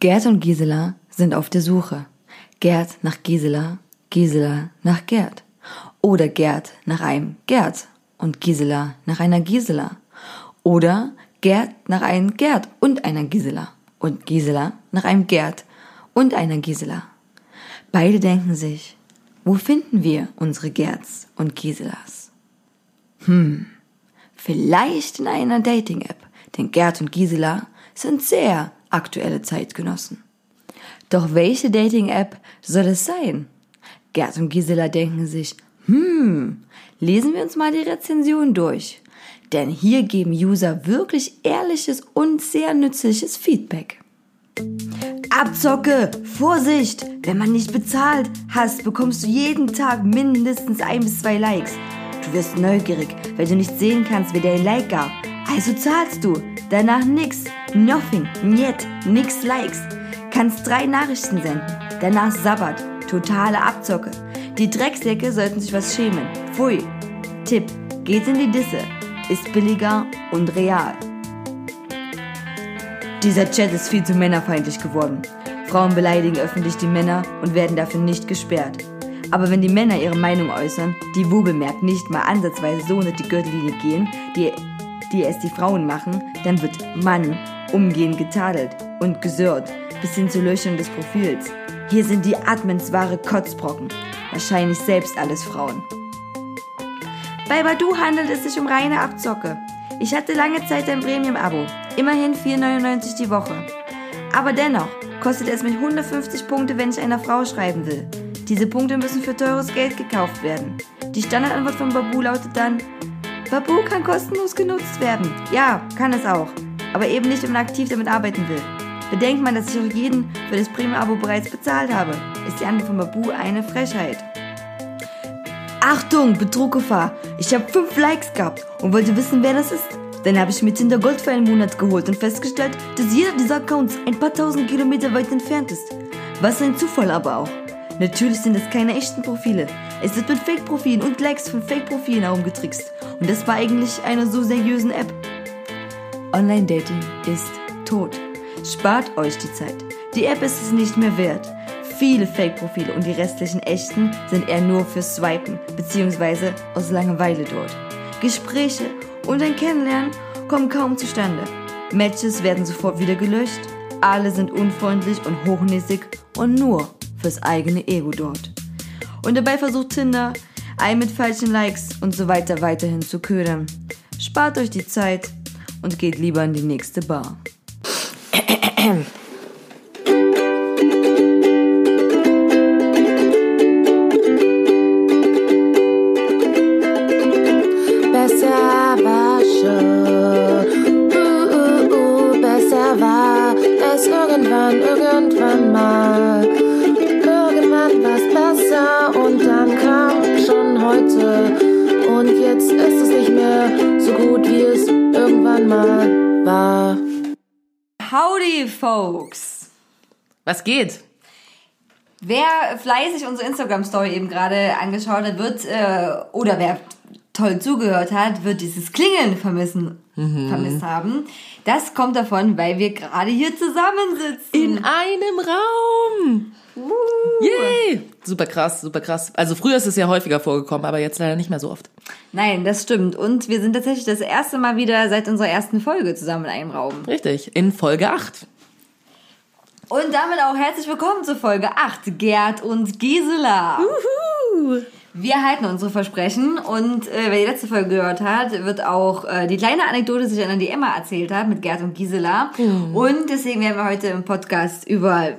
Gerd und Gisela sind auf der Suche. Gerd nach Gisela, Gisela nach Gerd. Oder Gerd nach einem Gerd und Gisela nach einer Gisela. Oder Gerd nach einem Gerd und einer Gisela. Und Gisela nach einem Gerd und einer Gisela. Beide denken sich, wo finden wir unsere Gerds und Giselas? Hm, vielleicht in einer Dating-App, denn Gerd und Gisela sind sehr aktuelle Zeitgenossen. Doch welche Dating-App soll es sein? Gerd und Gisela denken sich, hm, lesen wir uns mal die Rezension durch. Denn hier geben User wirklich ehrliches und sehr nützliches Feedback. Abzocke! Vorsicht! Wenn man nicht bezahlt hast, bekommst du jeden Tag mindestens ein bis zwei Likes. Du wirst neugierig, weil du nicht sehen kannst, wer dir ein Like gab. Also zahlst du. Danach nix. Nothing. Niet. Nix Likes. Kannst drei Nachrichten senden. Danach Sabbat. Totale Abzocke. Die Drecksäcke sollten sich was schämen. Pfui. Tipp. Geht in die Disse. Ist billiger und real. Dieser Chat ist viel zu männerfeindlich geworden. Frauen beleidigen öffentlich die Männer und werden dafür nicht gesperrt. Aber wenn die Männer ihre Meinung äußern, die wohlbemerkt nicht mal ansatzweise so unter die Gürtellinie gehen, die, die es die Frauen machen, dann wird Mann umgehend getadelt und gesörrt, bis hin zur Löschung des Profils. Hier sind die Admins wahre Kotzbrocken. Wahrscheinlich selbst alles Frauen. Bei Badu handelt es sich um reine Abzocke. Ich hatte lange Zeit ein Premium-Abo. Immerhin 4,99 die Woche. Aber dennoch kostet es mich 150 Punkte, wenn ich einer Frau schreiben will. Diese Punkte müssen für teures Geld gekauft werden. Die Standardantwort von Babu lautet dann, Babu kann kostenlos genutzt werden. Ja, kann es auch. Aber eben nicht, wenn man aktiv damit arbeiten will. Bedenkt man, dass ich auch jeden für das Premium-Abo bereits bezahlt habe, ist die Antwort von Babu eine Frechheit. Achtung, Betruggefahr! Ich habe fünf Likes gehabt und wollte wissen, wer das ist. Dann habe ich mir Tinder Gold für einen Monat geholt und festgestellt, dass jeder dieser Accounts ein paar tausend Kilometer weit entfernt ist. Was ein Zufall aber auch. Natürlich sind es keine echten Profile. Es wird mit Fake-Profilen und Likes von Fake-Profilen herumgetrickst. Und das war eigentlich einer so seriösen App. Online-Dating ist tot. Spart euch die Zeit. Die App ist es nicht mehr wert. Viele Fake-Profile und die restlichen echten sind eher nur für Swipen bzw. aus Langeweile dort. Gespräche und ein Kennenlernen kommen kaum zustande. Matches werden sofort wieder gelöscht. Alle sind unfreundlich und hochnäsig und nur fürs eigene Ego dort. Und dabei versucht Tinder, einen mit falschen Likes und so weiter weiterhin zu ködern. Spart euch die Zeit und geht lieber in die nächste Bar. war. Howdy, folks! Was geht? Wer fleißig unsere Instagram-Story eben gerade angeschaut hat, wird, äh, oder wer toll zugehört hat, wird dieses Klingeln vermissen, vermisst haben. Das kommt davon, weil wir gerade hier zusammensitzen. In einem Raum! Uh. Yay! Super krass, super krass. Also früher ist es ja häufiger vorgekommen, aber jetzt leider nicht mehr so oft. Nein, das stimmt. Und wir sind tatsächlich das erste Mal wieder seit unserer ersten Folge zusammen in einem Raum. Richtig, in Folge 8. Und damit auch herzlich willkommen zur Folge 8, Gerd und Gisela. Uhu. Wir halten unsere Versprechen und äh, wer die letzte Folge gehört hat, wird auch äh, die kleine Anekdote sich erinnern, die Emma erzählt hat mit Gerd und Gisela. Und deswegen werden wir heute im Podcast über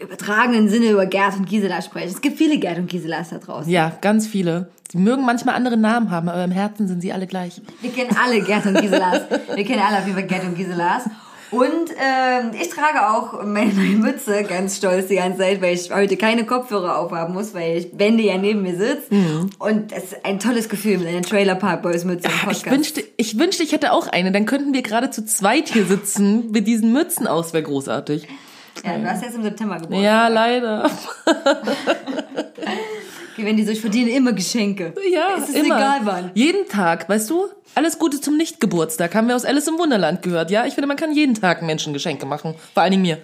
übertragenen Sinne über Gerd und Gisela sprechen. Es gibt viele Gerd und Giselas da draußen. Ja, ganz viele. Sie mögen manchmal andere Namen haben, aber im Herzen sind sie alle gleich. Wir kennen alle Gerd und Giselas. Wir kennen alle auf jeden Fall Gerd und Giselas. Und ähm, ich trage auch meine neue Mütze ganz stolz die ganze Zeit, weil ich heute keine Kopfhörer aufhaben muss, weil ich Bendy ja neben mir sitzt. Und es ist ein tolles Gefühl mit einer Trailer Park Boys Mütze im Podcast. Ich wünschte, ich wünschte, ich hätte auch eine. Dann könnten wir gerade zu zweit hier sitzen mit diesen Mützen aus. Wäre großartig. Ja, du hast jetzt im September geboren. Ja, leider. Wenn die so, ich verdiene immer Geschenke. Ja, Es ist immer. egal wann. Jeden Tag, weißt du? Alles Gute zum Nicht-Geburtstag haben wir aus Alice im Wunderland gehört. Ja, ich finde, man kann jeden Tag Menschen Geschenke machen. Vor allen Dingen mir.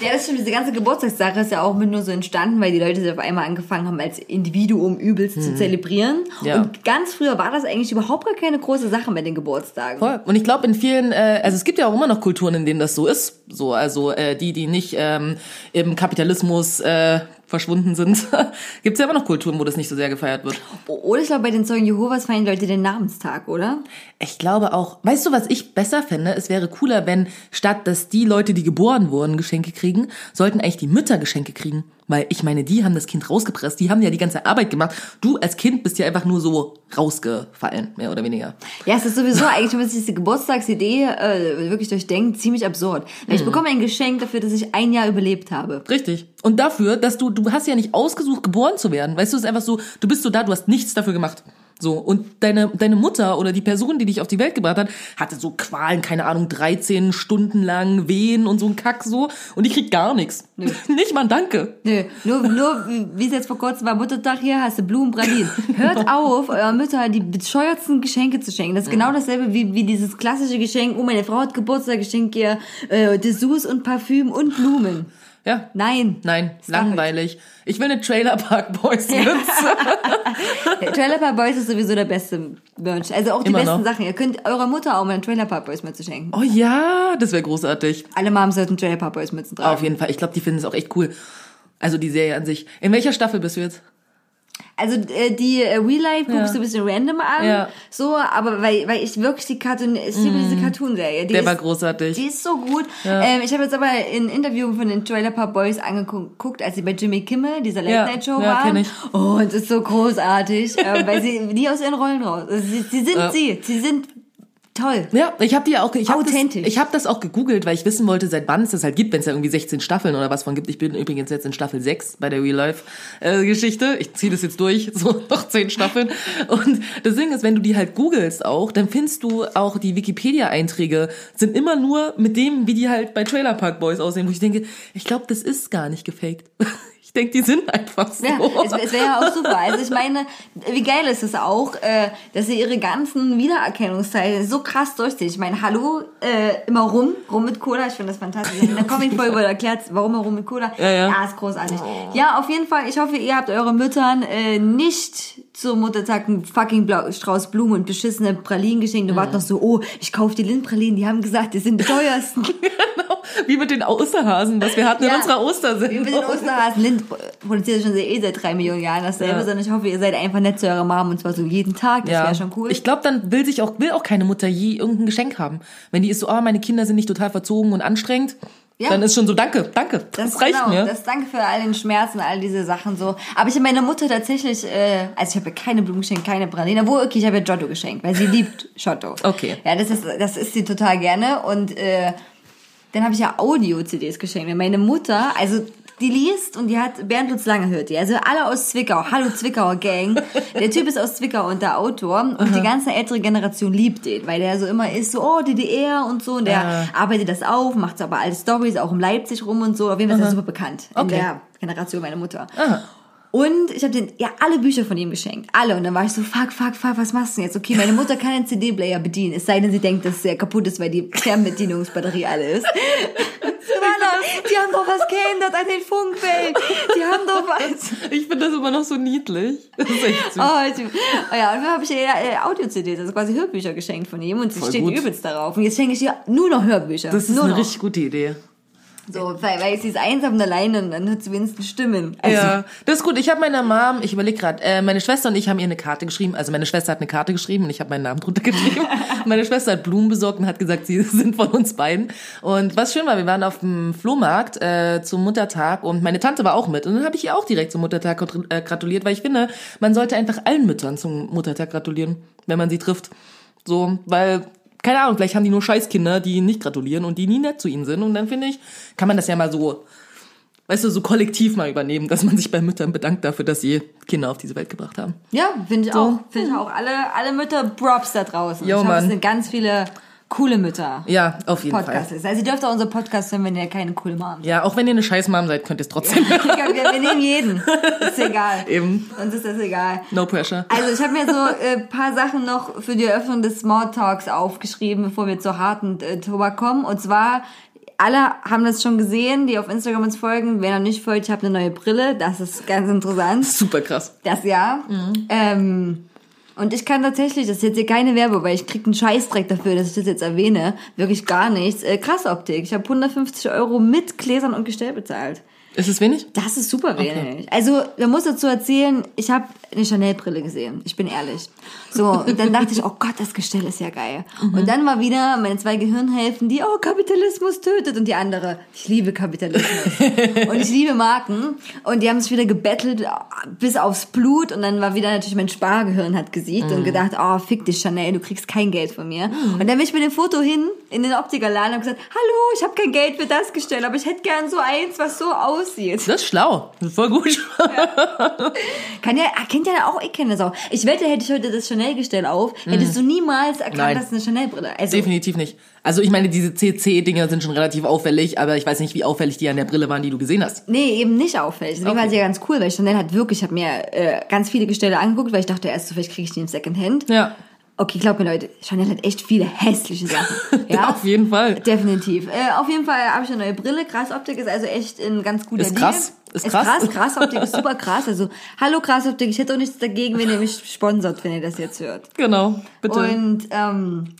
Ja, das stimmt. Diese ganze Geburtstagssache ist ja auch mit nur so entstanden, weil die Leute sich auf einmal angefangen haben, als Individuum übelst zu zelebrieren. Mhm. Ja. Und ganz früher war das eigentlich überhaupt gar keine große Sache mit den Geburtstagen. Voll. Und ich glaube in vielen, äh, also es gibt ja auch immer noch Kulturen, in denen das so ist. So, also äh, die, die nicht ähm, im Kapitalismus äh, verschwunden sind, gibt es ja immer noch Kulturen, wo das nicht so sehr gefeiert wird. Oder ich glaube, bei den Zeugen Jehovas feiern Leute den Namenstag, oder? Ich glaube auch, weißt du, was ich besser fände? Es wäre cooler, wenn statt dass die Leute, die geboren wurden, Geschenke kriegen, sollten eigentlich die Mütter Geschenke kriegen. Weil ich meine, die haben das Kind rausgepresst, die haben ja die ganze Arbeit gemacht. Du als Kind bist ja einfach nur so rausgefallen, mehr oder weniger. Ja, es ist sowieso eigentlich, wenn man sich diese Geburtstagsidee äh, wirklich durchdenkt, ziemlich absurd. Weil Mhm. Ich bekomme ein Geschenk dafür, dass ich ein Jahr überlebt habe. Richtig. Und dafür, dass du, du hast ja nicht ausgesucht, geboren zu werden. Weißt du, es ist einfach so, du bist so da, du hast nichts dafür gemacht. So. Und deine, deine Mutter oder die Person, die dich auf die Welt gebracht hat, hatte so Qualen, keine Ahnung, 13 Stunden lang Wehen und so ein Kack so. Und die kriegt gar nichts. Nicht mal ein Danke. Nö, nur, nur wie es jetzt vor kurzem war, Muttertag hier, hast du Blumen, Pralinen. Hört auf, eurer Mütter die bescheuertsten Geschenke zu schenken. Das ist genau dasselbe wie, wie dieses klassische Geschenk, oh, meine Frau hat Geburtstag, geschenk ihr äh, Dessous und Parfüm und Blumen. Ja. Nein. Nein, Stop it. langweilig. Ich will eine Trailer Park Boys Mütze. Trailer Park Boys ist sowieso der beste Merch. Also auch die Immer besten noch. Sachen. Ihr könnt eurer Mutter auch mal einen Trailer Park Boys Mütze schenken. Oh ja, das wäre großartig. Alle Moms sollten Trailer Park Boys Mützen tragen. Auf jeden Fall. Ich glaube, die finden es auch echt cool. Also die Serie an sich. In welcher Staffel bist du jetzt? Also äh, die äh, Real Life guckst Ja. du ein bisschen random an, Ja. so, aber weil, weil ich wirklich die Cartoon, ich liebe diese Cartoon-Serie. Die Der ist, war großartig. Die ist so gut. Ähm, ich habe jetzt aber ein Interview von den Trailer Park Boys angeguckt, als sie bei Jimmy Kimmel, dieser Late Ja, Night Show ja, waren. ich. Oh, und es ist so großartig, äh, weil sie nie aus ihren Rollen raus. Also sie, sie sind Ja. sie, sie sind toll. Ja, ich habe die auch, ich habe das, ich hab das auch gegoogelt, weil ich wissen wollte, seit wann es das halt gibt, wenn es ja irgendwie 16 Staffeln oder was von gibt. Ich bin übrigens jetzt in Staffel 6 bei der Real Life äh, Geschichte. Ich ziehe das jetzt durch, so noch 10 Staffeln. Und das Ding ist, wenn du die halt googelst auch, dann findest du auch die Wikipedia-Einträge sind immer nur mit dem, wie die halt bei Trailer Park Boys aussehen, wo ich denke, ich glaube, das ist gar nicht gefaked. Ich denke, die sind einfach so. Ja, es, es wäre ja auch super. Also ich meine, wie geil ist es auch, äh, dass sie ihre ganzen Wiedererkennungsteile so krass durchziehen. Ich meine, hallo, äh, immer rum, rum mit Cola. Ich finde das fantastisch. In der Comic-Folge erklärt, warum er rum mit Cola. Ja, ja. ist großartig. Ja, auf jeden Fall. Ich hoffe, ihr habt eure Müttern äh, nicht zum Muttertag einen fucking Blau Strauß Blumen und beschissene Pralinen geschenkt. Du wart noch so, oh, ich kaufe die Lindpralinen. Die haben gesagt, die sind die teuersten. Wie mit den Osterhasen, was wir hatten in Ja. unserer Wie Ostersendung. mit den Osterhasen. Lind produziert schon eh seit drei Millionen Jahren dasselbe, Ja. sondern ich hoffe, ihr seid einfach nett zu eurer Mom und zwar so jeden Tag. Das wäre schon cool. Ich glaube, dann will sich auch will auch keine Mutter je irgendein Geschenk haben. Wenn die ist so, oh, meine Kinder sind nicht total verzogen und anstrengend, Ja. dann ist schon so, danke, danke, das, reicht genau, mir. Das danke für all den Schmerz und all diese Sachen so. Aber ich habe meiner Mutter tatsächlich, äh, also ich habe keine Blumen geschenkt, keine Pralinen. Obwohl, okay, ich habe ihr Giotto geschenkt, weil sie liebt Giotto. Okay. Ja, das ist, das ist sie total gerne und äh, dann habe ich ja Audio-CDs geschenkt. Meine Mutter, also die liest und die hat Bernd Lutz Lange hört die. Also alle aus Zwickau. Hallo Zwickauer Gang. Der Typ ist aus Zwickau und der Autor. Und die ganze ältere Generation liebt den, weil der so immer ist, so, oh, DDR und so. Und der arbeitet das auf, macht so aber alle Stories auch um Leipzig rum und so. Auf jeden Fall ist er super bekannt in Okay. der Generation meiner Mutter. Aha. Und ich habe den ja alle Bücher von ihm geschenkt, alle. Und dann war ich so, fuck, fuck, fuck, was machst du denn jetzt? Okay, meine Mutter kann den CD-Player bedienen, es sei denn, sie denkt, dass der kaputt ist, weil die Fernbedienungsbatterie alle ist. Die haben doch was geändert an den Funkfeld. Die haben doch was. Ich finde das immer noch so niedlich. Das ist echt süß. Oh, ich, oh ja, und dann habe ich ihr äh, Audio-CDs, also quasi Hörbücher geschenkt von ihm und sie Voll steht gut. übelst darauf. Und jetzt schenke ich ihr nur noch Hörbücher. Das ist nur eine noch. richtig gute Idee. So, weil, weil sie ist einsam und alleine und dann hört sie wenigstens Stimmen. Also, Ja, das ist gut. Ich habe meiner Mom, ich überlege gerade, äh, meine Schwester und ich haben ihr eine Karte geschrieben. Also meine Schwester hat eine Karte geschrieben und ich habe meinen Namen drunter geschrieben. meine Schwester hat Blumen besorgt und hat gesagt, sie sind von uns beiden. Und was schön war, wir waren auf dem Flohmarkt äh, zum Muttertag und meine Tante war auch mit. Und dann habe ich ihr auch direkt zum Muttertag äh, gratuliert, weil ich finde, man sollte einfach allen Müttern zum Muttertag gratulieren, wenn man sie trifft. So, weil keine Ahnung, vielleicht haben die nur Scheißkinder, die ihnen nicht gratulieren und die nie nett zu ihnen sind. Und dann finde ich, kann man das ja mal so, weißt du, so kollektiv mal übernehmen, dass man sich bei Müttern bedankt dafür, dass sie Kinder auf diese Welt gebracht haben. Ja, finde ich auch. Finde ich auch. Alle, alle Mütter Props da draußen. Jo, ich sind ganz viele coole Mütter. Ja, auf jeden Podcast Fall. ist. Also ihr dürft auch unseren Podcast hören, wenn ihr keine coole Mom seid. Ja, auch wenn ihr eine Scheißmam seid, könnt ihr es trotzdem wir, wir nehmen jeden. Ist egal. Eben. Uns ist das egal. No pressure. Also ich habe mir so ein paar Sachen noch für die Eröffnung des Smalltalks aufgeschrieben, bevor wir zur harten äh, Tobak kommen. Und zwar alle haben das schon gesehen, die auf Instagram uns folgen. Wer noch nicht folgt, ich habe eine neue Brille. Das ist ganz interessant. Super krass. Das ja. Ähm, und ich kann tatsächlich, das ist jetzt hier keine Werbung, weil ich krieg einen Scheißdreck dafür, dass ich das jetzt erwähne. Wirklich gar nichts. Äh, krass Optik. Ich habe 150 Euro mit Gläsern und Gestell bezahlt. Ist es wenig? Das ist super wenig. Also, man muss dazu erzählen, ich habe eine Chanel-Brille gesehen. Ich bin ehrlich. So, und dann dachte ich, oh Gott, das Gestell ist ja geil. Und dann war wieder meine zwei Gehirnhälften, die, oh, Kapitalismus tötet. Und die andere, ich liebe Kapitalismus. und ich liebe Marken. Und die haben sich wieder gebettelt bis aufs Blut. Und dann war wieder natürlich mein Spargehirn hat gesiegt und gedacht, oh, fick dich, Chanel, du kriegst kein Geld von mir. Und dann bin ich mit dem Foto hin in den Optikerladen und gesagt, hallo, ich habe kein Geld für das Gestell, aber ich hätte gern so eins, was so aussieht. Das ist schlau. Das ist voll gut. Kann ja, ah, kennt ja auch, ich kenne das auch. Ich wette, hätte ich heute das Chanel-Gestell auf, hättest du niemals erkannt, Mhm. Nein. dass es eine Chanel-Brille Also, Definitiv nicht. Also ich meine, diese CC-Dinger sind schon relativ auffällig, aber ich weiß nicht, wie auffällig die an der Brille waren, die du gesehen hast. Nee, eben nicht auffällig. Deswegen war es ja ganz cool, weil Chanel hat wirklich, ich habe mir äh, ganz viele Gestelle angeguckt, weil ich dachte erst so, vielleicht kriege ich die im Secondhand. Ja. Okay, glaubt mir Leute, Chanel hat echt viele hässliche Sachen. Ja, Auf jeden Fall. Definitiv. Äh, auf jeden Fall habe ich eine neue Brille. Krass-Optik ist also echt in ganz guter Ist krass. Ist Ist krass. krass. Krass-Optik ist super krass. Also, hallo Krass-Optik, ich hätte auch nichts dagegen, wenn ihr mich sponsert, wenn ihr das jetzt hört. Genau. Bitte. Und ähm,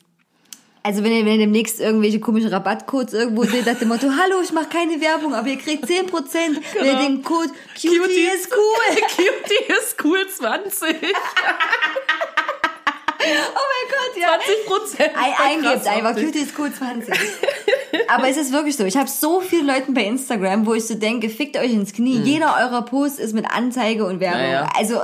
also wenn ihr, wenn ihr demnächst irgendwelche komischen Rabattcodes irgendwo seht, nach dem Motto, hallo, ich mache keine Werbung, aber ihr kriegt 10%, wenn ihr Genau. den Code Cutie, ist cool. Cutie ist cool 20. Oh mein Gott, ja. 20 Prozent. Ein, eingebt einfach, Cutie ist cool 20. Aber es ist wirklich so. Ich habe so vielen Leuten bei Instagram, wo ich so denke, fickt euch ins Knie. Jeder eurer Posts ist mit Anzeige und Werbung. Hm. Ja, ja. Also,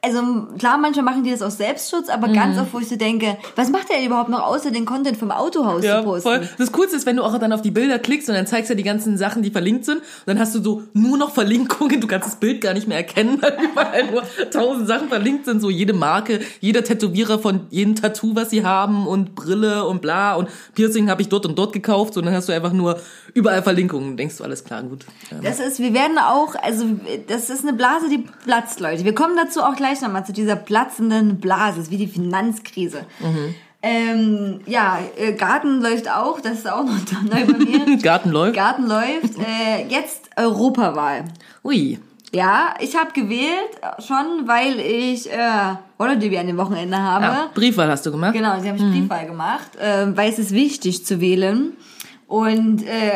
also klar, manchmal machen die das aus Selbstschutz, aber ganz Hm. oft, wo ich so denke, was macht der überhaupt noch außer den Content vom Autohaus Ja, zu posten? voll. Das Coolste ist, wenn du auch dann auf die Bilder klickst und dann zeigst du die ganzen Sachen, die verlinkt sind. Und dann hast du so nur noch Verlinkungen. Du kannst das Bild gar nicht mehr erkennen, weil überall nur tausend Sachen verlinkt sind. So jede Marke, jeder Tätowierer von jedem Tattoo, was sie haben und Brille und bla und Piercing habe ich dort und dort gekauft. Und dann hast du einfach nur überall Verlinkungen. Denkst du, alles klar, gut. Ähm, Das ist, wir werden auch, also das ist eine Blase, die platzt, Leute. Wir kommen dazu auch gleich nochmal zu dieser platzenden Blase, das ist wie die Finanzkrise. Mhm. Ähm, ja, äh, Garten läuft auch, das ist auch noch neu bei mir. Garten läuft. Garten läuft. Äh, jetzt Europawahl. Ui. Ja, ich habe gewählt äh, schon, weil ich äh, Holiday an dem Wochenende habe. Ja, Briefwahl hast du gemacht. Genau, sie haben mhm. Briefwahl gemacht, äh, weil es ist wichtig zu wählen. Und äh,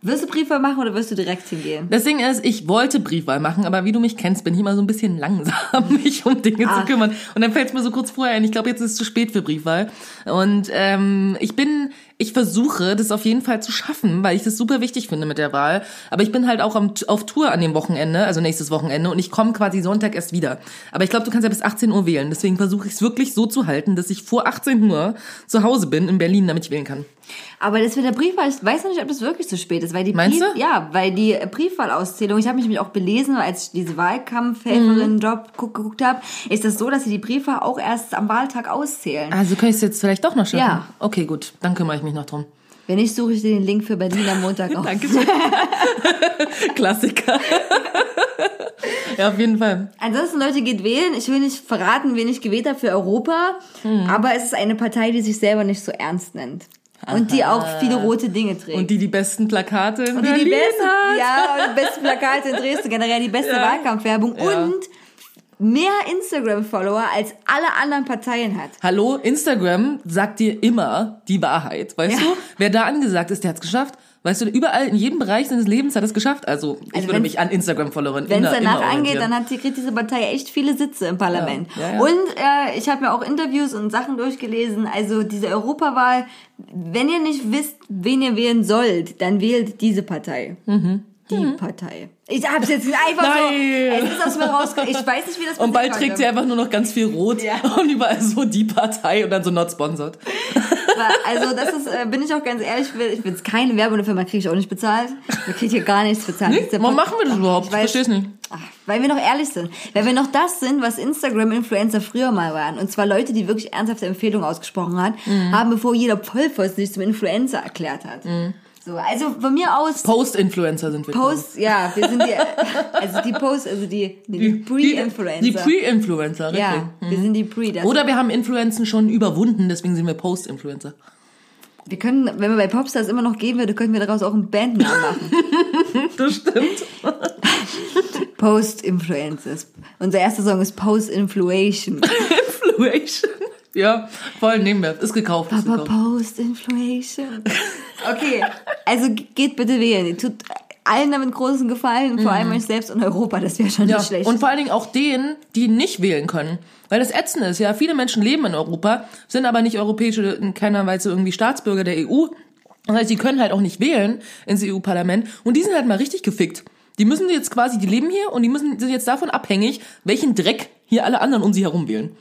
wirst du Briefwahl machen oder wirst du direkt hingehen? Das Ding ist, ich wollte Briefwahl machen, aber wie du mich kennst, bin ich immer so ein bisschen langsam, mich um Dinge Ach. zu kümmern. Und dann fällt es mir so kurz vorher ein, ich glaube, jetzt ist es zu spät für Briefwahl. Und ähm, ich bin, ich versuche, das auf jeden Fall zu schaffen, weil ich das super wichtig finde mit der Wahl. Aber ich bin halt auch am, auf Tour an dem Wochenende, also nächstes Wochenende, und ich komme quasi Sonntag erst wieder. Aber ich glaube, du kannst ja bis 18 Uhr wählen. Deswegen versuche ich es wirklich so zu halten, dass ich vor 18 Uhr zu Hause bin in Berlin, damit ich wählen kann. Aber das mit der Briefwahl, ich weiß noch nicht, ob das wirklich so spät ist, weil die Meinst Brief, du? ja, weil die Briefwahlauszählung, ich habe mich nämlich auch belesen, als ich diese Wahlkampfhelferin-Job gu- geguckt habe, ist das so, dass sie die Briefe auch erst am Wahltag auszählen. Also kann ich es jetzt vielleicht doch noch schaffen? Ja. Okay, gut. Dann kümmere ich mich noch drum. Wenn nicht, suche ich dir den Link für Berlin am Montag auf. Danke. Klassiker. ja, auf jeden Fall. Ansonsten, Leute, geht wählen. Ich will nicht verraten, wen ich gewählt habe für Europa, aber es ist eine Partei, die sich selber nicht so ernst nennt. Und die auch viele rote Dinge trägt. Und die die besten Plakate in Und die, Berlin die besten, hat. ja, und die besten Plakate in Dresden, generell die beste Ja. Wahlkampfwerbung Ja. und mehr Instagram-Follower als alle anderen Parteien hat. Hallo, Instagram sagt dir immer die Wahrheit. Weißt Ja. du? Wer da angesagt ist, der hat's geschafft. Weißt du, überall in jedem Bereich seines Lebens hat es geschafft. Also, ich Also würde mich an Instagram-Followern Wenn es danach angeht, dann hat die, diese Partei echt viele Sitze im Parlament. Ja, ja, ja. Und äh, ich habe mir auch Interviews und Sachen durchgelesen. Also diese Europawahl, wenn ihr nicht wisst, wen ihr wählen sollt, dann wählt diese Partei. Die Partei. Ich hab's jetzt einfach Mhm. Nein. so. Es ist aus mir rausgekommen. Ich weiß nicht, wie das Und bald trägt sie einfach nur noch ganz viel Rot Ja. und überall so die Partei und dann so not sponsored. Also das ist, äh, bin ich auch ganz ehrlich, ich will, ich will jetzt keine Werbung dafür, man kriege ich auch nicht bezahlt. Man kriegt hier gar nichts bezahlt. Nee, warum machen wir das überhaupt? Ich Ich versteh's nicht. Ach, weil wir noch ehrlich sind. Weil wir noch das sind, was Instagram-Influencer früher mal waren. Und zwar Leute, die wirklich ernsthafte Empfehlungen ausgesprochen hat, Mhm. haben, bevor jeder Vollpfosten sich zum Influencer erklärt hat. Mhm. So, also von mir aus Post-Influencer sind wir. Post, ja, wir sind die, also die Post, also die, die, die Pre-Influencer. Die Pre-Influencer, richtig. ja, wir sind die Pre. Oder wir haben Influenzen schon überwunden, deswegen sind wir Post-Influencer. Wir können, wenn wir bei Popstars immer noch gehen würde, könnten wir daraus auch einen Bandnamen machen. Das stimmt. Post-Influences. Unser erster Song ist Post-Influation. Influation. Ja, voll nehmen wir. Ist gekauft. Ist Aber gekauft. Post-Influation. Okay, also geht bitte wählen. Tut allen damit großen Gefallen, vor allem euch selbst und Europa. Das wäre schon Mhm. Ja, nicht schlecht. und vor allen Dingen auch denen, die nicht wählen können. Weil das ätzend ist, ja. Viele Menschen leben in Europa, sind aber nicht europäische, in keiner Weise irgendwie Staatsbürger der EU. Das heißt, die können halt auch nicht wählen ins EU-Parlament. Und die sind halt mal richtig gefickt. Die müssen jetzt quasi, die leben hier und die müssen, sind jetzt davon abhängig, welchen Dreck hier alle anderen um sie herum wählen.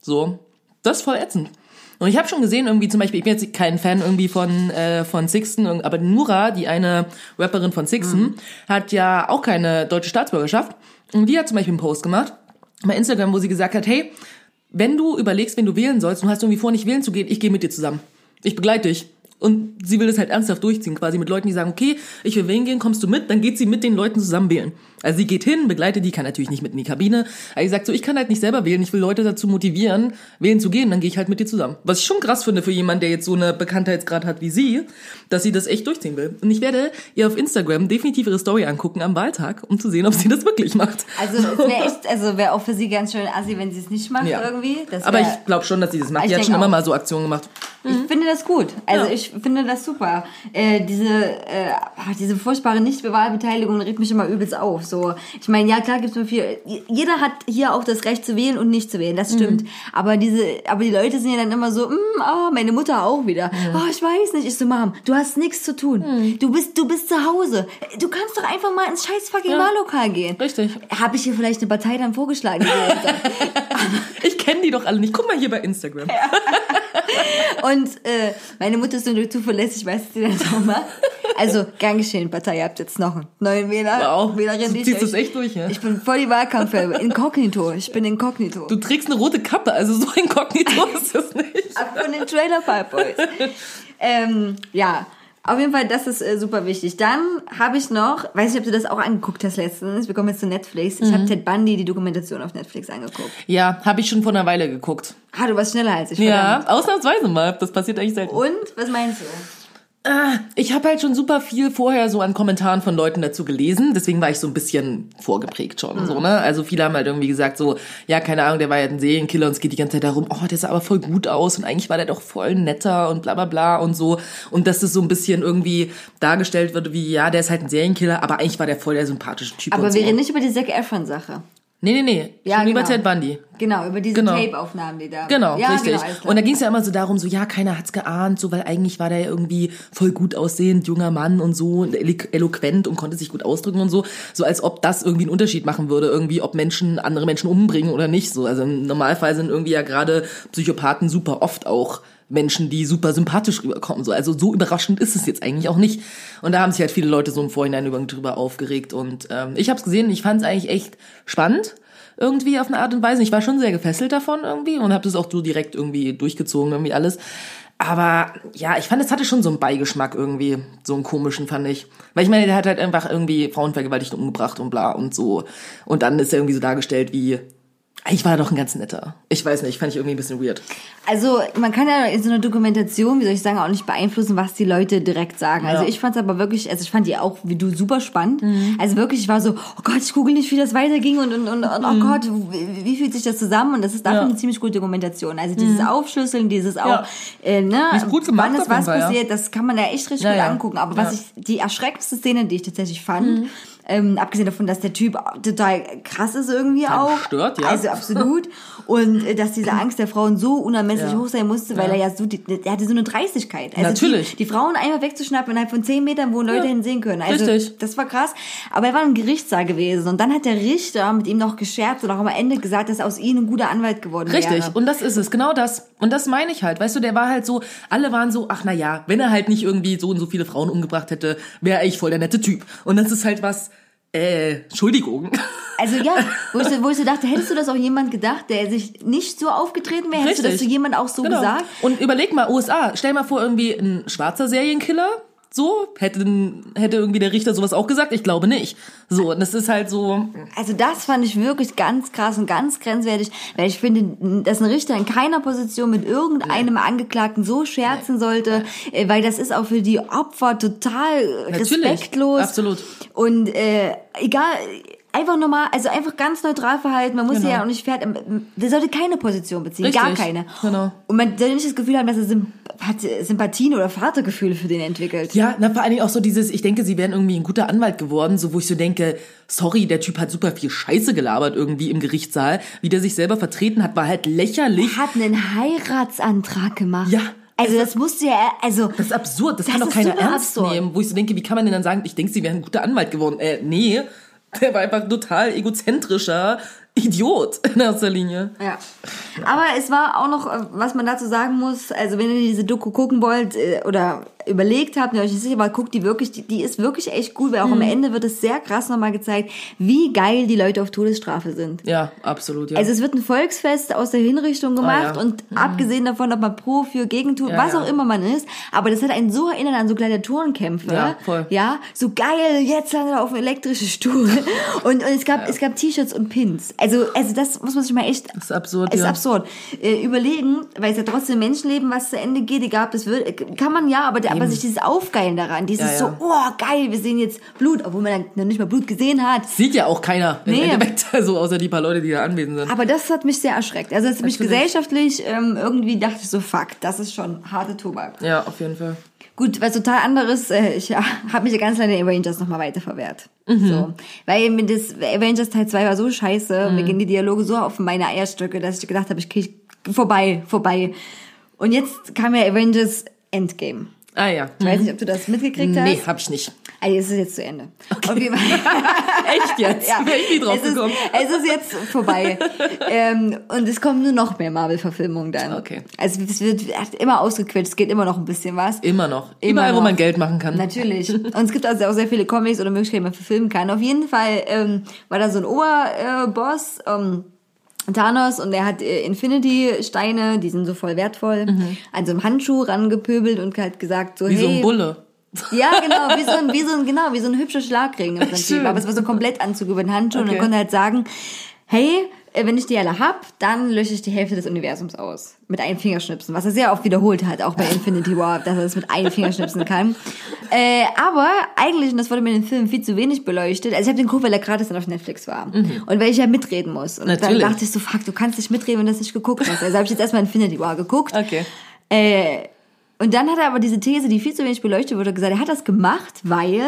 So. Das ist voll ätzend. Und ich habe schon gesehen, irgendwie zum Beispiel, ich bin jetzt kein Fan irgendwie von, äh, von Sixten, aber Nura, die eine Rapperin von Sixten, hat ja auch keine deutsche Staatsbürgerschaft. Und die hat zum Beispiel einen Post gemacht bei Instagram, wo sie gesagt hat, hey, wenn du überlegst, wen du wählen sollst und hast irgendwie vor, nicht wählen zu gehen, ich gehe mit dir zusammen. Ich begleite dich. Und sie will das halt ernsthaft durchziehen, quasi mit Leuten, die sagen, okay, ich will wählen gehen, kommst du mit? Dann geht sie mit den Leuten zusammen wählen. Also sie geht hin, begleitet die, kann natürlich nicht mit in die Kabine. Aber sie sagt so, ich kann halt nicht selber wählen, ich will Leute dazu motivieren, wählen zu gehen, dann gehe ich halt mit dir zusammen. Was ich schon krass finde für jemanden, der jetzt so eine Bekanntheitsgrad hat wie sie, dass sie das echt durchziehen will. Und ich werde ihr auf Instagram definitiv ihre Story angucken am Wahltag, um zu sehen, ob sie das wirklich macht. also wäre echt, also wäre auch für sie ganz schön assi, wenn sie es nicht macht Ja. irgendwie. Das Aber wär- ich glaube schon, dass sie das macht. Ich Die hat schon immer auch. mal so Aktionen gemacht. Ich finde das gut. Also Ja. ich finde das super. Äh, diese, äh, diese furchtbare Nichtwahlbeteiligung regt mich immer übelst auf. So, ich meine, ja klar gibt's nur viel. Jeder hat hier auch das Recht zu wählen und nicht zu wählen. Das stimmt. Aber diese, aber die Leute sind ja dann immer so, oh, meine Mutter auch wieder. Oh, ich weiß nicht. Ich so, Mom, du hast nichts zu tun. Du bist, du bist zu Hause. Du kannst doch einfach mal ins scheiß fucking Wahllokal gehen. Richtig. Habe ich hier vielleicht eine Partei dann vorgeschlagen? Ich kenne die doch alle nicht. Guck mal hier bei Instagram. Und äh, meine Mutter ist nur zuverlässig, weiß sie das auch mal. Also, gern geschehen, Partei, ihr habt jetzt noch einen neuen Wähler. Wow. Wählerin, die ziehst ich- das echt durch, ja? Ich bin voll die Wahlkampf, inkognito. Ich bin inkognito. Du trägst eine rote Kappe, also so inkognito ist das nicht. Ab von den Trailer Park Boys. ähm, ja. Auf jeden Fall, das ist äh, super wichtig. Dann habe ich noch, weiß nicht, ob du das auch angeguckt hast letztens. Wir kommen jetzt zu Netflix. Ich Mhm. habe Ted Bundy, die Dokumentation auf Netflix angeguckt. Ja, habe ich schon vor einer Weile geguckt. Ah, du warst schneller als ich. Ja, verdammt. ausnahmsweise mal. Das passiert eigentlich selten. Und was meinst du? Ah, Ich habe halt schon super viel vorher so an Kommentaren von Leuten dazu gelesen, deswegen war ich so ein bisschen vorgeprägt schon, so, ne? Also viele haben halt irgendwie gesagt so, ja, keine Ahnung, der war ja ein Serienkiller und es geht die ganze Zeit darum, oh, der sah aber voll gut aus und eigentlich war der doch voll netter und bla bla bla und so. Und dass das so ein bisschen irgendwie dargestellt wird wie, ja, der ist halt ein Serienkiller, aber eigentlich war der voll der sympathische Typ Aber wir so. reden nicht über die Zac Efron-Sache. Nee, nee, nee. Ja, schon über genau. Ted Bundy. Genau, über diese Genau. Tape-Aufnahmen, die da. Genau, ja, richtig. Genau, und da ging es ja immer so darum, so ja, keiner hat's geahnt, so weil eigentlich war der ja irgendwie voll gut aussehend, junger Mann und so, und elo- eloquent und konnte sich gut ausdrücken und so, so als ob das irgendwie einen Unterschied machen würde, irgendwie, ob Menschen andere Menschen umbringen oder nicht. So, also im Normalfall sind irgendwie ja gerade Psychopathen super oft auch Menschen, die super sympathisch rüberkommen. So, also so überraschend ist es jetzt eigentlich auch nicht. Und da haben sich halt viele Leute so im Vorhinein über, drüber aufgeregt. Und ähm, ich habe es gesehen, ich fand es eigentlich echt spannend irgendwie auf eine Art und Weise. Ich war schon sehr gefesselt davon irgendwie und habe das auch so direkt irgendwie durchgezogen, irgendwie alles. Aber ja, ich fand, es hatte schon so einen Beigeschmack irgendwie, so einen komischen, fand ich. Weil ich meine, der hat halt einfach irgendwie Frauen vergewaltigt und umgebracht und bla und so. Und dann ist er irgendwie so dargestellt wie, eigentlich war er doch ein ganz netter. Ich weiß nicht, fand ich irgendwie ein bisschen weird. Also man kann ja in so einer Dokumentation, wie soll ich sagen, auch nicht beeinflussen, was die Leute direkt sagen. Also Ja. ich fand es aber wirklich, also ich fand die auch wie du super spannend. Also wirklich, ich war so, oh Gott, ich google nicht, wie das weiterging und, und, und, und oh Gott, wie, wie fühlt sich das zusammen? Und das ist dafür Ja. eine ziemlich gute Dokumentation. Also dieses Aufschlüsseln, dieses auch, Ja. äh, ne, Ist gut gemacht wann ist was Fall, ja. passiert, das kann man da echt richtig Ja, gut ja. angucken. Aber was Ja. Mhm. ich, die erschreckendste Szene, die ich tatsächlich fand, ähm, abgesehen davon, dass der Typ total krass ist irgendwie auch. stört, ja. Also absolut. Und äh, dass diese Angst der Frauen so unermesslich Ja. hoch sein musste, weil Ja. er ja so, die, der hatte so eine Dreistigkeit. Also Natürlich. Die, die Frauen einfach wegzuschnappen innerhalb von zehn Metern, wo Leute Ja. hinsehen können. Also Richtig. das war krass. Aber er war im Gerichtssaal gewesen und dann hat der Richter mit ihm noch gescherzt und auch am Ende gesagt, dass aus ihm ein guter Anwalt geworden Richtig, wäre. und das ist es, genau das. Und das meine ich halt. Weißt du, der war halt so, alle waren so, ach na ja, wenn er halt nicht irgendwie so und so viele Frauen umgebracht hätte, wäre er echt voll der nette Typ. Und das ist halt was, äh, Entschuldigung. Also ja, wo ich, so- wo ich so dachte, hättest du das auch jemand gedacht, der sich nicht so aufgetreten wäre? Hättest du das zu Richtig. jemand auch so Genau. gesagt? Und überleg mal, USA, stell mal vor, irgendwie ein schwarzer Serienkiller So, hätte, hätte irgendwie der Richter sowas auch gesagt? Ich glaube nicht. So, und das ist halt so. Also das fand ich wirklich ganz krass und ganz grenzwertig, weil ich finde, dass ein Richter in keiner Position mit irgendeinem Angeklagten so scherzen sollte, äh, weil das ist auch für die Opfer total Natürlich, respektlos. absolut. Und äh, egal, einfach normal, also einfach ganz neutral verhalten. Man muss Genau. ja auch nicht fertig. Der sollte keine Position beziehen, gar Richtig, keine. genau. Und man sollte nicht das Gefühl haben, dass er Symp hat Sympathien oder Vatergefühle für den entwickelt. Ja, na, vor allen Dingen auch so dieses, ich denke, sie wären irgendwie ein guter Anwalt geworden, so wo ich so denke, sorry, der Typ hat super viel Scheiße gelabert irgendwie im Gerichtssaal. Wie der sich selber vertreten hat, war halt lächerlich. Hat einen Heiratsantrag gemacht. Ja. Also das musste ja, also Das ist absurd, das, Das kann doch keiner ernst absurd. nehmen. Wo ich so denke, wie kann man denn dann sagen, ich denke, sie wären ein guter Anwalt geworden? Äh, nee, der war einfach ein total egozentrischer Idiot in erster Linie. Ja. Aber es war auch noch, äh, was man dazu sagen muss, also wenn ihr diese Doku gucken wollt äh, oder überlegt habt, und ihr euch nicht sicher war, guckt die wirklich, die, die ist wirklich echt gut, weil auch Mhm. am Ende wird es sehr krass nochmal gezeigt, wie geil die Leute auf Todesstrafe sind. Ja, absolut, ja. Also es wird ein Volksfest aus der Hinrichtung gemacht Ah, ja. und abgesehen davon, ob man pro, für, gegen tut, Ja, was ja. auch immer man ist, aber das hat einen so erinnert an so Gladiatorenkämpfe. Ja, voll. Ja, so geil, jetzt landet er auf einem elektrischen Stuhl. Und, und es gab, es gab T-Shirts und Pins. Also, also das muss man sich mal echt das ist absurd, ist absurd. Äh, überlegen, weil es ja trotzdem Menschenleben, was zu Ende geht, egal das wird, kann man ja, aber, der, aber sich dieses Aufgeilen daran, dieses Ja, ja. so, oh geil, wir sehen jetzt Blut, obwohl man dann noch nicht mal Blut gesehen hat. Sieht ja auch keiner im Nee. Endeffekt, also außer die paar Leute, die da anwesend sind. Aber das hat mich sehr erschreckt. Also das hat mich gesellschaftlich ähm, irgendwie dachte ich so, fuck, das ist schon harte Tobak. Ja, auf jeden Fall. Gut, was total anderes, äh, ich ja, habe mich ja ganz lange in Avengers nochmal weiter verwehrt. Mhm. So. Weil mir das Avengers Teil 2 war so scheiße und Mhm. mir gingen die Dialoge so auf meine Eierstöcke, dass ich gedacht habe, ich krieg vorbei, vorbei. Und jetzt kam ja Avengers Endgame. Ah ja. Ich weiß nicht, ob du das mitgekriegt hast. Nee, hab ich nicht. Also es ist jetzt zu Ende. Fall. Echt jetzt? Ja, Wäre ich nie drauf es ist, gekommen. es ist jetzt vorbei. ähm, und es kommen nur noch mehr Marvel-Verfilmungen dann. Okay. Also es wird immer ausgequetscht, es geht immer noch ein bisschen was. Immer noch. Immer Überall, wo noch. man Geld machen kann. Natürlich. Und es gibt also auch sehr viele Comics oder Möglichkeiten, die man verfilmen kann. Auf jeden Fall ähm, war da so ein Oberboss, ähm, Thanos, und der hat äh, Infinity-Steine, die sind so voll wertvoll, an so einem Handschuh rangepöbelt und hat gesagt so, Mhm. Wie hey, so ein Bulle. ja, genau, wie so ein, wie so ein, genau, wie so ein hübscher Schlagring im Prinzip. Schön. Aber es war so ein Komplettanzug über den Handschuh und Okay. dann konnte er halt sagen, hey, wenn ich die alle hab, dann lösche ich die Hälfte des Universums aus. Mit einem Fingerschnipsen. Was er sehr oft wiederholt hat, auch bei Infinity War, dass er das mit einem Fingerschnipsen kann. Äh, aber eigentlich, und das wurde mir in den Filmen viel zu wenig beleuchtet, also ich habe den geguckt, weil er gratis dann auf Netflix war. Und weil ich ja mitreden muss. Und Natürlich. dann dachte ich so, fuck, du kannst nicht mitreden, wenn du das nicht geguckt hast. Also habe ich jetzt erstmal Infinity War geguckt. Okay. Äh, und dann hat er aber diese These, die viel zu wenig beleuchtet wurde, gesagt, er hat das gemacht, weil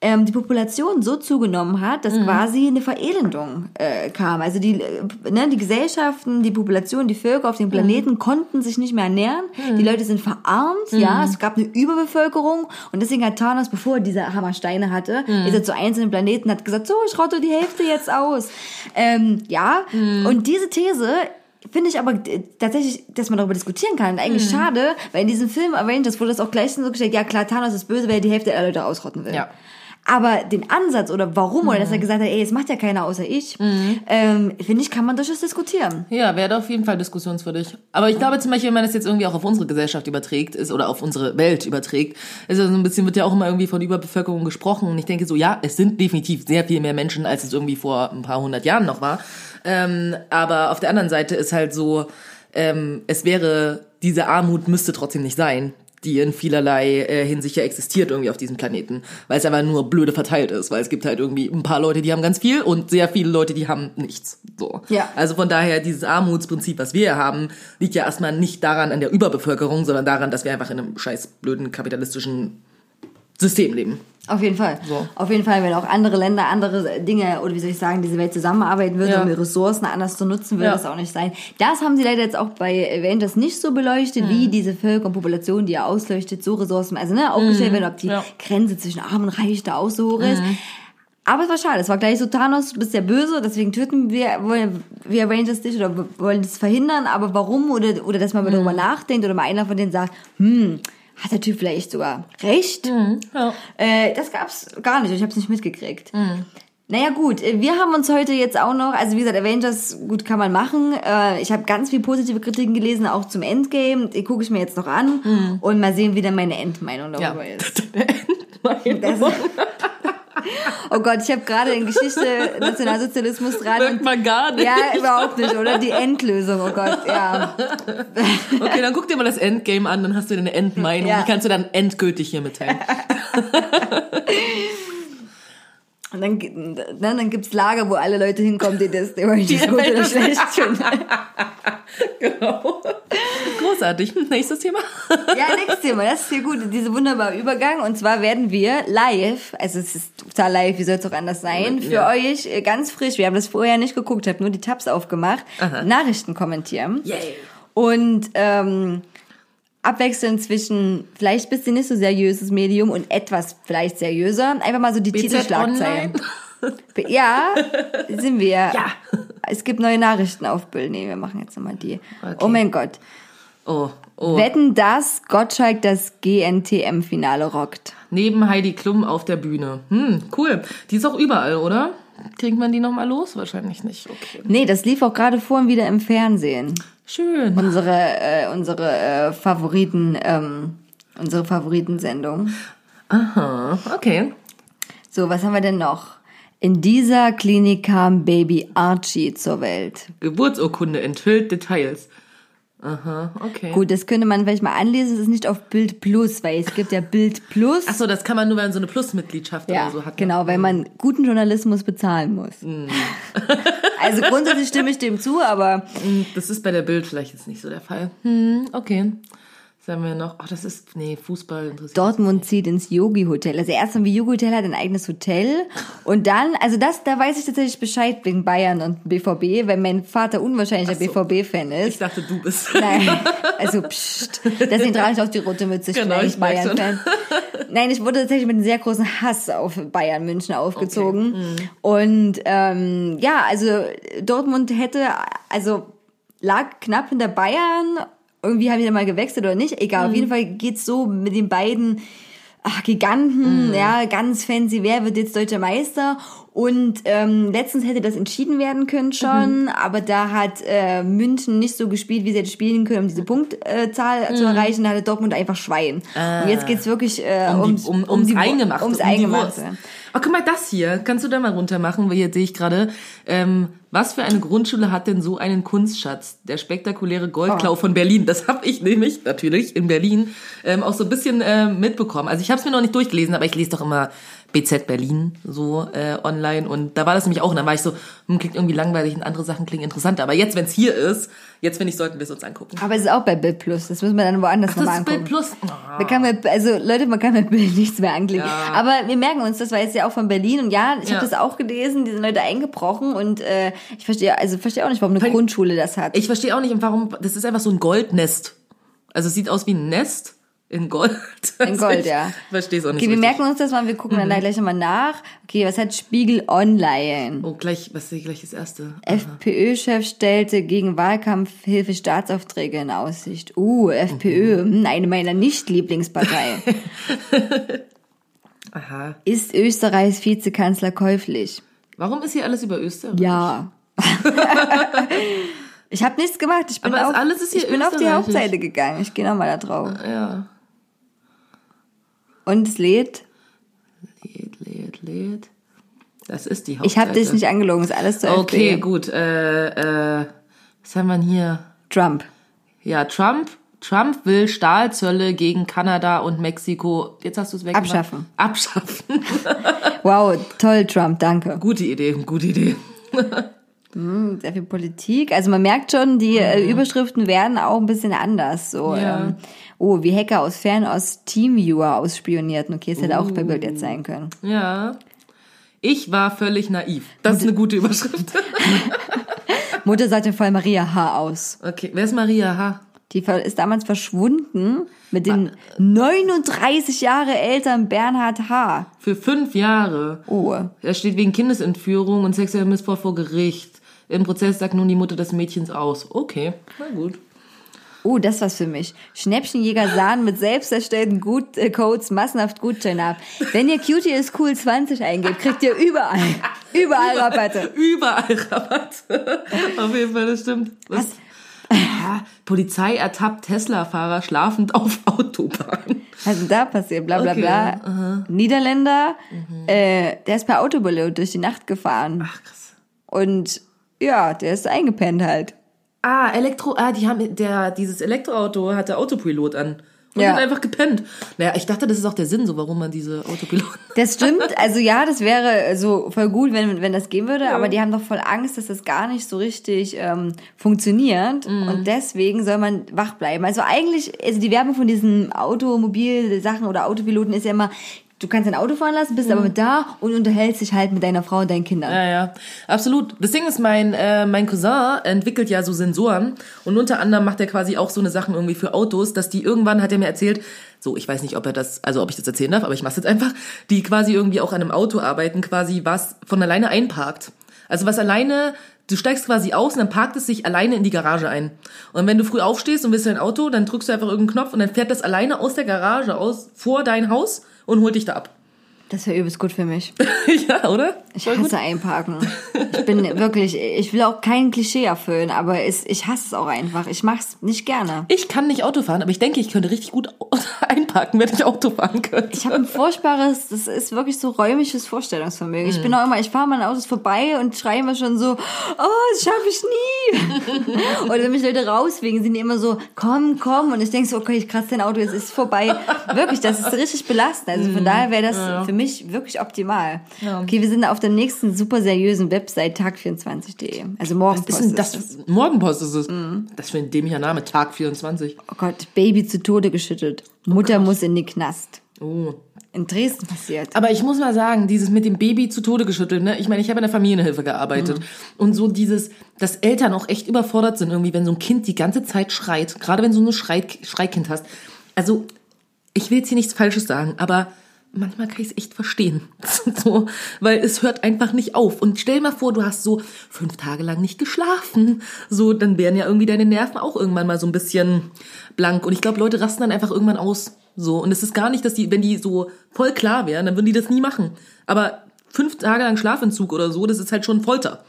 ähm, die Population so zugenommen hat, dass quasi eine Verelendung äh, kam. Also die, äh, ne, die Gesellschaften, die Population, die Völker auf dem Planeten konnten sich nicht mehr ernähren. Die Leute sind verarmt, ja, es gab eine Überbevölkerung und deswegen hat Thanos, bevor er diese Hammersteine hatte, ist er zu einzelnen Planeten, hat gesagt, so, ich rotte die Hälfte jetzt aus. Ähm, ja, und diese These Finde ich aber äh, tatsächlich, dass man darüber diskutieren kann. Eigentlich schade, weil in diesem Film Avengers wurde das auch gleich so gestellt, ja klar, Thanos ist böse, weil er die Hälfte der Leute ausrotten will. Ja. Aber den Ansatz oder warum, oder dass er gesagt hat, ey, es macht ja keiner außer ich, ähm, finde ich, kann man durchaus diskutieren. Ja, wäre auf jeden Fall diskussionswürdig. Aber ich glaube zum Beispiel, wenn man das jetzt irgendwie auch auf unsere Gesellschaft überträgt, ist oder auf unsere Welt überträgt, ist ja so ein bisschen, wird ja auch immer irgendwie von Überbevölkerung gesprochen. Und ich denke so, ja, es sind definitiv sehr viel mehr Menschen, als es irgendwie vor ein paar hundert Jahren noch war. Ähm, aber auf der anderen Seite ist halt so, ähm, es wäre, diese Armut müsste trotzdem nicht sein, die in vielerlei äh, Hinsicht ja existiert irgendwie auf diesem Planeten, weil es einfach nur blöde verteilt ist, weil es gibt halt irgendwie ein paar Leute, die haben ganz viel und sehr viele Leute, die haben nichts. So. Ja. Also von daher, dieses Armutsprinzip, was wir haben, liegt ja erstmal nicht daran an der Überbevölkerung, sondern daran, dass wir einfach in einem scheiß blöden kapitalistischen System leben. Auf jeden Fall. So. Auf jeden Fall, wenn auch andere Länder andere Dinge oder wie soll ich sagen, diese Welt zusammenarbeiten würde, Ja. um die Ressourcen anders zu nutzen, würde Ja. das auch nicht sein. Das haben sie leider jetzt auch bei Avengers nicht so beleuchtet, Mhm. wie diese Völker und Population, die er ausleuchtet, so Ressourcen, also ne, aufgestellt werden, ob die Mhm. Ja. Mhm. Grenze zwischen Arm und Reich da auch so hoch ist. Aber es war schade. Es war gleich so, Thanos, du bist der Böse, deswegen töten wir, wollen wir Avengers dich oder wollen das verhindern. Aber warum? Oder, oder dass man mal Mhm. darüber nachdenkt oder mal einer von denen sagt, hm, hat der Typ vielleicht sogar recht? Ja. Äh, das gab's gar nicht. Ich habe es nicht mitgekriegt. Mhm. Naja gut, äh, wir haben uns heute jetzt auch noch, also wie gesagt, Avengers, gut kann man machen. Äh, Ich habe ganz viel positive Kritiken gelesen, auch zum Endgame. Die gucke ich mir jetzt noch an und mal sehen, wie dann meine Endmeinung Ja. darüber ist. Das, oh Gott, ich habe gerade in Geschichte Nationalsozialismus dran. Merkt man gar nicht. Ja, überhaupt nicht, oder? Die Endlösung, oh Gott, ja. Okay, dann guck dir mal das Endgame an, dann hast du deine Endmeinung. Ja. Die kannst du dann endgültig hier mitteilen. Und dann, ne, dann gibt's Lager, wo alle Leute hinkommen, die das theoretisch gut oder schlecht finden. genau. Großartig. Nächstes Thema. Ja, nächstes Thema, das ist hier gut, dieser wunderbare Übergang. Und zwar werden wir live, also es ist total live, wie soll es auch anders sein, für Ja. euch äh, ganz frisch, wir haben das vorher nicht geguckt, ich habe nur die Tabs aufgemacht, Nachrichten kommentieren. Yay. Und ähm, abwechselnd zwischen vielleicht ein bisschen nicht so seriöses Medium und etwas vielleicht seriöser. Einfach mal so die BZ Titelschlagzeilen. Online? Ja, sind wir. Ja. Es gibt neue Nachrichten auf Bild. Nee, wir machen jetzt nochmal die. Okay. Oh mein Gott. Oh, oh. Wetten, dass Gottschalk das GNTM-Finale rockt. Neben Heidi Klum auf der Bühne. Hm, cool. Die ist auch überall, oder? Kriegt man die nochmal los? Wahrscheinlich nicht. Okay. Nee, das lief auch gerade vorhin wieder im Fernsehen. Schön. Unsere, äh, unsere äh, Favoriten, ähm, unsere Favoritensendung. Aha, okay. So, was haben wir denn noch? In dieser Klinik kam Baby Archie zur Welt. Geburtsurkunde enthüllt Details. Aha, okay. Gut, das könnte man vielleicht mal anlesen. Es ist nicht auf Bild Plus, weil es gibt ja Bild Plus. Ach so, das kann man nur, wenn man so eine Plus-Mitgliedschaft ja, oder so hat. genau, weil man guten Journalismus bezahlen muss. Mhm. also grundsätzlich stimme ich dem zu, aber Hm, Das ist bei der Bild vielleicht jetzt nicht so der Fall. Hm, okay. Was haben wir noch? Ach, das ist, nee, Fußball interessiert. Dortmund zieht ins Yogi Hotel. Also erst haben wir Yogi Hotel hat ein eigenes Hotel und dann, also das, da weiß ich tatsächlich Bescheid wegen Bayern und BVB, weil mein Vater unwahrscheinlicher so. BVB-Fan ist. Ich dachte, du bist. Nein, also pst, deswegen trage ich auch die rote Mütze, Genau, ich Bayern-Fan. Nein, ich wurde tatsächlich mit einem sehr großen Hass auf Bayern München aufgezogen. Mhm. Und ähm, ja, also Dortmund hätte, also lag knapp hinter Bayern. Irgendwie haben die dann mal gewechselt oder nicht. Egal, Mhm. auf jeden Fall geht's so mit den beiden ach, Mhm. Giganten, ja, ganz fancy, wer wird jetzt deutscher Meister? Und ähm, letztens hätte das entschieden werden können schon, Mhm. aber da hat äh, München nicht so gespielt, wie sie hätte spielen können, um diese Punktzahl zu erreichen. Da hatte Dortmund einfach Schwein. Und jetzt geht's wirklich äh, Mhm. Um, ums, die, um, ums die Eingemachte. Ums um Eingemachte. Oh, guck mal, das hier. Kannst du da mal runter machen? Weil hier sehe ich gerade. Ähm, was für eine Grundschule hat denn so einen Kunstschatz? Der spektakuläre Goldklau Oh. von Berlin. Das habe ich nämlich, natürlich, in Berlin ähm, auch so ein bisschen äh, mitbekommen. Also ich habe es mir noch nicht durchgelesen, aber ich lese doch immer BZ Berlin so äh, online. Und da war das nämlich auch. Und dann war ich so, hm, klingt irgendwie langweilig und andere Sachen klingen interessanter. Aber jetzt, wenn es hier ist, jetzt finde ich, sollten wir es uns angucken. Aber es ist auch bei Bild Plus. Das müssen wir dann woanders Das nochmal ist Bild angucken. Plus. Da kann man, also Leute, man kann mit Bild nichts mehr anklicken. Ja. Aber wir merken uns, das war jetzt ja auch von Berlin und ja, ich Ja. habe das auch gelesen, die sind Leute eingebrochen und äh, ich verstehe, also verstehe auch nicht, warum eine Weil- Grundschule das hat. Ich verstehe auch nicht, warum. Das ist einfach so ein Goldnest. Also es sieht aus wie ein Nest in Gold. In Gold, ich ja. Verstehe es auch nicht. Okay, wir richtig. merken uns das mal, wir gucken dann da gleich nochmal nach. Okay, was hat Spiegel Online? Oh, gleich, was ist gleich das erste? FPÖ-Chef stellte gegen Wahlkampfhilfe Staatsaufträge in Aussicht. Uh, FPÖ, Mhm. hm, eine meiner Nicht-Lieblingsparteien. Aha. Ist Österreichs Vizekanzler käuflich? Warum ist hier alles über Österreich? Ja. ich habe nichts gemacht. Ich bin, Aber auf, alles ist hier ich bin auf die. Hauptseite gegangen. Ich gehe nochmal da drauf. Ja. Und es lädt. Lädt, lädt, lädt. Das ist die Ich Hauptseite. habe dich nicht angelogen. Ist alles zur Okay, FPÖ. gut. Äh, äh, was haben wir denn hier? Trump. Ja, Trump. Trump will Stahlzölle gegen Kanada und Mexiko. Jetzt hast du es weg. Abschaffen. Abschaffen. Wow, toll, Trump. Danke. gute Idee, gute Idee. Sehr viel Politik. Also man merkt schon, die äh, Überschriften werden auch ein bisschen anders. So, Ja. ähm, oh, wie Hacker aus Fernost Teamviewer ausspionierten. Okay, es hätte auch bei Bild jetzt sein können. Ja. Ich war völlig naiv. Das ist eine gute Überschrift. Mutter sagte voll Maria H. aus. Okay, wer ist Maria H? Die ist damals verschwunden mit den 39 Jahre älteren Bernhard H. Für fünf Jahre. Oh. Er steht wegen Kindesentführung und sexuellem Missbrauch vor Gericht. Im Prozess sagt nun die Mutter des Mädchens aus. Okay, na gut. Oh, das war's für mich. Schnäppchenjäger sahen mit selbst erstellten Gut äh, Codes massenhaft Gutscheine ab. Wenn ihr Cutie is cool 20 eingebt, kriegt ihr überall Überall Rabatte. Überall Rabatte. Auf jeden Fall, das stimmt. Was? Ja, Polizei ertappt Tesla-Fahrer schlafend auf Autobahn. Denn da passiert? Bla bla Okay, bla. Niederländer, äh, der ist per Autopilot durch die Nacht gefahren. Ach, krass. Und ja, der ist eingepennt halt. Ah, Elektro, ah, die haben, der, dieses Elektroauto hatte Autopilot an. Und Ja. hat einfach gepennt. Naja, ich dachte, das ist auch der Sinn, so warum man diese Autopiloten. Das stimmt, also ja, das wäre so voll gut, wenn, wenn das gehen würde, aber die haben doch voll Angst, dass das gar nicht so richtig ähm, funktioniert und deswegen soll man wach bleiben. Also eigentlich, also die Werbung von diesen Automobil-Sachen oder Autopiloten ist ja immer, du kannst dein Auto fahren lassen, bist aber mit da und unterhältst dich halt mit deiner Frau und deinen Kindern. Ja, ja, absolut. Das Ding ist, mein, äh, mein Cousin entwickelt ja so Sensoren und unter anderem macht er quasi auch so eine Sachen irgendwie für Autos, dass die irgendwann, hat er mir erzählt, so, ich weiß nicht, ob er das, also ob ich das erzählen darf, aber ich mach's jetzt einfach, die quasi irgendwie auch an einem Auto arbeiten, quasi was von alleine einparkt. Also was alleine, du steigst quasi aus und dann parkt es sich alleine in die Garage ein. Und wenn du früh aufstehst und willst dein Auto, dann drückst du einfach irgendeinen Knopf und dann fährt das alleine aus der Garage aus vor dein Haus und holt dich da ab. Das wäre übelst gut für mich. ja, oder? Ich Voll gut. hasse einparken. Ich bin wirklich, ich will auch kein Klischee erfüllen, aber es, ich hasse es auch einfach. Ich mach's nicht gerne. Ich kann nicht Auto fahren, aber ich denke, ich könnte richtig gut einparken, wenn ich Auto fahren könnte. Ich habe ein furchtbares, das ist wirklich so räumliches Vorstellungsvermögen. Ich bin auch immer, ich fahre mal an Autos vorbei und schreie immer schon so, oh, das schaffe ich nie. Oder wenn mich Leute rauswegen, sind die immer so, komm, komm. Und ich denke so, okay, ich kratze dein Auto, es ist vorbei. Wirklich, das ist richtig belastend. Also von daher wäre das für mich wirklich optimal. Okay, wir sind auf der nächsten super seriösen Website tag24.de. Also morgen Was ist denn das? Morgenpost ist es. Das für ein dämlicher Name, Tag 24. Oh Gott, Baby zu Tode geschüttet. Mutter muss in die Knast. Oh. In Dresden passiert. Aber ich muss mal sagen, dieses mit dem Baby zu Tode geschüttelt, ne? Ich meine, ich habe in der Familienhilfe gearbeitet. Und so dieses, dass Eltern auch echt überfordert sind, irgendwie, wenn so ein Kind die ganze Zeit schreit. Gerade wenn du so ein Schrei Schreikind hast. Also, ich will jetzt hier nichts Falsches sagen, aber manchmal kann ich es echt verstehen. so, weil es hört einfach nicht auf. Und stell mal vor, du hast so fünf Tage lang nicht geschlafen. So, dann wären ja irgendwie deine Nerven auch irgendwann mal so ein bisschen blank. Und ich glaube, Leute rasten dann einfach irgendwann aus. So, und es ist gar nicht, dass die, wenn die so voll klar wären, dann würden die das nie machen. Aber fünf Tage lang Schlafentzug oder so, das ist halt schon Folter.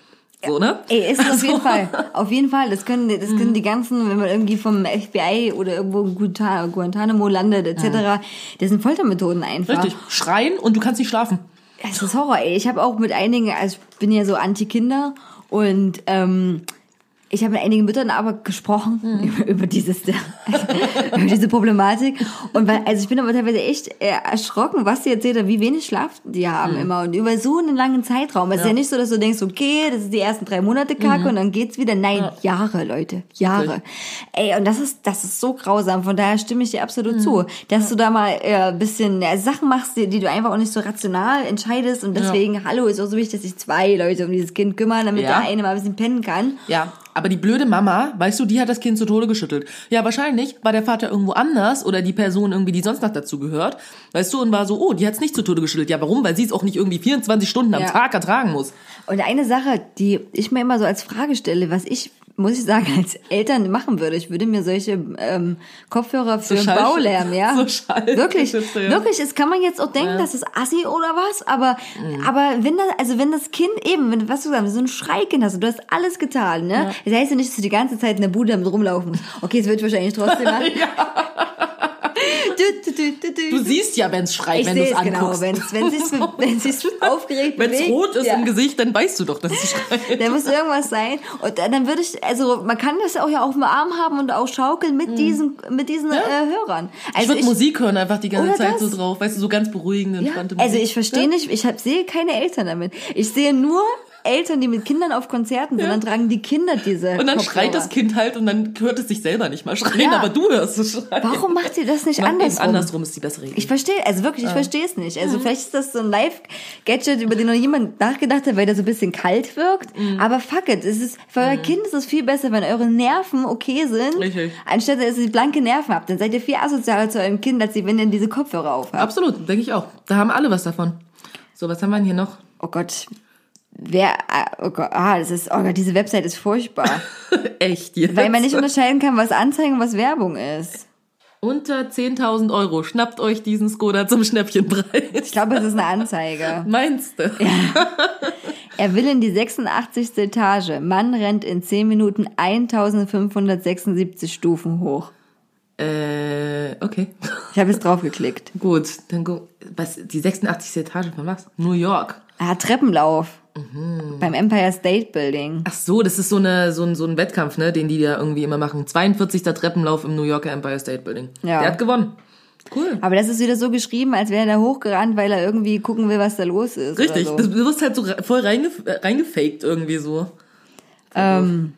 So, ne? Ey, ist es auf Also- jeden Fall. Auf jeden Fall. Das können, das können die ganzen, wenn man irgendwie vom FBI oder irgendwo Guantanamo landet, etc., das sind Foltermethoden einfach. Richtig. Schreien und du kannst nicht schlafen. Es ist Horror, ey. Ich habe auch mit einigen, also ich bin ja so Anti-Kinder und ähm, ich habe mit einigen Müttern aber gesprochen über, über dieses über diese Problematik. Und weil also ich bin aber teilweise echt äh, erschrocken, was sie erzählt hat, wie wenig Schlaf die haben immer. Und über so einen langen Zeitraum. Es ist ja. nicht so, dass du denkst, okay, das ist die ersten drei Monate Kacke und dann geht's wieder. Nein, Jahre, Leute, Jahre. Ey, und das ist das ist so grausam. Von daher stimme ich dir absolut zu, dass du da mal äh, ein bisschen äh, Sachen machst, die, die du einfach auch nicht so rational entscheidest. Und deswegen, hallo, ist auch so wichtig, dass sich zwei Leute um dieses Kind kümmern, damit Ja. der eine mal ein bisschen pennen kann. Ja, aber die blöde Mama, weißt du, die hat das Kind zu Tode geschüttelt. Ja, wahrscheinlich war der Vater irgendwo anders oder die Person irgendwie, die sonst noch dazu gehört, weißt du, und war so, oh, die hat's nicht zu Tode geschüttelt. Ja, warum? Weil sie es auch nicht irgendwie 24 Stunden am Ja. Tag ertragen muss. Und eine Sache, die ich mir immer so als Frage stelle, was ich, muss ich sagen, als Eltern machen würde, ich würde mir solche ähm, Kopfhörer für Schall- Baulärm, ja. so Schall- wirklich, ja. wirklich, es kann man jetzt auch denken, das ist assi oder was, aber, Mhm. aber wenn das, also wenn das Kind eben, wenn, was du sagst, so ein Schreikind hast, und du hast alles getan, ne? Das heißt ja nicht, dass du die ganze Zeit in der Bude damit rumlaufen musst. Okay, es wird wahrscheinlich trotzdem machen. du, du, du, du, du. Siehst ja, wenn's schreit, ich wenn du es es genau, anguckst. wenn es wenn wenn aufgeregt Wenn es rot ist ja. im Gesicht, dann weißt du doch, dass es schreit. Da muss irgendwas sein. Und dann würde ich, also man kann das auch ja auf dem Arm haben und auch schaukeln mit diesen, mit diesen äh, Hörern. Mhm. Ich Also würde Musik hören, einfach die ganze Zeit das. so drauf, weißt du, so ganz beruhigende, ja, entspannte Musik. also ich verstehe nicht, ich hab, sehe keine Eltern damit. Ich sehe nur Eltern, die mit Kindern auf Konzerten sind, dann tragen die Kinder diese Und dann Kopfhörer. schreit das Kind halt und dann hört es sich selber nicht mal schreien, Ja. aber du hörst es schreien. Warum macht ihr das nicht eben andersrum? andersrum ist die bessere Idee. Ich verstehe, also wirklich, ich verstehe es nicht. Mhm. Also vielleicht ist das so ein Live-Gadget, über den noch jemand nachgedacht hat, weil der so ein bisschen kalt wirkt. Mhm. Aber fuck it, es ist, für euer Kind ist es viel besser, wenn eure Nerven okay sind, Richtig. anstatt dass ihr blanke Nerven habt. Dann seid ihr viel asozialer zu eurem Kind, als wenn ihr diese Kopfhörer aufhabt. Absolut, denke ich auch. Da haben alle was davon. So, was haben wir denn hier noch? Oh Gott. Wer, ah, oh Gott, ah, das ist, oh Gott, diese Website ist furchtbar. Echt jetzt? weil man nicht unterscheiden kann, was Anzeigen und was Werbung ist. Unter 10.000 Euro. Schnappt euch diesen Skoda zum Schnäppchenpreis. Ich glaube, es ist eine Anzeige. Meinst du? Er will in die 86. Etage. Mann rennt in 10 Minuten 1576 Stufen hoch. Äh, okay. Ich habe jetzt draufgeklickt. Gut, dann go. Was, die 86. Etage von was? New York. Ah, Treppenlauf. Mhm. Beim Empire State Building. Ach so, das ist so, eine, so, ein, so ein Wettkampf, ne, den die da irgendwie immer machen. 42. Treppenlauf im New Yorker Empire State Building. Ja. Der hat gewonnen. Cool. Aber das ist wieder so geschrieben, als wäre er da hochgerannt, weil er irgendwie gucken will, was da los ist. Richtig, so. das, du wirst halt so voll reingef reingefaked irgendwie so. Ähm,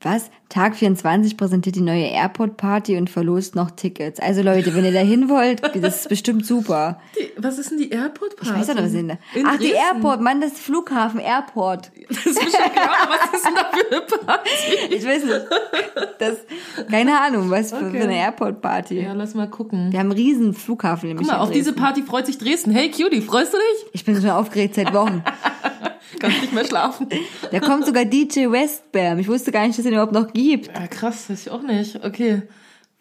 was? Tag 24 präsentiert die neue Airport Party und verlost noch Tickets. Also Leute, wenn ihr da hin wollt, das ist bestimmt super. Die, was ist denn die Airport Party? Ich weiß auch noch, was da. In Ach, die Dresden. Airport, Mann, das ist Flughafen, Airport. Das ist klar, aber was ist denn da für eine Party? Ich weiß nicht. Das, keine Ahnung, was für, Okay. für eine Airport Party. Ja, lass mal gucken. Wir haben einen riesen Flughafen nämlich Guck mal, auf diese. Party freut sich Dresden. Hey Cutie, freust du dich? Ich bin schon aufgeregt seit Wochen. Kannst nicht mehr schlafen. Da kommt sogar DJ Westbam. Ich wusste gar nicht, dass es den überhaupt noch gibt. Ja, krass, weiß ich auch nicht. Okay.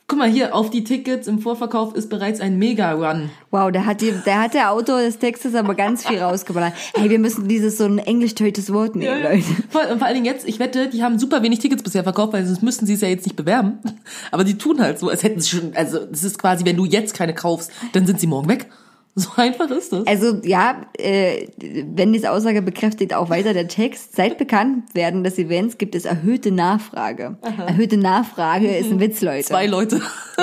Guck mal hier, auf die Tickets im Vorverkauf ist bereits ein Mega-Run. Wow, da hat, die, da hat der Autor des Textes aber ganz viel rausgeballert. Hey, wir müssen dieses so ein englisch-deutsches Wort nehmen, Leute. Vor, und vor allen Dingen jetzt, ich wette, die haben super wenig Tickets bisher verkauft, weil sonst müssten sie es ja jetzt nicht bewerben. Aber die tun halt so, als hätten sie schon, also das ist quasi, wenn du jetzt keine kaufst, dann sind sie morgen weg. So einfach ist das. Also ja, äh, wenn diese Aussage bekräftigt auch weiter der Text, seit bekannt werden des Events gibt es erhöhte Nachfrage. Erhöhte Nachfrage ist ein Witz, Leute. Zwei Leute.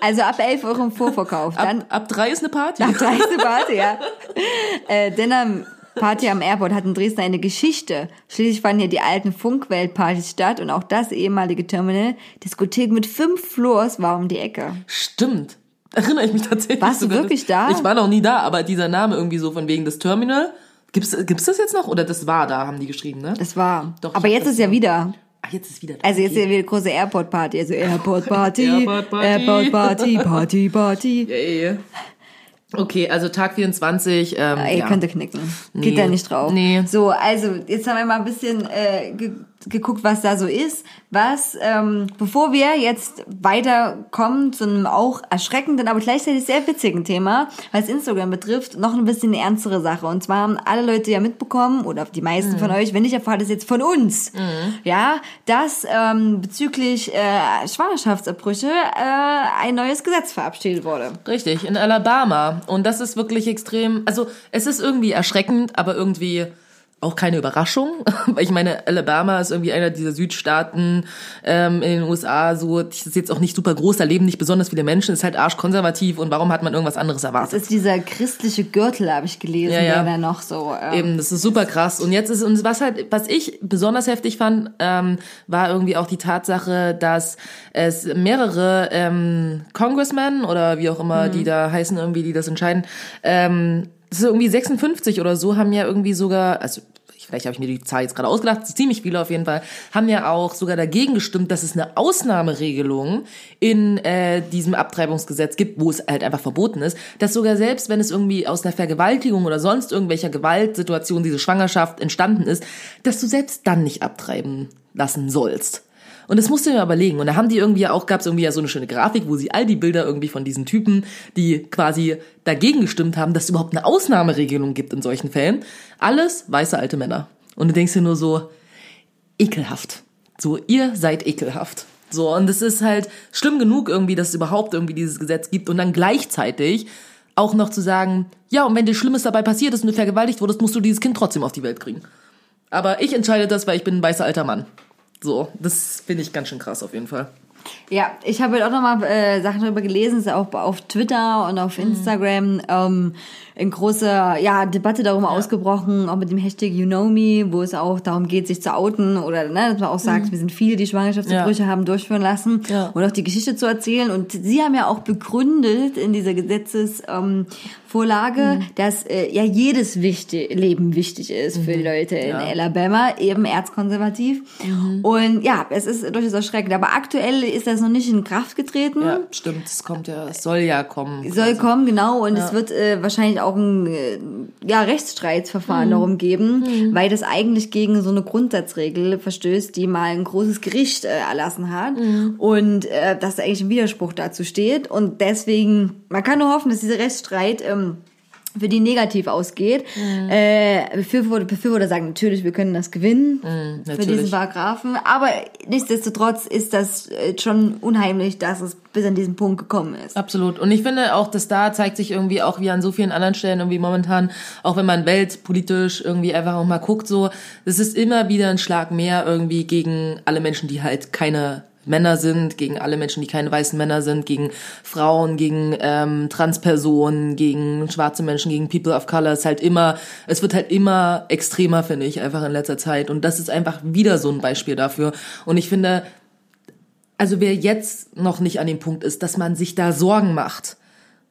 Also ab 11 Euro im Vorverkauf. Dann Ab, ab drei ist eine Party. Nach 30 Party, ja. Äh, denn am Party am Airport hat in Dresden eine Geschichte. Schließlich fanden hier die alten Funkweltpartys statt und auch das ehemalige Terminal, Diskothek mit fünf Floors, war um die Ecke. Stimmt. Erinnere ich mich tatsächlich. Warst du wirklich da? Ich war noch nie da, aber dieser Name irgendwie so von wegen des Terminal. Gibt's, gibt's das jetzt noch? Oder das war da, haben die geschrieben, ne? Das war. Doch, Aber jetzt ist ja wieder. Ah, jetzt ist wieder da. Also jetzt ist ja wieder große Airport Party. Also Airport Party, Airport Party. Airport Party, Party, Party. Yay. Okay, also Tag 24. Ähm, Ey, ja. könnte knicken. Geht Nee. da nicht drauf. Nee. So, also jetzt haben wir mal ein bisschen äh, geguckt, was da so ist. Was, ähm, bevor wir jetzt weiterkommen zu einem auch erschreckenden, aber gleichzeitig sehr witzigen Thema, was Instagram betrifft, noch ein bisschen eine ernstere Sache. Und zwar haben alle Leute ja mitbekommen, oder die meisten Mhm. von euch, wenn nicht erfahrt es jetzt von uns, ja, dass ähm, bezüglich äh, Schwangerschaftsabbrüche äh, ein neues Gesetz verabschiedet wurde. Richtig, in Alabama. Und das ist wirklich extrem, also es ist irgendwie erschreckend, aber irgendwie auch keine Überraschung. Weil ich meine, Alabama ist irgendwie einer dieser Südstaaten ähm, in den USA, so, das ist jetzt auch nicht super groß, da leben nicht besonders viele Menschen, ist halt arschkonservativ und warum hat man irgendwas anderes Das erwartet? ist dieser christliche Gürtel, habe ich gelesen, Ja, ja. der noch so. Ähm, Eben, das ist super krass. Und jetzt ist und was halt, was ich besonders heftig fand, ähm, war irgendwie auch die Tatsache, dass es mehrere ähm, Congressmen oder wie auch immer die da heißen, irgendwie, die das entscheiden, ähm, das ist irgendwie 56 oder so, haben ja irgendwie sogar, also vielleicht habe ich mir die Zahl jetzt gerade ausgedacht, ziemlich viele auf jeden Fall, haben ja auch sogar dagegen gestimmt, dass es eine Ausnahmeregelung in äh, diesem Abtreibungsgesetz gibt, wo es halt einfach verboten ist, dass sogar selbst wenn es irgendwie aus einer Vergewaltigung oder sonst irgendwelcher Gewaltsituation diese Schwangerschaft entstanden ist, dass du selbst dann nicht abtreiben lassen sollst. Und das musst du mal überlegen. Und da haben die irgendwie auch, gab es irgendwie ja so eine schöne Grafik, wo sie all die Bilder irgendwie von diesen Typen, die quasi dagegen gestimmt haben, dass es überhaupt eine Ausnahmeregelung gibt in solchen Fällen. Alles weiße alte Männer. Und du denkst dir nur so, ekelhaft. So, ihr seid ekelhaft. So, und es ist halt schlimm genug irgendwie, dass es überhaupt irgendwie dieses Gesetz gibt und dann gleichzeitig auch noch zu sagen, ja, und wenn dir Schlimmes dabei passiert ist und du vergewaltigt wurdest, musst du dieses Kind trotzdem auf die Welt kriegen. Aber ich entscheide das, weil ich bin ein weißer alter Mann. So, das finde ich ganz schön krass auf jeden Fall. Ja, ich habe halt auch nochmal äh, Sachen darüber gelesen, ist auch auf Twitter und auf Instagram ähm, in großer ja, Debatte darum ausgebrochen, auch mit dem Hashtag You Know Me, wo es auch darum geht, sich zu outen oder ne, dass man auch sagt, wir sind viele, die Schwangerschaftsabbrüche haben durchführen lassen Ja. und auch die Geschichte zu erzählen. Und sie haben ja auch begründet in dieser Gesetzesvorlage, ähm, Vorlage, dass äh, ja jedes wichtig, Leben wichtig ist für die Leute in Ja. Alabama, eben erzkonservativ. Und ja, es ist durchaus erschreckend. Aber aktuell ist das noch nicht in Kraft getreten. Ja, stimmt, es kommt ja, es soll ja kommen. Soll kommen, genau. Und es wird äh, wahrscheinlich auch ein äh, ja, Rechtsstreitsverfahren darum geben, weil das eigentlich gegen so eine Grundsatzregel verstößt, die mal ein großes Gericht äh, erlassen hat. Und äh, dass da eigentlich ein Widerspruch dazu steht. Und deswegen, man kann nur hoffen, dass dieser Rechtsstreit ähm, für die negativ ausgeht. Mhm. Äh, Befürworter, Befürworter sagen natürlich, wir können das gewinnen für Mhm, natürlich. diesen Paragraphen. Aber nichtsdestotrotz ist das äh, schon unheimlich, dass es bis an diesen Punkt gekommen ist. Absolut. Und ich finde auch, dass da zeigt sich irgendwie auch wie an so vielen anderen Stellen irgendwie momentan, auch wenn man weltpolitisch irgendwie einfach auch mal guckt, so, es ist immer wieder ein Schlag mehr irgendwie gegen alle Menschen, die halt keine Männer sind, gegen alle Menschen, die keine weißen Männer sind, gegen Frauen, gegen ähm, Transpersonen, gegen schwarze Menschen, gegen People of Color. Es ist halt immer, es wird halt immer extremer, finde ich, einfach in letzter Zeit. Und das ist einfach wieder so ein Beispiel dafür. Und ich finde, also wer jetzt noch nicht an dem Punkt ist, dass man sich da Sorgen macht,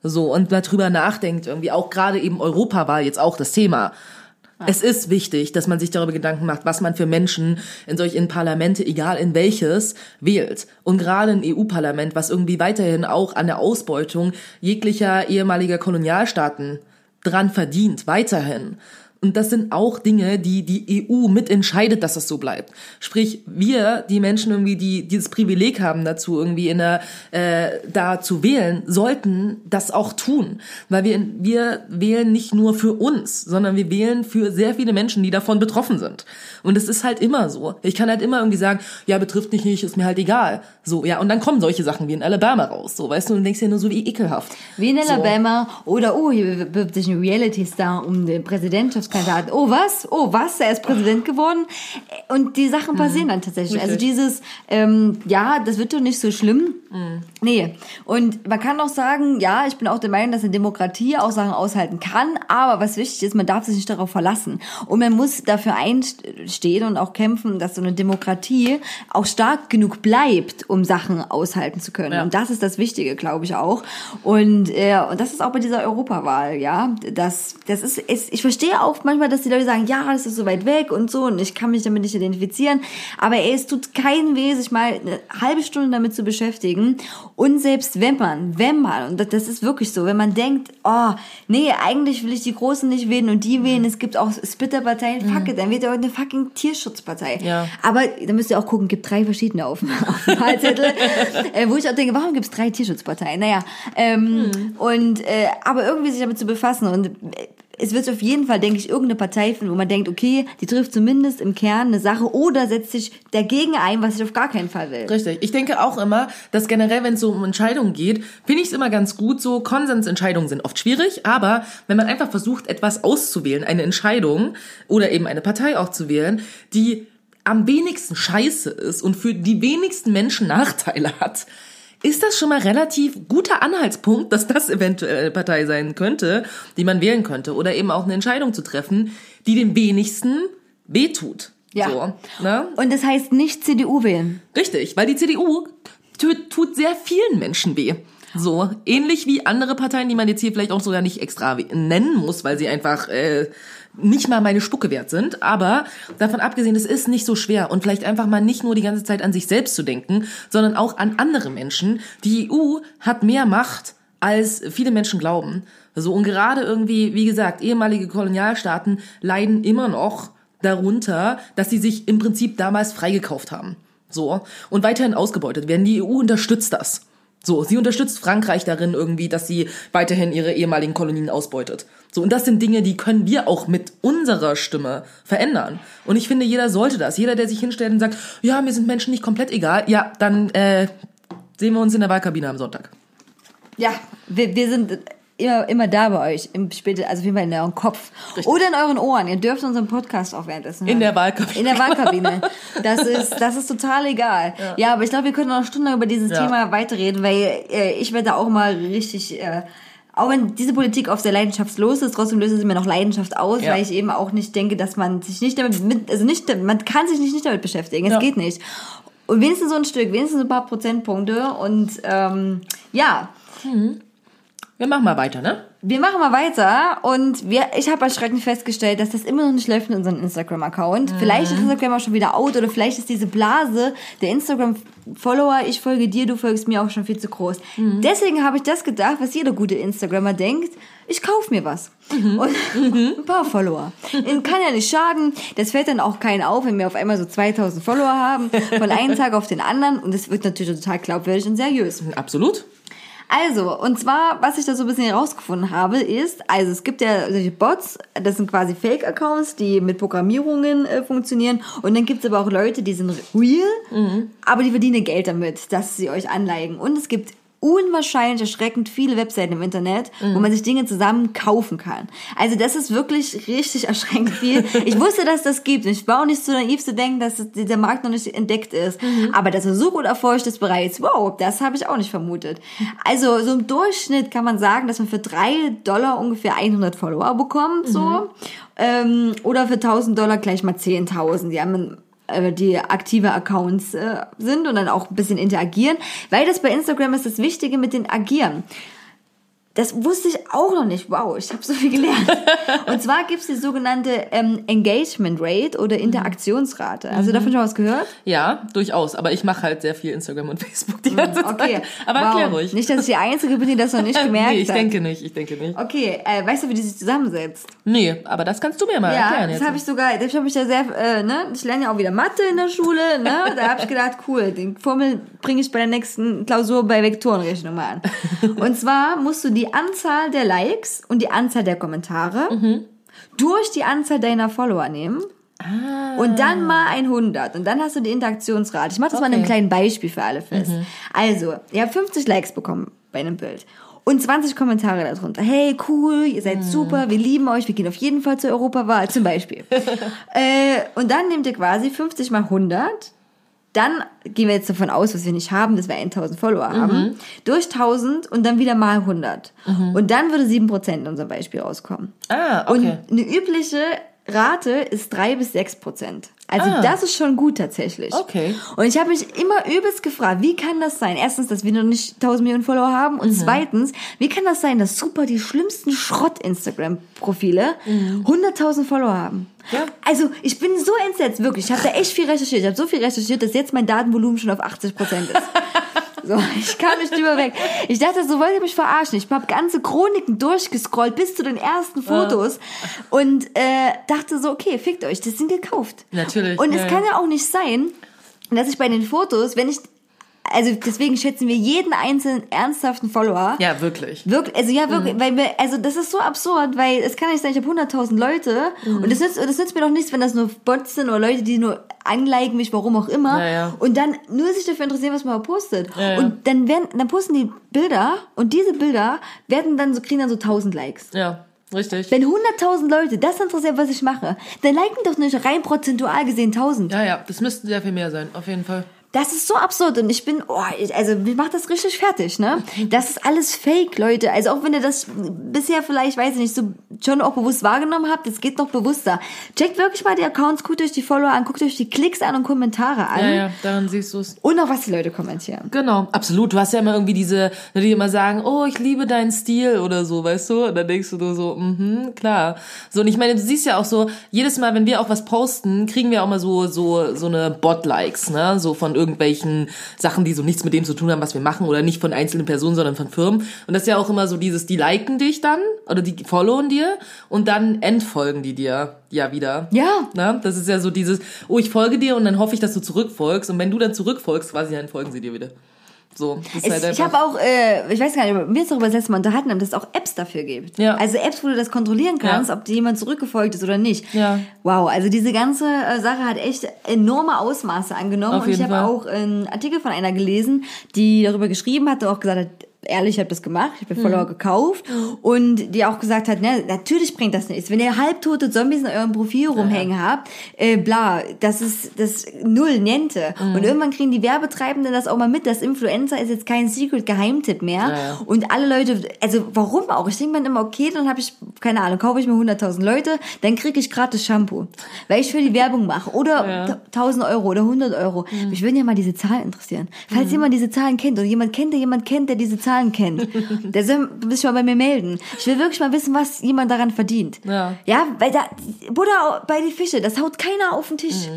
so und darüber nachdenkt, irgendwie auch gerade eben Europa war jetzt auch das Thema. Es ist wichtig, dass man sich darüber Gedanken macht, was man für Menschen in solch in Parlamente, egal in welches, wählt. Und gerade ein EU-Parlament, was irgendwie weiterhin auch an der Ausbeutung jeglicher ehemaliger Kolonialstaaten dran verdient, weiterhin. Und das sind auch Dinge, die die EU mitentscheidet, dass das so bleibt. Sprich, wir, die Menschen irgendwie, die dieses Privileg haben dazu, irgendwie in der, äh, da zu wählen, sollten das auch tun. Weil wir, wir wählen nicht nur für uns, sondern wir wählen für sehr viele Menschen, die davon betroffen sind. Und es ist halt immer so. Ich kann halt immer irgendwie sagen, ja, betrifft mich nicht, ist mir halt egal. So, ja, und dann kommen solche Sachen wie in Alabama raus. So, weißt du, und du denkst dir nur so, wie ekelhaft. Wie in So. Alabama oder oh, hier bewirbt sich ein Reality-Star um den Präsidentschaftskandidaten. Oh was? Oh was? Er ist Präsident geworden. Und die Sachen passieren dann tatsächlich. Also dieses, ähm, ja, das wird doch nicht so schlimm. Nee. Und man kann auch sagen, ja, ich bin auch der Meinung, dass eine Demokratie auch Sachen aushalten kann. Aber was wichtig ist, man darf sich nicht darauf verlassen. Und man muss dafür einstehen und auch kämpfen, dass so eine Demokratie auch stark genug bleibt, um Sachen aushalten zu können. Ja. Und das ist das Wichtige, glaube ich auch. Und, äh, und das ist auch bei dieser Europawahl, ja. Das, das ist, es, ich verstehe auch manchmal, dass die Leute sagen, ja, das ist so weit weg und so und ich kann mich damit nicht identifizieren. Aber ey, es tut keinen weh, sich mal eine halbe Stunde damit zu beschäftigen. Und selbst wenn man, wenn man, und das- ist wirklich so, wenn man denkt, oh, nee, eigentlich will ich die Großen nicht wählen und die wählen, es gibt auch Splitterparteien, fuck it, dann wird ja eine fucking Tierschutzpartei. Ja. Aber da müsst ihr auch gucken, gibt drei verschiedene auf, auf dem Wahlzettel, äh, wo ich auch denke, warum gibt es drei Tierschutzparteien? Naja, ähm, und äh, aber irgendwie sich damit zu befassen und äh, es wird auf jeden Fall, denke ich, irgendeine Partei finden, wo man denkt, okay, die trifft zumindest im Kern eine Sache oder setzt sich dagegen ein, was ich auf gar keinen Fall will. Richtig. Ich denke auch immer, dass generell, wenn es so um Entscheidungen geht, finde ich es immer ganz gut. So Konsensentscheidungen sind oft schwierig, aber wenn man einfach versucht, etwas auszuwählen, eine Entscheidung oder eben eine Partei auch zu wählen, die am wenigsten scheiße ist und für die wenigsten Menschen Nachteile hat, ist das schon mal relativ guter Anhaltspunkt, dass das eventuell eine Partei sein könnte, die man wählen könnte. Oder eben auch eine Entscheidung zu treffen, die dem wenigsten wehtut. Ja. So, ne? Und das heißt nicht CDU wählen. Richtig, weil die CDU tut, sehr vielen Menschen weh. So, ähnlich wie andere Parteien, die man jetzt hier vielleicht auch sogar nicht extra nennen muss, weil sie einfach äh, nicht mal meine Spucke wert sind. Aber davon abgesehen, es ist nicht so schwer und vielleicht einfach mal nicht nur die ganze Zeit an sich selbst zu denken, sondern auch an andere Menschen. Die EU hat mehr Macht, als viele Menschen glauben. So, und gerade irgendwie, wie gesagt, ehemalige Kolonialstaaten leiden immer noch darunter, dass sie sich im Prinzip damals freigekauft haben. So. Und weiterhin ausgebeutet werden. Die EU unterstützt das. So, sie unterstützt Frankreich darin irgendwie, dass sie weiterhin ihre ehemaligen Kolonien ausbeutet. So, und das sind Dinge, die können wir auch mit unserer Stimme verändern. Und ich finde, jeder sollte das. Jeder, der sich hinstellt und sagt, ja, mir sind Menschen nicht komplett egal, ja, dann äh, sehen wir uns in der Wahlkabine am Sonntag. Ja, wir, wir sind immer, immer da bei euch, im später, also auf jeden Fall in eurem Kopf oder in euren Ohren. Ihr dürft unseren Podcast auch währenddessen hören. In der Wahlkabine. In der Wahlkabine. Das ist, das ist total egal. Ja, aber ich glaube, wir können noch stundenlang über dieses Ja. Thema weiterreden, weil äh, ich werde da auch mal richtig, äh, auch wenn diese Politik oft sehr leidenschaftslos ist, trotzdem löst es mir noch Leidenschaft aus, Ja. weil ich eben auch nicht denke, dass man sich nicht damit, mit, also nicht, man kann sich nicht, nicht damit beschäftigen. Es Ja. geht nicht. Und wenigstens so ein Stück, wenigstens ein paar Prozentpunkte und ähm, ja, Wir machen mal weiter, ne? wir machen mal weiter und wir, ich habe erschreckend festgestellt, dass das immer noch nicht läuft in unserem Instagram-Account. Vielleicht ist Instagram auch schon wieder out oder vielleicht ist diese Blase der Instagram-Follower, ich folge dir, du folgst mir auch schon viel zu groß. Deswegen habe ich das gedacht, was jeder gute Instagrammer denkt, ich kaufe mir was. Und ein paar Follower. Kann ja nicht schaden. Das fällt dann auch keinen auf, wenn wir auf einmal so 2000 Follower haben, von einem Tag auf den anderen. Und es wird natürlich total glaubwürdig und seriös. Absolut. Also, und zwar, was ich da so ein bisschen herausgefunden habe, ist, also es gibt ja solche Bots, das sind quasi Fake-Accounts, die mit Programmierungen äh, funktionieren. Und dann gibt es aber auch Leute, die sind real, aber die verdienen Geld damit, dass sie euch anleigen. Und es gibt unwahrscheinlich erschreckend viele Webseiten im Internet, wo man sich Dinge zusammen kaufen kann. Also das ist wirklich richtig erschreckend viel. Ich wusste, dass das gibt. Ich war auch nicht so naiv zu denken, dass der Markt noch nicht entdeckt ist. Aber dass er so gut erforscht ist bereits, wow, das habe ich auch nicht vermutet. Also so im Durchschnitt kann man sagen, dass man für drei Dollar ungefähr 100 Follower bekommt, so. Ähm, oder für 1000 Dollar gleich mal 10.000. Die haben die aktive Accounts äh, sind und dann auch ein bisschen interagieren, weil das bei Instagram ist das Wichtige mit den Agieren. Das wusste ich auch noch nicht. Wow, ich habe so viel gelernt. Und zwar gibt's die sogenannte ähm, Engagement Rate oder Interaktionsrate. Also davon schon was gehört? Ja, durchaus. Aber ich mache halt sehr viel Instagram und Facebook die ganze Hm, Okay. Zeit. Aber wow. erklär ruhig. Nicht, dass ich die Einzige bin, die das noch nicht gemerkt nee, ich hat. denke nicht, ich denke nicht. Okay, äh, weißt du, wie die sich zusammensetzt? Nee, aber das kannst du mir mal Ja, erklären das jetzt. habe ich sogar, das habe ich ja sehr, äh, ne, ich lerne ja auch wieder Mathe in der Schule, ne, da habe ich gedacht, cool, die Formel bringe ich bei der nächsten Klausur bei Vektorenrechnung mal an. Und zwar musst du die Anzahl der Likes und die Anzahl der Kommentare Mhm. durch die Anzahl deiner Follower nehmen. Und dann mal 100. Und dann hast du die Interaktionsrate. Ich mache das mal in einem Okay. Mhm. kleinen Beispiel für alle fest. Also, ihr habt 50 Likes bekommen bei einem Bild. Und 20 Kommentare darunter. Hey, cool, ihr Mhm. seid super, wir lieben euch, wir gehen auf jeden Fall zur Europawahl, zum Beispiel. äh, und dann nehmt ihr quasi 50 mal 100. Dann gehen wir jetzt davon aus, was wir nicht haben, dass wir 1000 Follower Mhm. haben. Durch 1000 und dann wieder mal 100. Und dann würde 7% in unserem Beispiel rauskommen. Ah, okay. Und eine übliche Rate ist 3 bis 6 Prozent. Also Ah. das ist schon gut tatsächlich. Okay. Und ich habe mich immer übelst gefragt, wie kann das sein? Erstens, dass wir noch nicht 1000 Millionen Follower haben Mhm. und zweitens, wie kann das sein, dass super die schlimmsten Schrott-Instagram-Profile 100.000 Follower haben? Ja. Also ich bin so entsetzt, wirklich. Ich habe da echt viel recherchiert. Ich habe so viel recherchiert, dass jetzt mein Datenvolumen schon auf 80 Prozent ist. So, ich kann nicht drüber weg. Ich dachte, so wollt ihr mich verarschen. Ich habe ganze Chroniken durchgescrollt bis zu den ersten Fotos und äh, dachte so, okay, fickt euch, das sind gekauft. Natürlich, Und ja, es kann ja. ja auch nicht sein, dass ich bei den Fotos, wenn ich, also deswegen schätzen wir jeden einzelnen ernsthaften Follower. Ja, wirklich. Wirklich, also ja, wirklich, Mhm. weil wir, also das ist so absurd, weil es kann nicht sein, ich habe 100.000 Leute Mhm. und das nützt, das nützt mir doch nichts, wenn das nur Bots sind oder Leute, die nur anliken mich, warum auch immer, Ja, ja. und dann nur sich dafür interessieren, was man postet. Ja. Und dann werden, dann posten die Bilder und diese Bilder werden dann so, kriegen dann so 1000 Likes. Ja, richtig. Wenn 100.000 Leute das interessiert, was ich mache, dann liken doch nicht rein prozentual gesehen 1000. Ja, ja, das müssten sehr viel mehr sein, auf jeden Fall. Das ist so absurd und ich bin, oh, ich- also mich macht das richtig fertig, ne? Das ist alles Fake, Leute. Also auch wenn ihr das bisher vielleicht, weiß ich nicht, so schon auch bewusst wahrgenommen habt, es geht noch bewusster. Checkt wirklich mal die Accounts, guckt euch die Follower an, guckt euch die Klicks an und Kommentare an. Ja, ja, daran siehst du es. Und auch was die Leute kommentieren. Genau, absolut. Du hast ja immer irgendwie diese, die immer sagen, oh, ich liebe deinen Stil oder so, weißt du? Und dann denkst du nur so, mhm, klar. So, und ich meine, du siehst ja auch so, jedes Mal, wenn wir auch was posten, kriegen wir auch mal so, so, so eine Bot-Likes, ne? So von irgendwelchen Sachen, die so nichts mit dem zu tun haben, was wir machen, oder nicht von einzelnen Personen, sondern von Firmen. Und das ist ja auch immer so dieses, die liken dich dann, oder die followen dir, und dann entfolgen die dir ja wieder. Ja. Ne? Das ist ja so dieses, oh, ich folge dir und dann hoffe ich, dass du zurückfolgst. Und wenn du dann zurückfolgst, quasi, dann folgen sie dir wieder. So, Es, halt ich habe auch, äh, ich weiß gar nicht, wir uns darüber das letzte Mal unterhalten haben, dass es auch Apps dafür gibt. Ja. Also Apps, wo du das kontrollieren kannst, Ja. ob dir jemand zurückgefolgt ist oder nicht. Ja. Wow, also diese ganze äh, Sache hat echt enorme Ausmaße angenommen. Auf und ich habe auch einen Artikel von einer gelesen, die darüber geschrieben hat und auch gesagt hat, ehrlich, ich habe das gemacht, ich habe Follower Mhm. gekauft und die auch gesagt hat, ne, natürlich bringt das nichts. Wenn ihr halbtote Zombies in eurem Profil rumhängen habt, äh, bla, das ist das null Niente. Mhm. Und irgendwann kriegen die Werbetreibenden das auch mal mit, dass Influencer ist jetzt kein Secret Geheimtipp mehr Ja, und alle Leute, also warum auch? Ich denke mir immer, okay, dann habe ich, keine Ahnung, kaufe ich mir 100.000 Leute, dann kriege ich gratis Shampoo, weil ich für die Werbung mache. Oder Ja. 1000 Euro oder 100 Euro. Mich würden ja mal diese Zahlen interessieren. Falls jemand diese Zahlen kennt oder jemand kennt, der jemand kennt, der diese Zahlen kennt, der soll sich mal bei mir melden. Ich will wirklich mal wissen, was jemand daran verdient. Ja. Ja, weil da, Buddha bei die Fische, das haut keiner auf den Tisch.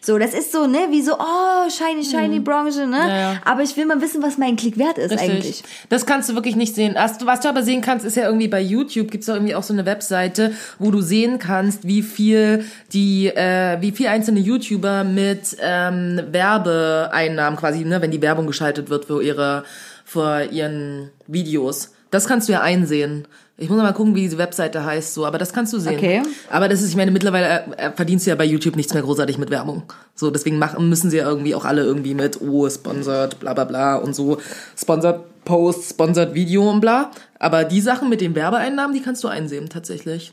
So, das ist so, ne, wie so, oh, shiny, shiny Branche, ne? Ja, ja. Aber ich will mal wissen, was mein Klick wert ist Richtig. eigentlich. Das kannst du wirklich nicht sehen. Was du, was du aber sehen kannst, ist ja irgendwie bei YouTube gibt's doch irgendwie auch so eine Webseite, wo du sehen kannst, wie viel die, äh, wie viel einzelne YouTuber mit ähm, Werbeeinnahmen quasi, ne, wenn die Werbung geschaltet wird für ihre vor ihren Videos. Das kannst du ja einsehen. Ich muss noch mal gucken, wie diese Webseite heißt, so, aber das kannst du sehen. Okay. Aber das ist, ich meine, mittlerweile äh, äh, verdienst du ja bei YouTube nichts mehr großartig mit Werbung. So, deswegen machen, müssen sie ja irgendwie auch alle irgendwie mit, oh, sponsored, bla bla bla und so, sponsored Post, sponsored Video und bla. Aber die Sachen mit den Werbeeinnahmen, die kannst du einsehen, tatsächlich.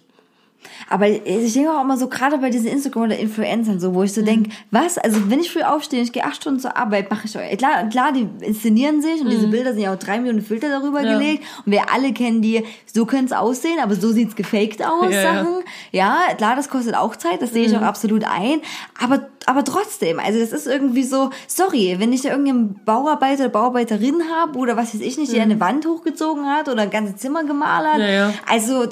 Aber ich denke auch immer so, gerade bei diesen Instagram- oder Influencern, so, wo ich so Mhm. denke, was? Also, wenn ich früh aufstehe, ich gehe acht Stunden zur Arbeit, mache ich euch. Klar, klar, die inszenieren sich und diese Bilder sind ja auch drei Millionen Filter darüber Mhm. Ja. gelegt. Und wir alle kennen die, so könnte es aussehen, aber so sieht's gefaked aus, Ja, ja. Sachen. Ja, klar, das kostet auch Zeit, das sehe ich auch absolut ein. Aber, aber trotzdem, also, das ist irgendwie so, sorry, wenn ich da irgendeinen Bauarbeiter oder Bauarbeiterin habe oder was weiß ich nicht, die eine Wand hochgezogen hat oder ein ganzes Zimmer gemalt hat. Mhm. Ja, ja. Also,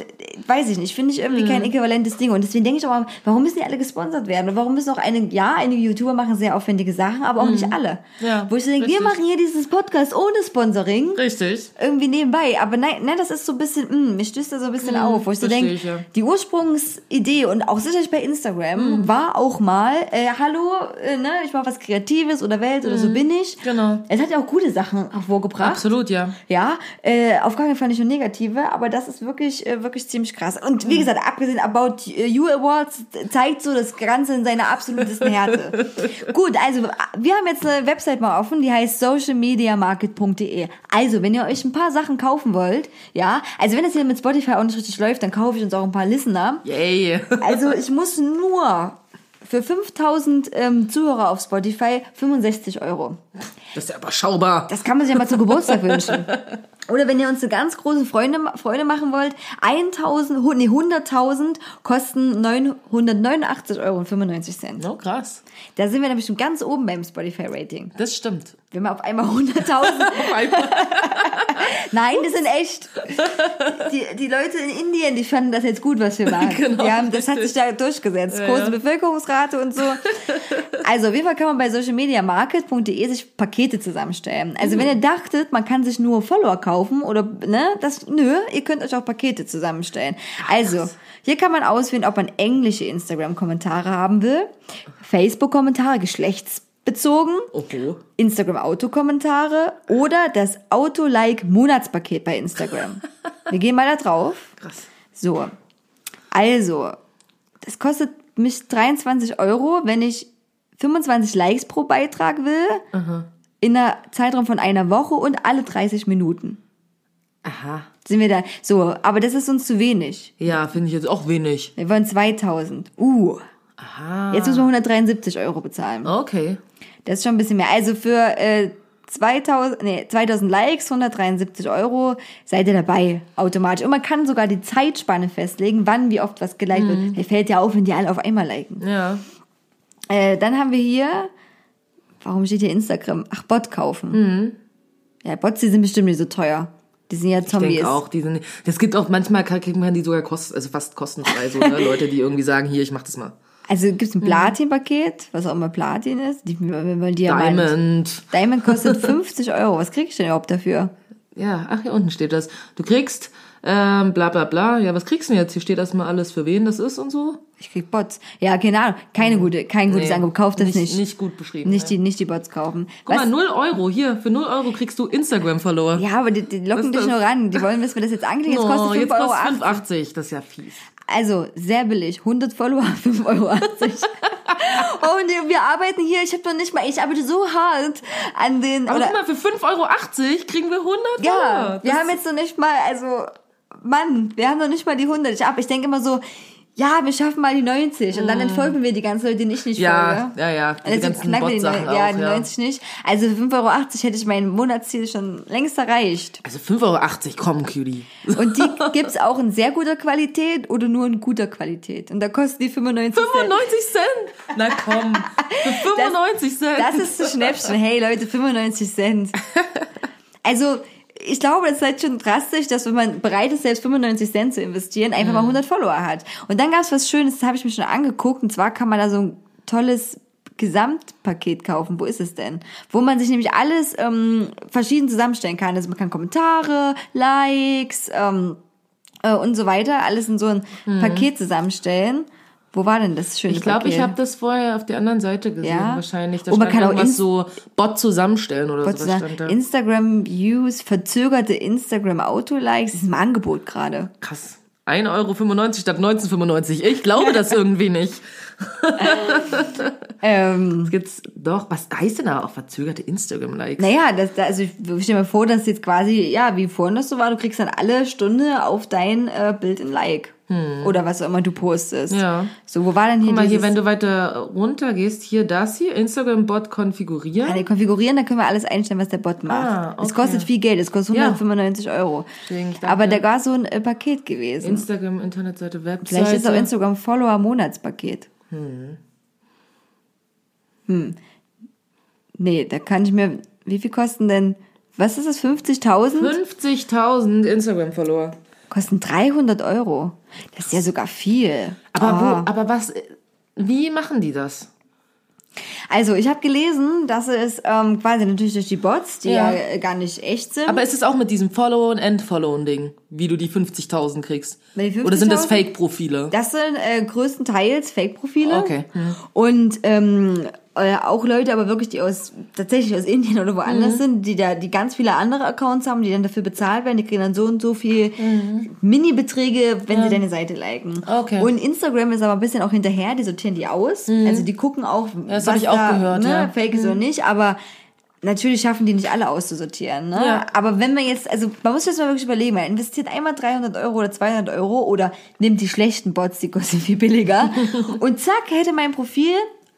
weiß ich nicht, finde ich irgendwie kein äquivalentes Ding. Und deswegen denke ich auch mal, warum müssen die alle gesponsert werden? Und warum müssen auch einige, ja, einige YouTuber machen sehr aufwendige Sachen, aber auch nicht alle. Ja, Wo ich so denke, wir machen hier dieses Podcast ohne Sponsoring. Richtig. Irgendwie nebenbei. Aber nein, nein, das ist so ein bisschen, mh, mir stößt da so ein bisschen auf, wo ich so denke, die Ursprungsidee und auch sicherlich bei Instagram war auch mal, äh, hallo, äh, ne, ich mache was Kreatives oder Welt oder so bin ich. Genau. Es hat ja auch gute Sachen hervorgebracht. Absolut, ja. Ja, äh, auf gar keinen Fall nicht nur negative, aber das ist wirklich, äh, wirklich ziemlich krass. Und Mhm. wie gesagt, abgesehen About You Awards zeigt so das Ganze in seiner absolutesten Härte. Gut, also wir haben jetzt eine Website mal offen, die heißt socialmediamarket.de. Also, wenn ihr euch ein paar Sachen kaufen wollt, ja, also wenn das hier mit Spotify auch nicht richtig läuft, dann kaufe ich uns auch ein paar Listener. Yay. Also ich muss nur für 5000 ähm, Zuhörer auf Spotify 65 Euro. Das ist ja überschaubar. Das kann man sich ja mal zum Geburtstag wünschen. Oder wenn ihr uns eine ganz große Freude, Freude machen wollt, 1000, hu- nee, 100.000 kosten 989,95 Euro. Oh, krass. Da sind wir nämlich schon ganz oben beim Spotify-Rating. Das stimmt. Wenn wir auf einmal 100.000... Nein, das sind echt... Die, die Leute in Indien, die fanden das jetzt gut, was wir machen. Genau, die haben, das hat sich da durchgesetzt. Ja, Große ja. Bevölkerungsrate und so. Also auf jeden Fall kann man bei socialmediamarket.de sich Pakete zusammenstellen. Also Mhm. wenn ihr dachtet, man kann sich nur Follower kaufen oder ne, das nö, ihr könnt euch auch Pakete zusammenstellen. Also, hier kann man auswählen, ob man englische Instagram Kommentare haben will, Facebook Kommentare geschlechtsbezogen, Oho. Instagram Autokommentare oder das Auto-Like Monatspaket bei Instagram. Wir gehen mal da drauf. Krass. So. Also, das kostet mich 23 Euro, wenn ich 25 Likes pro Beitrag will, in einer Zeitraum von einer Woche und alle 30 Minuten. Aha. Sind wir da. So, aber das ist uns zu wenig. Ja, finde ich jetzt auch wenig. Wir wollen 2000. Uh. Aha. Jetzt müssen wir 173 Euro bezahlen. Okay. Das ist schon ein bisschen mehr. Also für äh, 2000, nee, 2000 Likes, 173 Euro, seid ihr dabei automatisch. Und man kann sogar die Zeitspanne festlegen, wann, wie oft was geliked wird. Der fällt ja auf, wenn die alle auf einmal liken. Ja. Äh, dann haben wir hier, warum steht hier Instagram? Ach, Bot kaufen. Ja, Bots, die sind bestimmt nicht so teuer. Die sind ja Ich Zombies. denke auch, die sind, das gibt auch manchmal, kriegt man die sogar kost, also fast kostenfrei, so, ne? Leute, die irgendwie sagen, hier, ich mach das mal. Also gibt's ein Platin-Paket, was auch immer Platin ist. Die, wollen Diamant. Diamond. Diamond kostet 50 Euro. Was krieg ich denn überhaupt dafür? Ja, ach, hier unten steht das. Du kriegst, ähm, bla, bla, bla. Ja, was kriegst du denn jetzt? Hier steht erstmal alles, für wen das ist und so. Ich krieg Bots. Ja, keine Ahnung. Keine gute, kein gutes Nee, Angebot. Kauft das nicht, nicht. Nicht gut beschrieben. Nicht ne? die, nicht die Bots kaufen. Guck Was- mal, 0 Euro. Hier, für 0 Euro kriegst du Instagram-Follower. ja, aber die, die locken dich nur ran. Die wollen, dass wir das jetzt anklicken. Jetzt kostet oh, 5,80 jetzt Euro. kostet 5,80. Das ist ja fies. Also, sehr billig. 100 Follower, 5,80 Euro. und wir arbeiten hier, ich habe noch nicht mal, ich arbeite so hart an den, Aber oder, guck mal, für 5,80 Euro kriegen wir 100 ja, Follower. wir haben jetzt noch nicht mal, also, Mann, wir haben noch nicht mal die 100. Ich, ab, ich denke immer so, ja, wir schaffen mal die 90 und dann entfolgen wir die ganzen Leute, denen ich nicht. Ja, folge. ja, ja. Und Diese jetzt ganzen knacken wir die, ja, auch, die ja. 90 nicht. Also für 5,80 Euro hätte ich mein Monatsziel schon längst erreicht. Also 5,80 Euro, komm, Cutie. Und die gibt's auch in sehr guter Qualität oder nur in guter Qualität. Und da kosten die 95 Cent. 95 Cent? Na komm, für 95 Cent. Das ist ein Schnäppchen. Hey Leute, 95 Cent. Also, ich glaube, das ist halt schon drastisch, dass wenn man bereit ist, selbst 95 Cent zu investieren, einfach mal 100 Follower hat. Und dann gab's was Schönes, das habe ich mir schon angeguckt. Und zwar kann man da so ein tolles Gesamtpaket kaufen. Wo ist es denn? Wo man sich nämlich alles ähm, verschieden zusammenstellen kann. Also man kann Kommentare, Likes ähm, äh, und so weiter, alles in so ein Paket zusammenstellen. Wo war denn das schöne Ich glaube, ich habe das vorher auf der anderen Seite gesehen, Ja? wahrscheinlich. Da Oh, man kann auch ins- so Bot zusammenstellen oder Kurz sowas da. Instagram Views, verzögerte Instagram Auto-Likes, ist im Angebot gerade. Krass. 1,95 Euro statt 19,95. Ich glaube das irgendwie nicht. Ähm, Es gibt's doch, was heißt denn da auch verzögerte Instagram-Likes? naja, das, da- also ich stell mir vor, dass jetzt quasi, ja, wie vorhin das so war, du kriegst dann alle Stunde auf dein äh, Bild ein Like. Oder was auch immer du postest. Hm. Ja. So, wo war denn hier Guck mal, hier, wenn du weiter runter gehst, hier das hier, Instagram-Bot konfigurieren. Ja, konfigurieren, da können wir alles einstellen, was der Bot macht. Ah, Es okay. kostet viel Geld, es kostet Ja. 195 Euro. Deswegen. Aber da war so ein äh, Paket gewesen. Instagram, Internetseite, Webseite. Vielleicht ist auch Instagram Follower Monatspaket. Hm. Nee, da kann ich mir. Wie viel kosten denn? Was ist das? 50.000? 50.000 Instagram-Follower. Kosten 300 Euro. Das ist ja sogar viel. Aber Ah. wo, aber was, wie machen die das? Also, ich habe gelesen, dass es ähm, quasi natürlich durch die Bots, die ja, Ja. gar nicht echt sind. Aber ist es auch mit diesem Follow- und Entfollowen-Ding, wie du die 50.000 kriegst? Mit den Oder sind das 50.000? Fake-Profile? Das sind äh, größtenteils Fake-Profile. Okay. Hm. Und ähm, äh, auch Leute, aber wirklich, die aus tatsächlich aus Indien oder Mhm. woanders sind, die da, die ganz viele andere Accounts haben, die dann dafür bezahlt werden, die kriegen dann so und so viel Mini-Beträge, wenn sie deine Seite liken. Mhm. Okay. Mhm. Und Instagram ist aber ein bisschen auch hinterher, die sortieren die aus. Also die gucken auch, das was ich auch da, gehört, ne, ja. Mhm. Fake ist oder nicht, aber Natürlich schaffen die nicht alle auszusortieren, ne? Ja. Aber wenn man jetzt, also man muss jetzt mal wirklich überlegen, man investiert einmal 300 Euro oder 200 Euro oder nimmt die schlechten Bots, die kosten viel billiger und zack, hätte mein Profil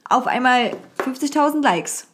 auf einmal 50.000 Likes.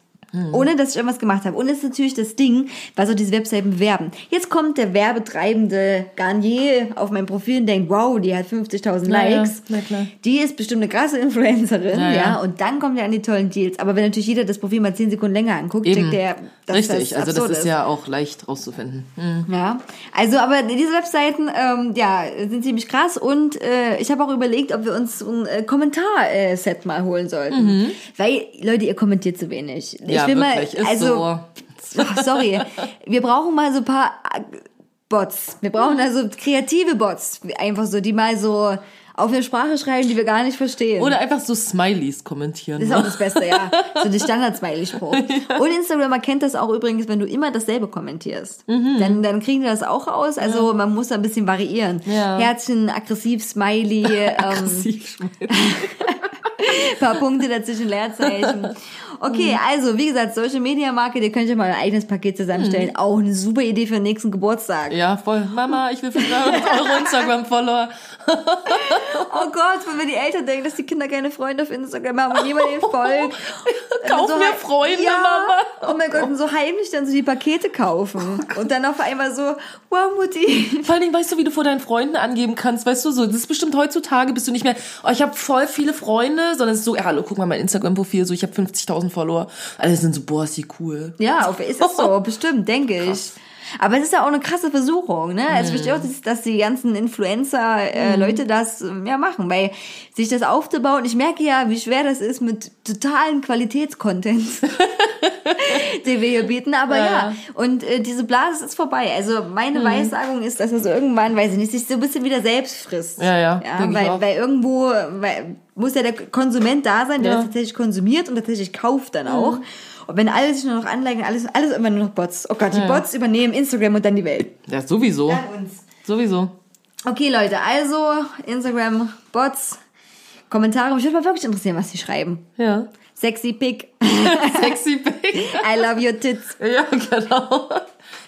Ohne dass ich irgendwas gemacht habe. Und das ist natürlich das Ding, was auch diese Webseiten bewerben. Jetzt kommt der werbetreibende Garnier auf mein Profil und denkt, wow, die hat 50.000 Na ja, Likes. na klar. Die ist bestimmt eine krasse Influencerin, ja. ja. Und dann kommt er an die tollen Deals. Aber wenn natürlich jeder das Profil mal 10 Sekunden länger anguckt, Eben. checkt der, dass Richtig, das also das ist ja auch leicht rauszufinden. Hm. ja, also aber diese Webseiten, ähm, ja, sind ziemlich krass und äh, ich habe auch überlegt, ob wir uns ein äh, Kommentar-Set mal holen sollten, weil Leute, ihr kommentiert zu wenig. Ich Mhm. Ja, will wirklich, mal, also, so. Sorry, wir brauchen mal so ein paar äh, Bots. Wir brauchen also kreative Bots, einfach so, die mal so auf eine Sprache schreiben, die wir gar nicht verstehen. Oder einfach so Smileys kommentieren. Das ist auch das Beste, ja. So der Standard-Smiley-Spruch. Und Instagram erkennt das auch übrigens, wenn du immer dasselbe kommentierst. Mhm. Dann, dann kriegen die das auch aus. Also man muss da ein bisschen variieren. Ja. Herzchen, aggressiv, Smiley, ähm, Aggressiv schmeißen. paar Punkte dazwischen, Leerzeichen. Okay, Mhm. also wie gesagt, Social Media Market, ihr könnt euch mal ein eigenes Paket zusammenstellen. Mhm. Auch eine super Idee für den nächsten Geburtstag. Ja, voll. Mama, ich will für 300 Euro Instagram-Follower. Oh Gott, wenn wir die Eltern denken, dass die Kinder keine Freunde auf Instagram haben und niemand ihnen folgt. Kauf so mir Freunde, ja. Mama. Oh mein Gott, und so heimlich dann so die Pakete kaufen. Und dann auf einmal so, wow, Mutti. Vor allen Dingen, weißt du, wie du vor deinen Freunden angeben kannst, weißt du, so, das ist bestimmt heutzutage, bist du nicht mehr, oh, ich habe voll viele Freunde, sondern es ist so, ja, hallo, guck mal mein Instagram-Profil, so, ich habe 50.000 Follower. Alle sind so, boah, ist die cool. Ja, auf- ist es so, bestimmt, denke ich. Aber es ist ja auch eine krasse Versuchung, ne? Also ich verstehe auch, dass, dass die ganzen Influencer, äh, Leute das ähm, ja machen, weil sich das aufzubauen, ich merke ja, wie schwer das ist mit totalen Qualitätscontent, den wir hier bieten, aber ja, Ja, und äh, diese Blase ist vorbei. Also meine Weissagung ist, dass das irgendwann, weiß ich nicht, sich so ein bisschen wieder selbst frisst. Ja, ja, ja weil, weil irgendwo weil, muss ja der Konsument da sein, der Ja. das tatsächlich konsumiert und tatsächlich kauft dann auch. Und wenn alle sich nur noch anleigen, alles, alles immer nur noch Bots. Oh Gott, die Ja. Bots übernehmen Instagram und dann die Welt. Ja, sowieso. Dann uns. Sowieso. Okay, Leute, also Instagram, Bots, Kommentare. Mich würde mal wirklich interessieren, was sie schreiben. Ja. Sexy Pic, Sexy Pig. I love your tits. Ja, genau.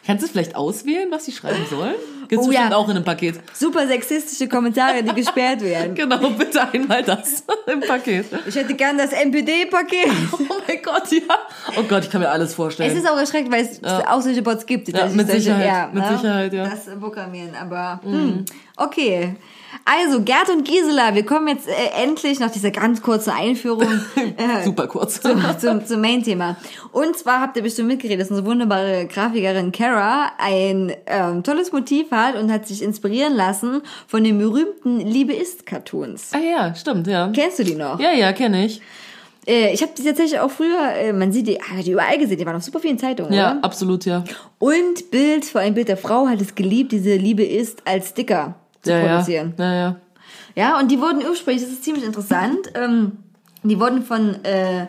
Kannst du vielleicht auswählen, was sie schreiben sollen? Gibt's Oh, bestimmt ja. auch in einem Paket. Super sexistische Kommentare, die gesperrt werden. Genau, bitte einmal das im Paket. Ich hätte gern das MPD-Paket. Oh mein Gott, ja. Oh Gott, ich kann mir alles vorstellen. Es ist auch erschreckend, weil es auch solche Bots gibt. Ja, mit solche, Sicherheit, ja, mit ne, Sicherheit, ja. Mhm. Das programmieren, aber hm, okay. Also, Gerd und Gisela, wir kommen jetzt äh, endlich nach dieser ganz kurzen Einführung äh, Super kurz. zum, zum, zum Main-Thema. Und zwar habt ihr bestimmt mitgeredet, dass unsere wunderbare Grafikerin Kara ein ähm, tolles Motiv hat und hat sich inspirieren lassen von den berühmten Liebe ist-Cartoons. Ah ja, stimmt, ja. Kennst du die noch? Ja, ja, kenne ich. Äh, ich habe die tatsächlich auch früher, äh, man sieht die, ah, die überall gesehen, die waren auf super vielen Zeitungen, Ja, oder? absolut, ja. Und Bild, vor allem Bild der Frau, hat es geliebt, diese Liebe ist als Sticker zu Ja, ja. produzieren. Ja, ja. Ja, und die wurden ursprünglich, das ist ziemlich interessant, ähm, die wurden von äh,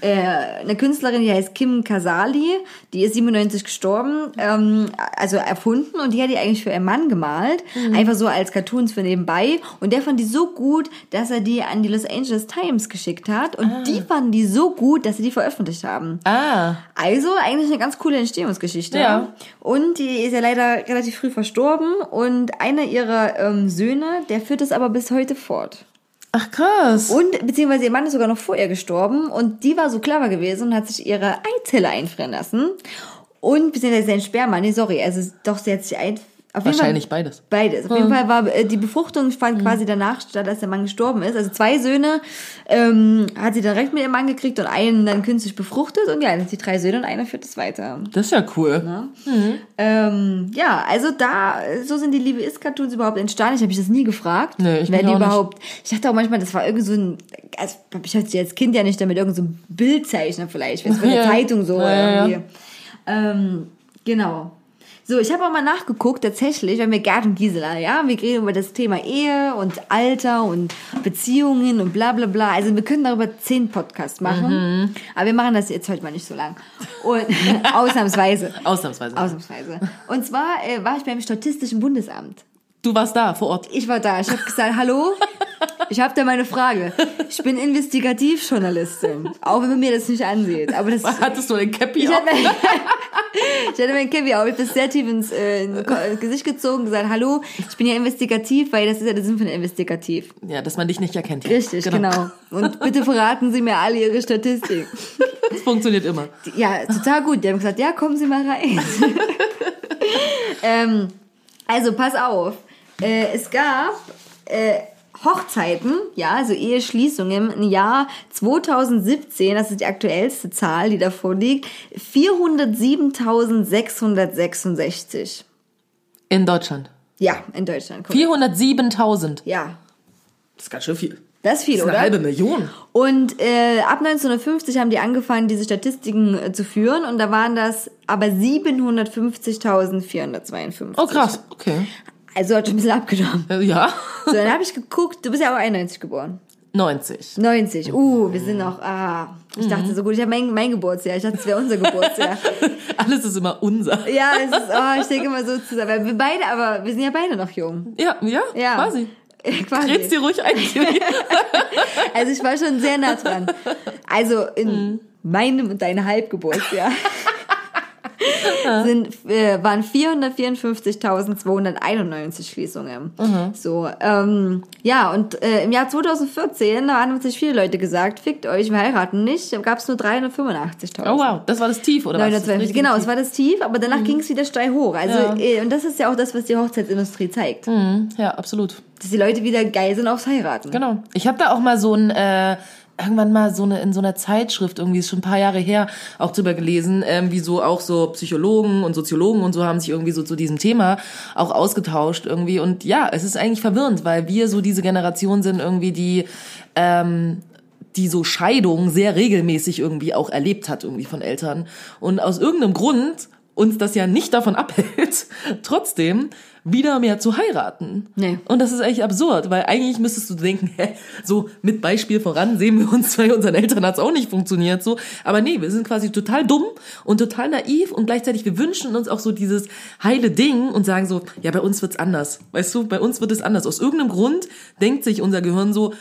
äh, eine Künstlerin, die heißt Kim Kasali, die ist 97 gestorben, ähm, also erfunden und die hat die eigentlich für ihren Mann gemalt, einfach so als Cartoons für nebenbei und der fand die so gut, dass er die an die Los Angeles Times geschickt hat und die fanden die so gut, dass sie die veröffentlicht haben. Ah, Also eigentlich eine ganz coole Entstehungsgeschichte. Ja. Und die ist ja leider relativ früh verstorben und einer ihrer ähm, Söhne, der führt es aber bis heute fort. Ach krass. Und beziehungsweise ihr Mann ist sogar noch vor ihr gestorben und die war so clever gewesen und hat sich ihre Eizelle einfrieren lassen. Und beziehungsweise sein Sperma, nee, sorry, also doch, sie hat sich ein, auf jeden Wahrscheinlich Fall, beides. Beides. Auf jeden Fall war äh, die Befruchtung fand quasi danach statt, als der Mann gestorben ist. Also zwei Söhne ähm, hat sie dann direkt mit ihrem Mann gekriegt und einen dann künstlich befruchtet und ja, die drei Söhne und einer führt es weiter. Das ist ja cool. Ähm, ja, also da, so sind die Liebe ist Cartoons überhaupt entstanden. Ich habe mich das nie gefragt. Nee, ich wer die auch nicht. überhaupt. Ich dachte auch manchmal, das war irgend so ein, also ich hatte als Kind ja nicht damit irgend so ein Bildzeichner vielleicht, wenn es von der Ja. Zeitung so Ja, ja, ja. irgendwie. Ähm, genau. So, ich habe auch mal nachgeguckt, tatsächlich, wenn wir Gerd und Gisela, ja, wir reden über das Thema Ehe und Alter und Beziehungen und bla bla bla. Also wir können darüber zehn Podcasts machen, Mhm. aber wir machen das jetzt heute mal nicht so lang. Und ausnahmsweise. Ausnahmsweise. Ausnahmsweise. Und zwar äh, war ich beim Statistischen Bundesamt. Du warst da vor Ort. Ich war da. Ich habe gesagt, hallo, ich habe da meine Frage. Ich bin Investigativjournalistin, auch wenn man mir das nicht ansieht. Aber das, Hattest du den Cappy ich auf? hatte, ich hatte mein Cappy auf, ich habe das sehr tief ins, äh, ins Gesicht gezogen, gesagt, hallo, ich bin ja investigativ, weil das ist ja der Sinn von investigativ. Ja, dass man dich nicht erkennt. Richtig, genau. Und bitte verraten Sie mir alle Ihre Statistik. Das funktioniert immer. Ja, total gut. Die haben gesagt, ja, kommen Sie mal rein. ähm, also, pass auf. Äh, es gab äh, Hochzeiten, ja, also Eheschließungen im Jahr 2017, das ist die aktuellste Zahl, die davor liegt, 407.666. In Deutschland. Ja, in Deutschland. Guck. 407.000. Ja, Das ist ganz schön viel. das ist viel, Das ist oder? eine halbe Million. Und äh, ab 1950 haben die angefangen, diese Statistiken äh, zu führen und da waren das aber 750.452. Oh, krass. Okay. Also hat schon ein bisschen abgenommen. Äh, Ja. So, dann habe ich geguckt, du bist ja auch 91 geboren. 90. 90. Uh, wir sind noch, ah, ich dachte so gut, ich habe mein, mein Geburtsjahr, ich dachte, es wäre unser Geburtsjahr. Alles ist immer unser. ja, es ist, oh, ich denke immer so zusammen, weil wir beide, aber wir sind ja beide noch jung. Ja, ja, Ja. quasi. Quasi. Drehst dir ruhig ein. Also ich war schon sehr nah dran. Also in meinem und deinem Halbgeburtsjahr sind, äh, waren 454.291 Schließungen. So, ähm, ja, und äh, im Jahr 2014, da haben sich viele Leute gesagt, fickt euch, wir heiraten nicht, da gab es nur 385.000. Oh wow, das war das Tief, oder was? 952. Das Genau, es war das Tief, aber danach ging es wieder steil hoch. Also, Ja. äh, und das ist ja auch das, was die Hochzeitsindustrie zeigt. Mhm, Ja, absolut. Dass die Leute wieder geil sind aufs Heiraten. Genau. Ich habe da auch mal so ein äh, irgendwann mal so eine in so einer Zeitschrift irgendwie ist schon ein paar Jahre her auch drüber gelesen, ähm, wie so auch so Psychologen und Soziologen und so haben sich irgendwie so zu diesem Thema auch ausgetauscht irgendwie. Und ja, es ist eigentlich verwirrend, weil wir so diese Generation sind irgendwie die ähm, die so Scheidung sehr regelmäßig irgendwie auch erlebt hat irgendwie von Eltern. Und aus irgendeinem Grund uns das ja nicht davon abhält, trotzdem wieder mehr zu heiraten. Nee. Und das ist eigentlich absurd, weil eigentlich müsstest du denken, hä, so mit Beispiel voran sehen wir uns, bei unseren Eltern hat's auch nicht funktioniert, so. Aber nee, wir sind quasi total dumm und total naiv und gleichzeitig wir wünschen uns auch so dieses heile Ding und sagen so, ja, bei uns wird's anders. Weißt du, bei uns wird es anders. Aus irgendeinem Grund denkt sich unser Gehirn so,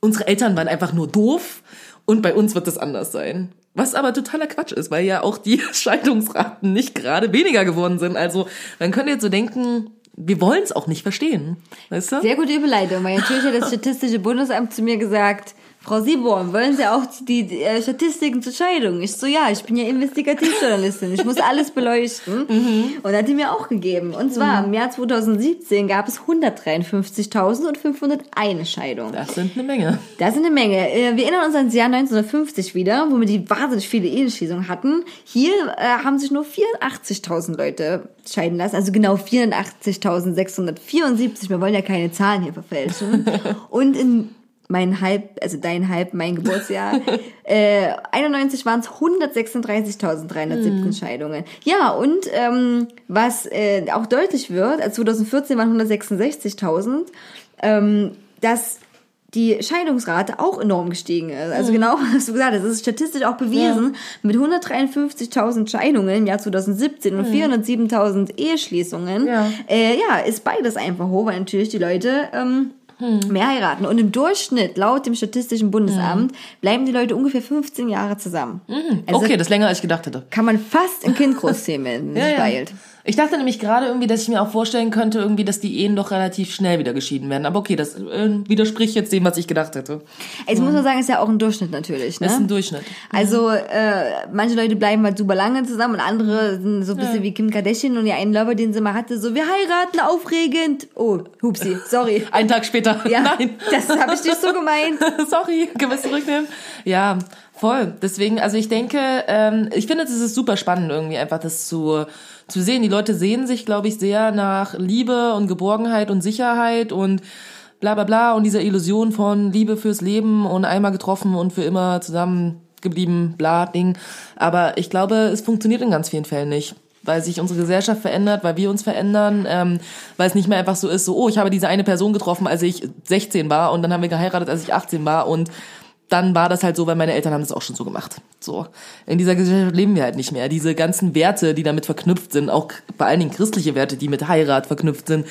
unsere Eltern waren einfach nur doof und bei uns wird es anders sein. Was aber totaler Quatsch ist, weil ja auch die Scheidungsraten nicht gerade weniger geworden sind. Also man könnte jetzt so denken, wir wollen es auch nicht verstehen. Weißt du? Sehr gute Überleitung, weil natürlich hat das Statistische Bundesamt zu mir gesagt, Frau Sieborn, wollen Sie auch die, die äh, Statistiken zur Scheidung? Ich so, ja, ich bin ja Investigativjournalistin, ich muss alles beleuchten. Und hat die mir auch gegeben. Und zwar im Jahr 2017 gab es 153.501 Scheidungen. Das sind eine Menge. Das ist eine Menge. Äh, Wir erinnern uns ans Jahr 1950 wieder, wo wir die wahnsinnig viele Eheschließungen hatten. Hier äh, haben sich nur 84.000 Leute scheiden lassen, also genau 84.674. Wir wollen ja keine Zahlen hier verfälschen. Und in mein Halb, also dein Halb, mein Geburtsjahr, äh, 91 waren es 136.317 Scheidungen. Ja, und ähm, was äh, auch deutlich wird, also 2014 waren 166.000, ähm, dass die Scheidungsrate auch enorm gestiegen ist. Also genau, was du gesagt hast, das ist statistisch auch bewiesen. Mit 153.000 Scheidungen im Jahr 2017 und 407.000 Eheschließungen, Ja. Äh, ja, ist beides einfach hoch, weil natürlich die Leute ähm, mehr heiraten. Und im Durchschnitt, laut dem Statistischen Bundesamt, bleiben die Leute ungefähr 15 Jahre zusammen. Also okay, das ist länger als ich gedacht hätte. kann man fast ein Kind großziehen, wenn es sich beeilt. Ich dachte nämlich gerade irgendwie, dass ich mir auch vorstellen könnte, irgendwie, dass die Ehen doch relativ schnell wieder geschieden werden. Aber okay, das äh, widerspricht jetzt dem, was ich gedacht hätte. Jetzt muss man sagen, ist ja auch ein Durchschnitt natürlich. Ne? Das ist ein Durchschnitt. Also äh, manche Leute bleiben halt super lange zusammen und andere sind so ein bisschen wie Kim Kardashian und ihr einen Lover, den sie mal hatte, so wir heiraten, aufregend. Oh, hupsi, sorry. Einen Tag später. Ja, Nein. das habe ich nicht so gemeint. Sorry, können wir es zurücknehmen? Ja, voll. Deswegen, also ich denke, ähm, ich finde, es ist super spannend, irgendwie einfach das zu, zu sehen. Die Leute sehen sich, glaube ich, sehr nach Liebe und Geborgenheit und Sicherheit und bla bla bla und dieser Illusion von Liebe fürs Leben und einmal getroffen und für immer zusammen geblieben, bla Ding. Aber ich glaube, es funktioniert in ganz vielen Fällen nicht weil sich unsere Gesellschaft verändert, weil wir uns verändern, ähm, weil es nicht mehr einfach so ist, so, oh, ich habe diese eine Person getroffen, als ich 16 war und dann haben wir geheiratet, als ich 18 war und dann war das halt so, weil meine Eltern haben das auch schon so gemacht. So. In dieser Gesellschaft leben wir halt nicht mehr. Diese ganzen Werte, die damit verknüpft sind, auch vor allen Dingen christliche Werte, die mit Heirat verknüpft sind,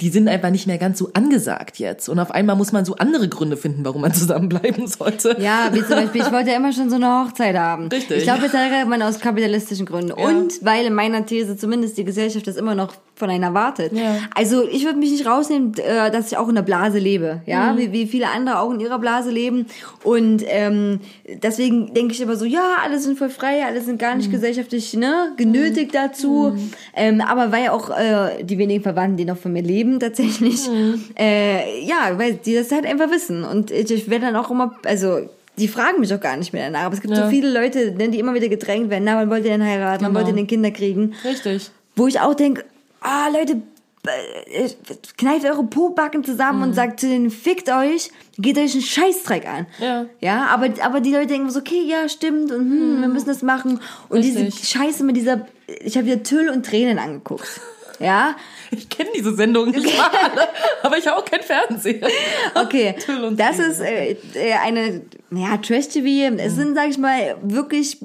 die sind einfach nicht mehr ganz so angesagt jetzt. Und auf einmal muss man so andere Gründe finden, warum man zusammenbleiben sollte. Ja, wie zum Beispiel, ich wollte ja immer schon so eine Hochzeit haben. Richtig. Ich glaube, jetzt heiratet man aus kapitalistischen Gründen. Und weil in meiner These zumindest die Gesellschaft das immer noch von einer erwartet. Ja. Also ich würde mich nicht rausnehmen, äh, dass ich auch in der Blase lebe, ja, Mhm. wie, wie viele andere auch in ihrer Blase leben. Und ähm, deswegen denke ich immer so, ja, alle sind voll frei, alle sind gar nicht Mhm. gesellschaftlich ne, genötigt dazu. Ähm, aber weil auch äh, die wenigen Verwandten, die noch von mir leben, tatsächlich, Mhm. äh, ja, weil die das halt einfach wissen. Und ich, ich werde dann auch immer, also die fragen mich auch gar nicht mehr danach. Aber es gibt Ja. so viele Leute, ne, die immer wieder gedrängt werden, na, wann wollt ihr denn heiraten, wann Genau. wollt ihr denn Kinder kriegen? Richtig. Wo ich auch denke, ah, Leute, äh, kneift eure Po-Backen zusammen Mhm. und sagt zu denen, fickt euch, geht euch einen Scheißdreck an. Ja. Ja, aber, aber die Leute denken so, okay, ja, stimmt und hm, wir müssen das machen. Und diese Mhm. Richtig. Scheiße mit dieser, ich habe wieder Tüll und Tränen angeguckt. Ja, Ich kenne diese Sendung nicht mal aber ich habe auch kein Fernseher. okay. Tüll und Das ist äh, äh, eine, ja, Trash-TV. Es sind, sag ich mal, wirklich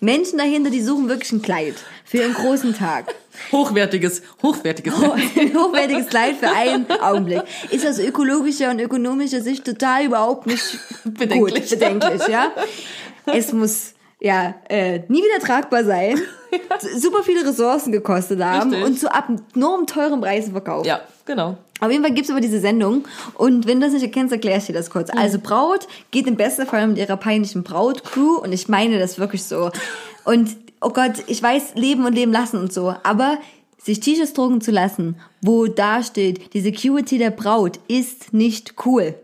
Menschen dahinter, die suchen wirklich ein Kleid für ihren großen Tag. Hochwertiges, hochwertiges. ein hochwertiges Kleid für einen Augenblick. Ist aus ökologischer und ökonomischer Sicht total überhaupt nicht Bedenklich. Gut, bedenklich, ja. Es muss ja äh, nie wieder tragbar sein, super viele Ressourcen gekostet haben Richtig. und zu abnorm teuren Preisen verkauft. Ja, genau. Auf jeden Fall gibt's aber diese Sendung und wenn du das nicht erkennst, erklär ich dir das kurz. Also Braut geht im besten Fall mit ihrer peinlichen Brautcrew und ich meine das wirklich so. Und oh Gott, ich weiß, leben und leben lassen und so, aber sich T-Shirts drucken zu lassen, wo da steht, die Security der Braut ist nicht cool.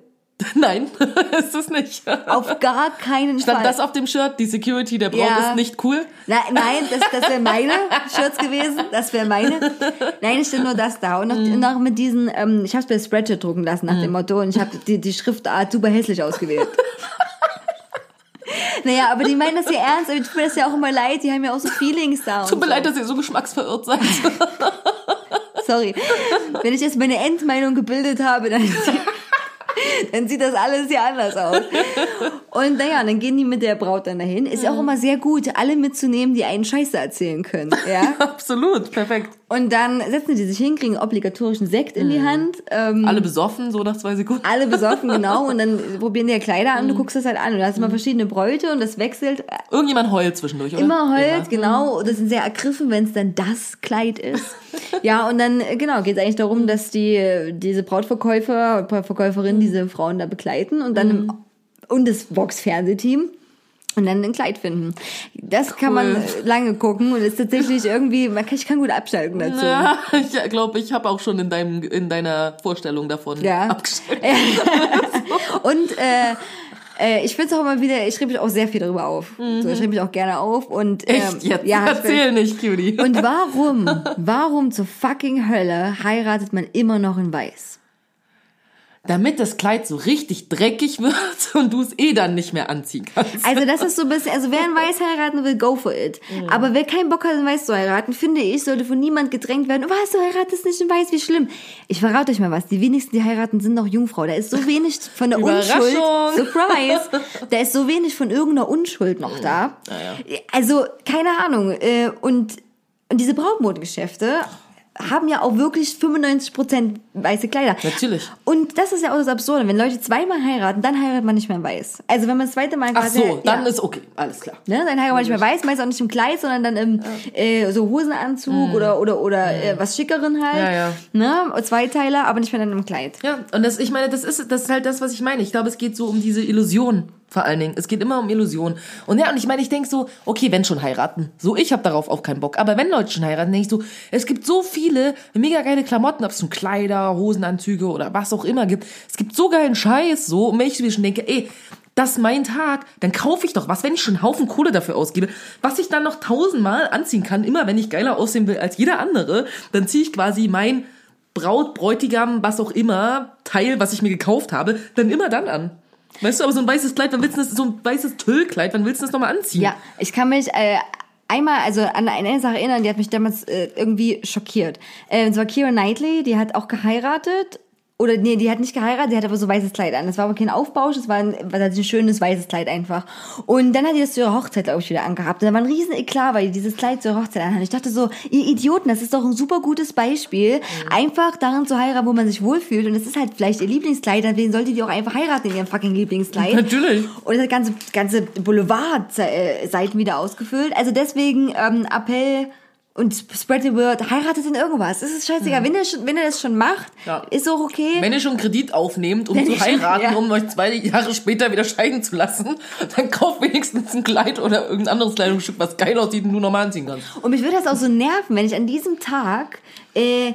Nein, ist es nicht. Auf gar keinen Stand Fall. das auf dem Shirt? Die Security der Braut Ja. ist nicht cool? Na, nein, das, das wäre meine Shirts gewesen. Das wäre meine. Nein, es steht nur das da. Und noch, Mhm. und auch mit diesen, ähm, ich habe es bei Spreadshirt drucken lassen nach dem Motto und ich habe die, die Schriftart super hässlich ausgewählt. naja, aber die meinen das ja ernst, aber tut mir das ja auch immer leid, die haben ja auch so Feelings da. Tut mir so. leid, dass ihr so geschmacksverirrt seid. Sorry. Wenn ich jetzt meine Endmeinung gebildet habe, dann, dann sieht das alles ja anders aus. Und naja, dann gehen die mit der Braut dann dahin. Ist ja auch immer sehr gut, alle mitzunehmen, die einen Scheiße erzählen können. Ja? Absolut, perfekt. Und dann setzen die sich hin, kriegen obligatorischen Sekt in die Hand. Ähm, Alle besoffen, so nach zwei Sekunden. alle besoffen, genau. Und dann probieren die ja Kleider an, du guckst das halt an. Und da hast immer verschiedene Bräute und das wechselt. Irgendjemand heult zwischendurch, oder? Immer heult, Immer. genau. Das sind sehr ergriffen, wenn es dann das Kleid ist. ja, und dann, äh, genau, geht es eigentlich darum, dass die diese Brautverkäufer, Verkäuferin diese Frauen da begleiten und dann im, und das Vox-Fernsehteam. Und dann ein Kleid finden. Das kann man Cool. lange gucken und ist tatsächlich irgendwie, man kann, ich kann gut abschalten dazu. Ja, ich glaube, ich habe auch schon in deinem in deiner Vorstellung davon Ja. abgestellt. Und äh, äh, ich finde es auch immer wieder, ich schreibe mich auch sehr viel darüber auf. So, ich schreibe mich auch gerne auf und ähm, Echt jetzt? ja, Erzähl nicht, Cutie. Und warum, warum zur fucking Hölle heiratet man immer noch in Weiß? Damit das Kleid so richtig dreckig wird und du es eh dann nicht mehr anziehen kannst. Also das ist so ein bisschen, also wer in Weiß heiraten will, go for it. Mhm. Aber wer keinen Bock hat, in Weiß zu heiraten, finde ich, sollte von niemand gedrängt werden, oh, was, du heiratest nicht in Weiß, wie schlimm. Ich verrate euch mal was, die wenigsten, die heiraten, sind noch Jungfrau. Da ist so wenig von der Unschuld. Surprise, da ist so wenig von irgendeiner Unschuld noch da. Also, keine Ahnung. äh, Und, und diese Brautmodengeschäfte haben ja auch wirklich 95% weiße Kleider. Natürlich. Und das ist ja auch das Absurde. Wenn Leute zweimal heiraten, dann heiratet man nicht mehr weiß. Also wenn man das zweite Mal Ach so, dann ja. ist okay, alles klar. Ne, dann heiratet man nicht mehr weiß, meist auch nicht im Kleid, sondern dann im äh, so Hosenanzug oder oder oder äh, was schickeren halt. Mhm. Ja, ja. Ne, Zweiteiler, aber nicht mehr dann im Kleid. Ja, und das, ich meine, das ist, das ist halt das, was ich meine. Ich glaube, es geht so um diese Illusion vor allen Dingen. Es geht immer um Illusion. Und ja, und ich meine, ich denke so, okay, wenn schon heiraten. So, ich habe darauf auch keinen Bock. Aber wenn Leute schon heiraten, denke ich so, es gibt so viele mega geile Klamotten, ob es nun Kleider, Hosenanzüge oder was auch immer gibt. Es gibt so geilen Scheiß so. Und wenn ich mir schon denke, ey, das ist mein Tag, dann kaufe ich doch was, wenn ich schon einen Haufen Kohle dafür ausgebe, was ich dann noch tausendmal anziehen kann, immer wenn ich geiler aussehen will als jeder andere, dann ziehe ich quasi mein Braut, Bräutigam, was auch immer, Teil, was ich mir gekauft habe, dann immer dann an. Weißt du, aber so ein weißes Kleid, wann willst du das, so ein weißes Tüllkleid, wann willst du das nochmal anziehen? Ja, ich kann mich äh, einmal also an eine Sache erinnern, die hat mich damals äh, irgendwie schockiert. Äh, und zwar Keira Knightley, die hat auch geheiratet. Oder nee, die hat nicht geheiratet, die hat aber so weißes Kleid an. Das war aber kein Aufbausch, das war ein, war ein schönes weißes Kleid einfach. Und dann hat die das zu ihrer Hochzeit, glaube ich, wieder angehabt. Und da war ein riesen Eklat, weil die dieses Kleid zur Hochzeit anhat. Ich dachte so, ihr Idioten, das ist doch ein super gutes Beispiel, einfach darin zu heiraten, wo man sich wohlfühlt. Und es ist halt vielleicht ihr Lieblingskleid, deswegen sollte die auch einfach heiraten in ihrem fucking Lieblingskleid. Natürlich. Und hat ganze, ganze Boulevard-Seiten wieder ausgefüllt. Also deswegen ähm, Appell und spread the word, heiratet in irgendwas. Es ist scheißegal. Wenn, ihr, schon- wenn ihr das schon macht, Mhm. Ja. ist auch okay. Wenn ihr schon Kredit aufnehmt, um Wenn zu ihr schon- heiraten, ja. um euch zwei Jahre später wieder scheiden zu lassen, dann kauft wenigstens ein Kleid oder irgendein anderes Kleidungsstück, was geil aussieht und du normal anziehen kannst. Und mich würde das auch so nerven, wenn ich an diesem Tag äh,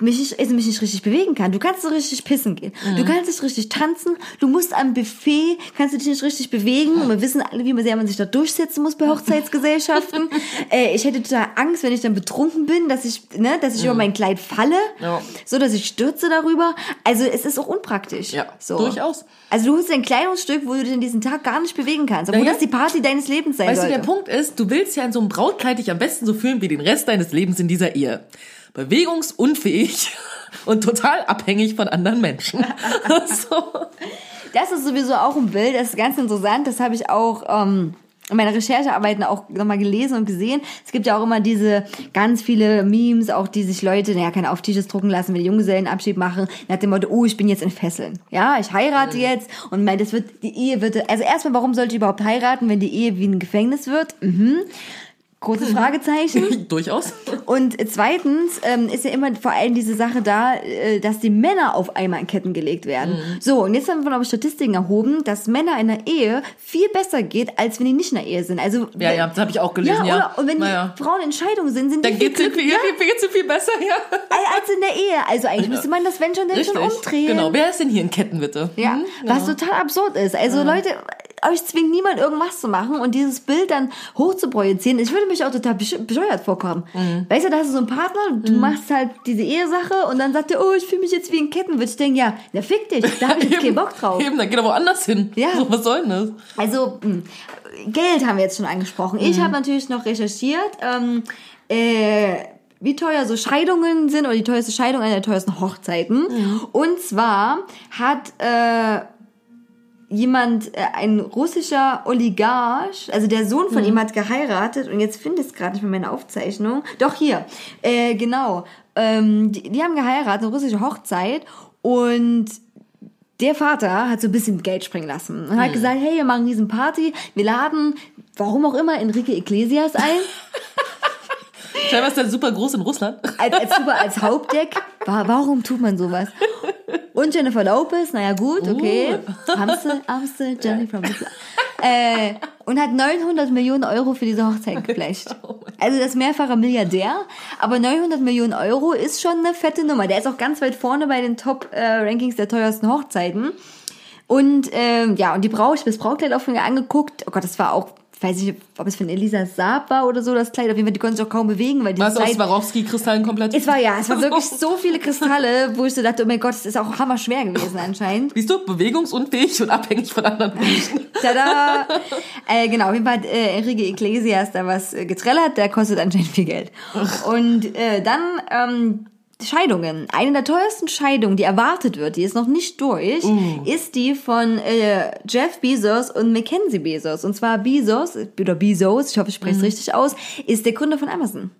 mich nicht, also mich nicht richtig bewegen kann. Du kannst so richtig pissen gehen. Du kannst nicht richtig tanzen. Du musst am Buffet, kannst du dich nicht richtig bewegen. Und wir wissen alle, wie man- sehr man sich da durchsetzen muss bei Hochzeitsgesellschaften. äh, ich hätte total Angst, wenn ich dann betrunken bin, dass ich, ne, dass ich über mein Kleid falle. Ja. So, dass ich stürze darüber. Also, es ist auch unpraktisch. Ja, so. durchaus. Also, du holst ein Kleidungsstück, wo du dich in diesen Tag gar nicht bewegen kannst. Obwohl Naja. das die Party deines Lebens sein Weißt du, sollte. der Punkt ist, du willst ja in so einem Brautkleid dich am besten so fühlen wie den Rest deines Lebens in dieser Ehe. Bewegungsunfähig und total abhängig von anderen Menschen. so. Das ist sowieso auch ein Bild, das ist ganz interessant. Das habe ich auch ähm, in meiner Recherchearbeiten auch nochmal gelesen und gesehen. Es gibt ja auch immer diese ganz viele Memes, auch die sich Leute, naja, keine auf T-Shirts drucken lassen, wenn die Junggesellenabschied machen, nach dem Motto, oh, ich bin jetzt in Fesseln. Ja, ich heirate jetzt und mein, das wird, die Ehe wird, also erstmal, warum sollte ich überhaupt heiraten, wenn die Ehe wie ein Gefängnis wird? Mhm. Großes Fragezeichen. Durchaus. Und zweitens ähm, ist ja immer vor allem diese Sache da, äh, dass die Männer auf einmal in Ketten gelegt werden. Mhm. So, und jetzt haben wir aber Statistiken erhoben, dass Männer in der Ehe viel besser geht, als wenn die nicht in der Ehe sind. Also Ja, ja, das habe ich auch gelesen, ja, ja. oder, und wenn naja. die Frauen in Scheidung sind, sind die Dann viel geht's viel, glücklicher geht's viel besser, ja. als in der Ehe. Also eigentlich müsste man das, wenn schon, denn schon umdrehen. Genau. Wer ist denn hier in Ketten, bitte? Ja, Mhm, was genau. total absurd ist. Also Leute, euch zwingt niemand irgendwas zu machen und dieses Bild dann hoch zu projizieren. Ich würde mich auch total besch- bescheuert vorkommen. Mhm. Weißt du, da hast du so einen Partner, du machst halt diese Ehesache und dann sagt er, oh, ich fühle mich jetzt wie ein Ketten. Würde ich denken, ja, na fick dich, da habe ich jetzt keinen Bock drauf. Eben, dann geht er woanders hin. Ja. So, was soll denn das? Also, mh, Geld haben wir jetzt schon angesprochen. Mhm. Ich habe natürlich noch recherchiert, ähm, äh, wie teuer so Scheidungen sind oder die teuerste Scheidung einer der teuersten Hochzeiten. Mhm. Und zwar hat äh, jemand, äh, ein russischer Oligarch, also der Sohn Mhm. von ihm hat geheiratet und jetzt finde ich es gerade nicht mehr meine Aufzeichnung. Doch hier, äh, genau. Ähm, die, die haben geheiratet, eine russische Hochzeit und der Vater hat so ein bisschen Geld springen lassen und Mhm. hat gesagt, hey, wir machen diesen Party, wir laden, warum auch immer, Enrique Iglesias ein, Scheinbar ist der super groß in Russland. als, als, super, als Hauptdeck. Wa- Warum tut man sowas? Und Jennifer Lopez, naja gut, okay. Amstel, Amstel, Jenny from the äh, Und hat 900 Millionen Euro für diese Hochzeit geblecht. Also das ist mehrfacher Milliardär. Aber 900 Millionen Euro ist schon eine fette Nummer. Der ist auch ganz weit vorne bei den Top-Rankings der teuersten Hochzeiten. Und ähm, ja, und die Braut, ich habe das Brautkleid auch von ihr angeguckt. Oh Gott, das war auch, weiß ich nicht, ob es von Elisa Saab war oder so, das Kleid. Auf jeden Fall, die konnte sich auch kaum bewegen, weil die Was aus Kleid... Swarovski-Kristallen komplett? Es war ja, es waren wirklich so viele Kristalle, wo ich so dachte, oh mein Gott, das ist auch hammerschwer gewesen anscheinend. Siehst du, bewegungsunfähig und abhängig von anderen Menschen. Tada! äh, genau, auf jeden Fall hat äh, Enrique Iglesias da was äh, getrellert, der kostet anscheinend viel Geld. Und äh, dann ähm, Scheidungen. Eine der teuersten Scheidungen, die erwartet wird, die ist noch nicht durch, ist die von äh, Jeff Bezos und Mackenzie Bezos. Und zwar Bezos, oder Bezos, ich hoffe, ich spreche es richtig aus, ist der Gründer von Amazon.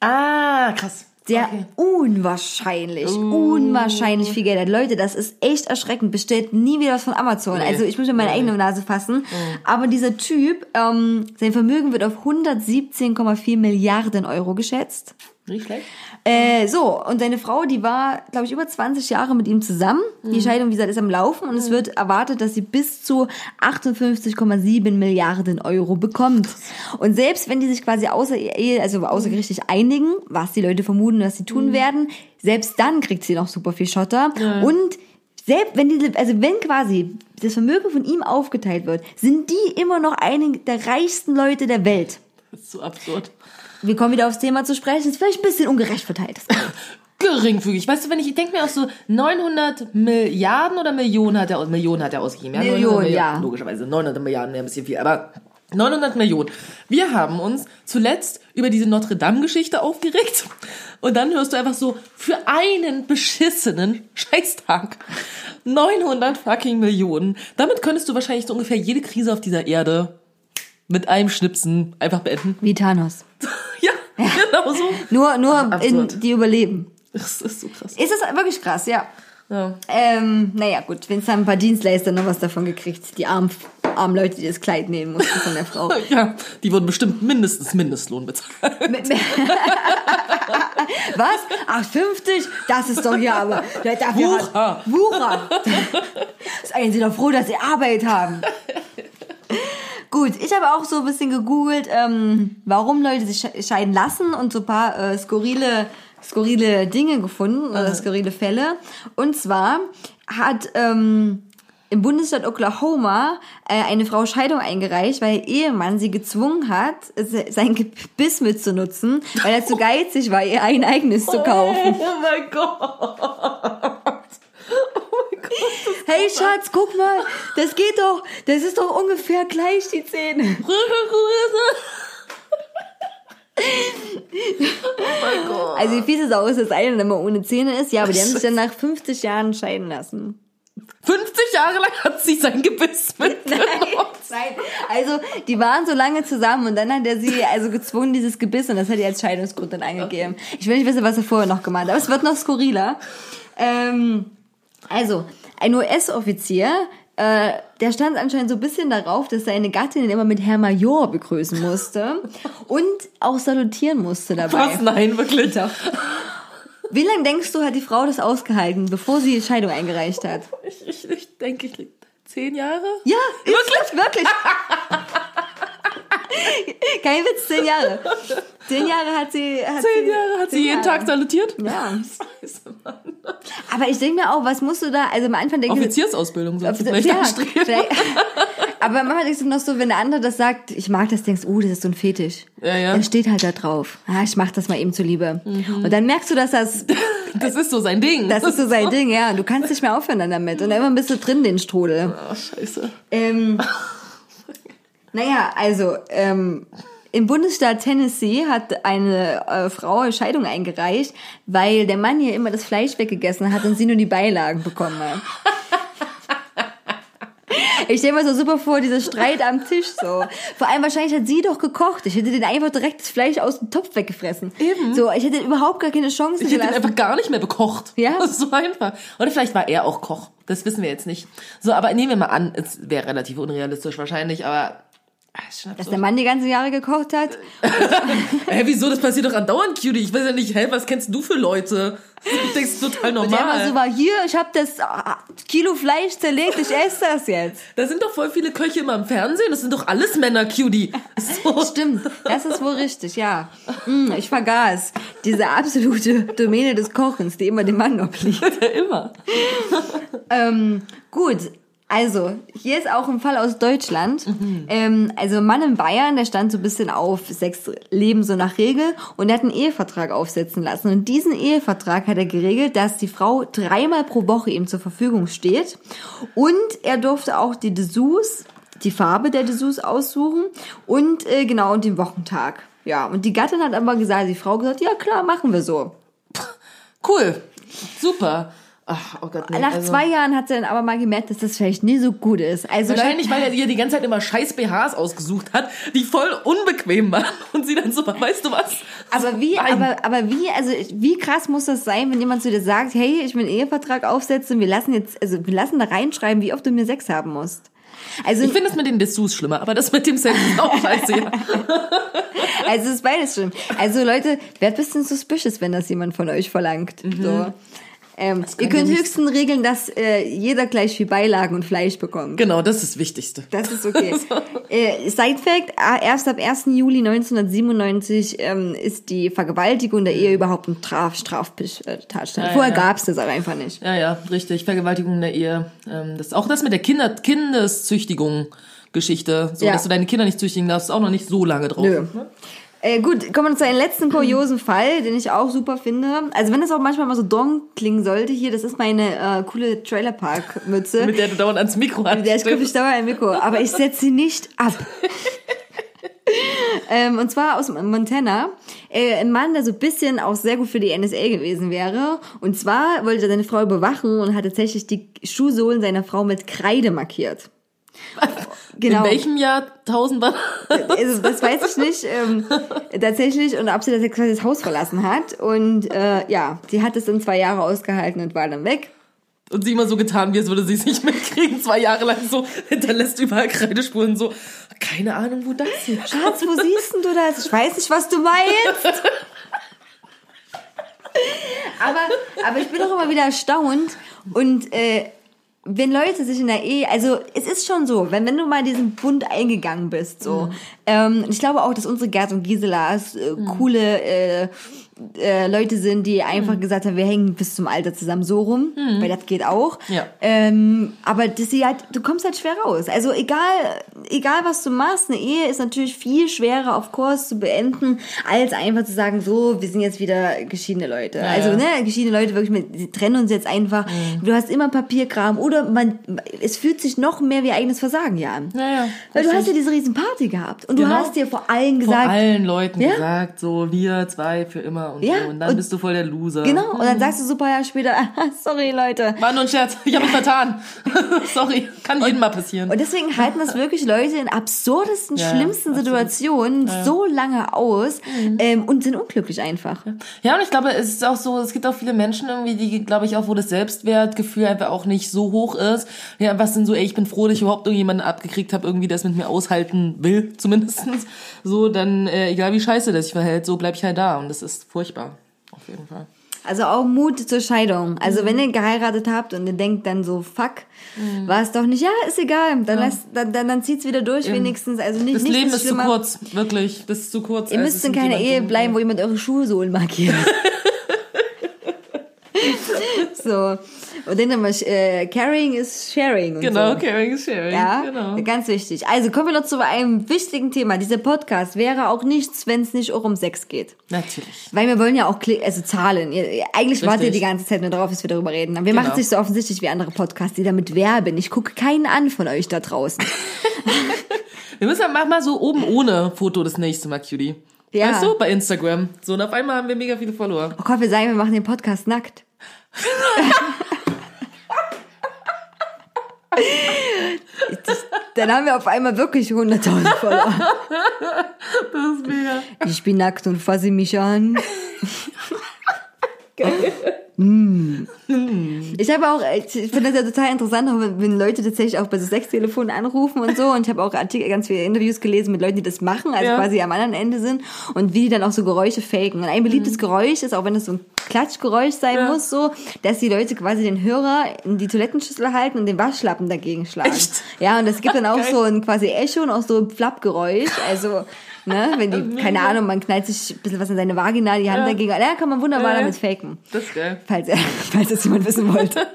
Ah, krass. Der Okay. unwahrscheinlich, unwahrscheinlich viel Geld hat. Leute, das ist echt erschreckend. Bestellt nie wieder was von Amazon. Nee. Also ich muss mir meine eigene Nase fassen. Aber dieser Typ, ähm, sein Vermögen wird auf 117,4 Milliarden Euro geschätzt. Nicht schlecht. Äh, so, und seine Frau, die war, glaube ich, über 20 Jahre mit ihm zusammen. Die Scheidung, wie gesagt, ist am Laufen und es wird erwartet, dass sie bis zu 58,7 Milliarden Euro bekommt. Und selbst wenn die sich quasi außer Ehe, also außergerichtlich einigen, was die Leute vermuten, dass sie tun werden, selbst dann kriegt sie noch super viel Schotter. Und selbst wenn die, also wenn quasi das Vermögen von ihm aufgeteilt wird, sind die immer noch einige der reichsten Leute der Welt. Das ist so absurd. Wir kommen wieder aufs Thema zu sprechen. Ist vielleicht ein bisschen ungerecht verteilt. Geringfügig. Weißt du, wenn ich, ich denke mir auch so, 900 Milliarden oder Millionen hat er, aus- Millionen hat er ausgegeben. Ja, Millionen, 900 ja. Logischerweise, 900 Milliarden wäre ein bisschen viel, aber 900 Millionen. Wir haben uns zuletzt über diese Notre Dame-Geschichte aufgeregt und dann hörst du einfach so, für einen beschissenen Scheißtag 900 fucking Millionen. Damit könntest du wahrscheinlich so ungefähr jede Krise auf dieser Erde mit einem Schnipsen einfach beenden. Wie Thanos. Ja, genau so. Nur, nur in die überleben. Das ist so krass. Ist das wirklich krass, ja. Ja. Ähm, naja, gut, wenn es dann ein paar Dienstleister noch was davon gekriegt. Die armen, armen Leute, die das Kleid nehmen mussten von der Frau. Ja, die wurden bestimmt mindestens Mindestlohn bezahlt. Was? Ach, 50? Das ist doch ja aber. Dafür Wucher. Hat, Wucher. Seien Sie doch froh, dass Sie Arbeit haben. Gut, ich habe auch so ein bisschen gegoogelt, ähm, warum Leute sich sche- scheiden lassen und so ein paar äh, skurrile, skurrile Dinge gefunden oder skurrile Fälle. Und zwar hat ähm, im Bundesstaat Oklahoma äh, eine Frau Scheidung eingereicht, weil ihr Ehemann sie gezwungen hat, se- sein Gebiss mitzunutzen, weil er zu geizig war, ihr ein eigenes zu kaufen. Oh mein Gott. Hey Schatz, guck mal, das geht doch, das ist doch ungefähr gleich die Zähne. Also wie fies es aus, dass einer immer ohne Zähne ist, ja, aber die haben sich dann nach 50 Jahren scheiden lassen. 50 Jahre lang hat sie sein Gebiss mitgenommen. Nein, also die waren so lange zusammen und dann hat er sie also gezwungen, dieses Gebiss, und das hat er als Scheidungsgrund dann angegeben. Ich will nicht wissen, was er vorher noch gemacht hat, aber es wird noch skurriler. Ähm, also, ein US-Offizier, äh, der stand anscheinend so ein bisschen darauf, dass seine Gattin ihn immer mit Herr Major begrüßen musste und auch salutieren musste dabei. Was? Nein, wirklich. Doch. Wie lange denkst du, hat die Frau das ausgehalten, bevor sie die Scheidung eingereicht hat? Ich, ich, ich denke, ich zehn Jahre. Ja, wirklich, wirklich. Kein Witz, zehn Jahre. Zehn Jahre hat sie. Hat Zehn Jahre hat sie jeden Jahre. Tag salutiert. Ja. Scheiße, Mann. Aber ich denke mir auch, was musst du da, also am Anfang denke ich. Offiziersausbildung sollst du Ja, vielleicht anstreben. vielleicht- Aber manchmal denkst du noch so, wenn der andere das sagt, ich mag das, denkst oh, das ist so ein Fetisch. Ja, ja. Dann steht halt da drauf. Ah, ich mach das mal eben zuliebe. Und dann merkst du, dass das, Das ist so sein Ding. das ist so sein Ding, ja. Und du kannst nicht mehr aufhören dann damit. Und irgendwann bist du drin, den Strudel. Oh, scheiße. Ähm, naja, also ähm, im Bundesstaat Tennessee hat eine äh, Frau eine Scheidung eingereicht, weil der Mann ihr immer das Fleisch weggegessen hat und sie nur die Beilagen bekommen hat. Ich stelle mir so super vor, dieser Streit am Tisch so. Vor allem wahrscheinlich hat sie doch gekocht. Ich hätte den einfach direkt das Fleisch aus dem Topf weggefressen. Eben. So, ich hätte überhaupt gar keine Chance Ich hätte ihn einfach gar nicht mehr bekocht. Ja. Das ist so einfach. Oder vielleicht war er auch Koch. Das wissen wir jetzt nicht. So, aber nehmen wir mal an, es wäre relativ unrealistisch wahrscheinlich, aber. Ah, ist schon Dass der Mann die ganzen Jahre gekocht hat. Hä, wieso? Das passiert doch andauernd, Cutie. Ich weiß ja nicht, hä, was kennst du für Leute? Ich denke, es ist total Und der normal. so war, hier, ich habe das ah, Kilo Fleisch zerlegt, ich esse das jetzt. da sind doch voll viele Köche immer im Fernsehen. Das sind doch alles Männer, Cutie. So. Stimmt, das ist wohl richtig, ja. Mm, ich vergaß. Diese absolute Domäne des Kochens, die immer dem Mann obliegt. immer. Ähm, gut, Also, hier ist auch ein Fall aus Deutschland. Ähm, also, ein Mann in Bayern, der stand so ein bisschen auf Sex Leben so nach Regel und der hat einen Ehevertrag aufsetzen lassen. Und diesen Ehevertrag hat er geregelt, dass die Frau dreimal pro Woche ihm zur Verfügung steht. Und er durfte auch die Dessous, die Farbe der Dessous aussuchen und äh, genau und den Wochentag. Ja, und die Gattin hat aber gesagt, die Frau gesagt, ja klar, machen wir so. Cool. Super. Ach, oh Gott, nee, Nach also- zwei Jahren hat sie dann aber mal gemerkt, dass das vielleicht nie so gut ist. Also Wahrscheinlich, weil er ihr die ganze Zeit immer scheiß BHs ausgesucht hat, die voll unbequem waren. Und sie dann so, weißt du was? Aber wie, Nein. aber, aber wie, also wie krass muss das sein, wenn jemand zu dir sagt, hey, ich will einen Ehevertrag aufsetzen, wir lassen jetzt, also wir lassen da reinschreiben, wie oft du mir Sex haben musst. Also, Ich finde das mit den Dessous schlimmer, aber das mit dem Sex ist auch scheiße. Ja. also es ist beides schlimm. Also Leute, werdet ein bisschen suspicious, wenn das jemand von euch verlangt. So. Ähm, ihr ja könnt nicht- höchstens regeln, dass äh, jeder gleich viel Beilagen und Fleisch bekommt. Genau, das ist das Wichtigste. Das ist okay. äh, Side Fact, äh, erst ab 1. Juli 1997 ähm, ist die Vergewaltigung der Ehe überhaupt ein Straf Straftatstand. Ja, Vorher ja, ja. gab's das aber einfach nicht. Ja, ja, richtig. Vergewaltigung der Ehe. Ähm, das auch das mit der Kinder Kindeszüchtigung Geschichte, so Ja. dass du deine Kinder nicht züchtigen darfst, ist auch noch nicht so lange drauf. Nö. Äh, gut, kommen wir zu einem letzten kuriosen Fall, den ich auch super finde. Also wenn das auch manchmal mal so dong klingen sollte, hier, das ist meine äh, coole Trailerpark-Mütze. Mit der du dauernd ans Mikro hast. Der ist ich dauer ein Mikro, aber ich setze sie nicht ab. ähm, und zwar aus Montana. Äh, ein Mann, der so ein bisschen auch sehr gut für die NSA gewesen wäre. Und zwar wollte er seine Frau überwachen und hat tatsächlich die Schuhsohlen seiner Frau mit Kreide markiert. Genau. In welchem Jahr tausend war Also, das weiß ich nicht ähm, tatsächlich und ob sie das, das Haus verlassen hat. Und äh, ja, sie hat es dann zwei Jahre ausgehalten und war dann weg. Und sie immer so getan, wie als würde sie es nicht mitkriegen. Zwei Jahre lang so hinterlässt überall Kreidespuren so. Keine Ahnung, wo das jetzt Schatz, wo siehst denn du das? Ich weiß nicht, was du meinst. aber, aber ich bin auch immer wieder erstaunt und äh, wenn Leute sich in der Ehe, also es ist schon so, wenn, wenn du mal diesen Bund eingegangen bist, so, ähm, ich glaube auch, dass unsere Gerd und Giselas äh, coole äh, äh, Leute sind, die einfach gesagt haben, wir hängen bis zum Alter zusammen so rum, weil das geht auch. Ja. Ähm, aber das sie halt, du kommst halt schwer raus. Also egal, egal was du machst, eine Ehe ist natürlich viel schwerer auf Kurs zu beenden, als einfach zu sagen, so, wir sind jetzt wieder geschiedene Leute. also, ja. ne, geschiedene Leute wirklich mit, sie trennen uns jetzt einfach. Du hast immer Papierkram oder man, es fühlt sich noch mehr wie eigenes Versagen ja an. Ja. Weil du hast ja diese riesen Party gehabt und du Genau. hast dir vor allen Vor gesagt, allen Leuten gesagt, so wir zwei für immer und Ja, so. Und dann und- bist du voll der Loser. genau, und dann sagst du paar Jahre später, sorry Leute, War nur ein Scherz. Ich habe mich vertan. Sorry. Kann jedem mal passieren. Und deswegen halten das wirklich Leute in absurdesten, Ja, schlimmsten absolut. Situationen so lange aus ähm, und sind unglücklich einfach. Ja, und ich glaube, es ist auch so, es gibt auch viele Menschen irgendwie, die, glaube ich, auch, wo das Selbstwertgefühl einfach auch nicht so hoch ist. Ja, was sind so, ey, ich bin froh, dass ich überhaupt irgendjemanden abgekriegt habe, irgendwie, der es mit mir aushalten will, zumindestens. So, dann, äh, egal wie scheiße das sich verhält, so bleib ich halt da. Und das ist furchtbar. Auf jeden Fall. Also auch Mut zur Scheidung. Also wenn ihr geheiratet habt und ihr denkt dann so, fuck, war es doch nicht, ja, ist egal, dann, lasst, dann, dann, dann zieht's wieder durch wenigstens. Also nicht, Das nichts Leben ist zu kurz, wirklich. Das ist zu kurz. Ihr als müsst in keiner Ehe bleiben, wo jemand eure Schuhsohlen markiert. so. Und dann nochmal, äh, Carrying is Sharing. Genau, so. caring is sharing. Ja, genau. ganz wichtig. Also kommen wir noch zu einem wichtigen Thema. Dieser Podcast wäre auch nichts, wenn es nicht auch um Sex geht. Natürlich. Weil wir wollen ja auch also Zahlen. Eigentlich wartet ihr Richtig. die ganze Zeit nur darauf, dass wir darüber reden. Aber wir Genau. machen es nicht so offensichtlich wie andere Podcasts, die damit werben. Ich gucke keinen an von euch da draußen. Wir müssen mach mal so oben ohne Foto das nächste Mal, Cutie. Ja. Weißt du, bei Instagram. So, und auf einmal haben wir mega viele Follower. Oh Gott, wir sagen, wir machen den Podcast nackt. Dann haben wir auf einmal wirklich 100.000 Follower. Das ist mega. Ich bin nackt und fasse mich an. Mm. Ich habe auch, ich finde das ja total interessant, wenn, Leute tatsächlich auch bei so Sextelefonen anrufen und so. Und ich habe auch Artikel, ganz viele Interviews gelesen mit Leuten, die das machen, also Ja. quasi am anderen Ende sind und wie die dann auch so Geräusche faken. Und ein beliebtes Geräusch ist, auch wenn es so ein Klatschgeräusch sein Mhm. Ja. muss, so, dass die Leute quasi den Hörer in die Toilettenschüssel halten und den Waschlappen dagegen schlagen. Echt? Ja, und es gibt dann auch Geil. so ein quasi Echo und auch so ein Flappgeräusch. Also Ne? Wenn die, keine Ahnung, man knallt sich ein bisschen was in seine Vagina, die Hand Ja. dagegen. Ja, kann man wunderbar ja. damit faken. Das ist geil. Falls, falls das jemand wissen wollte.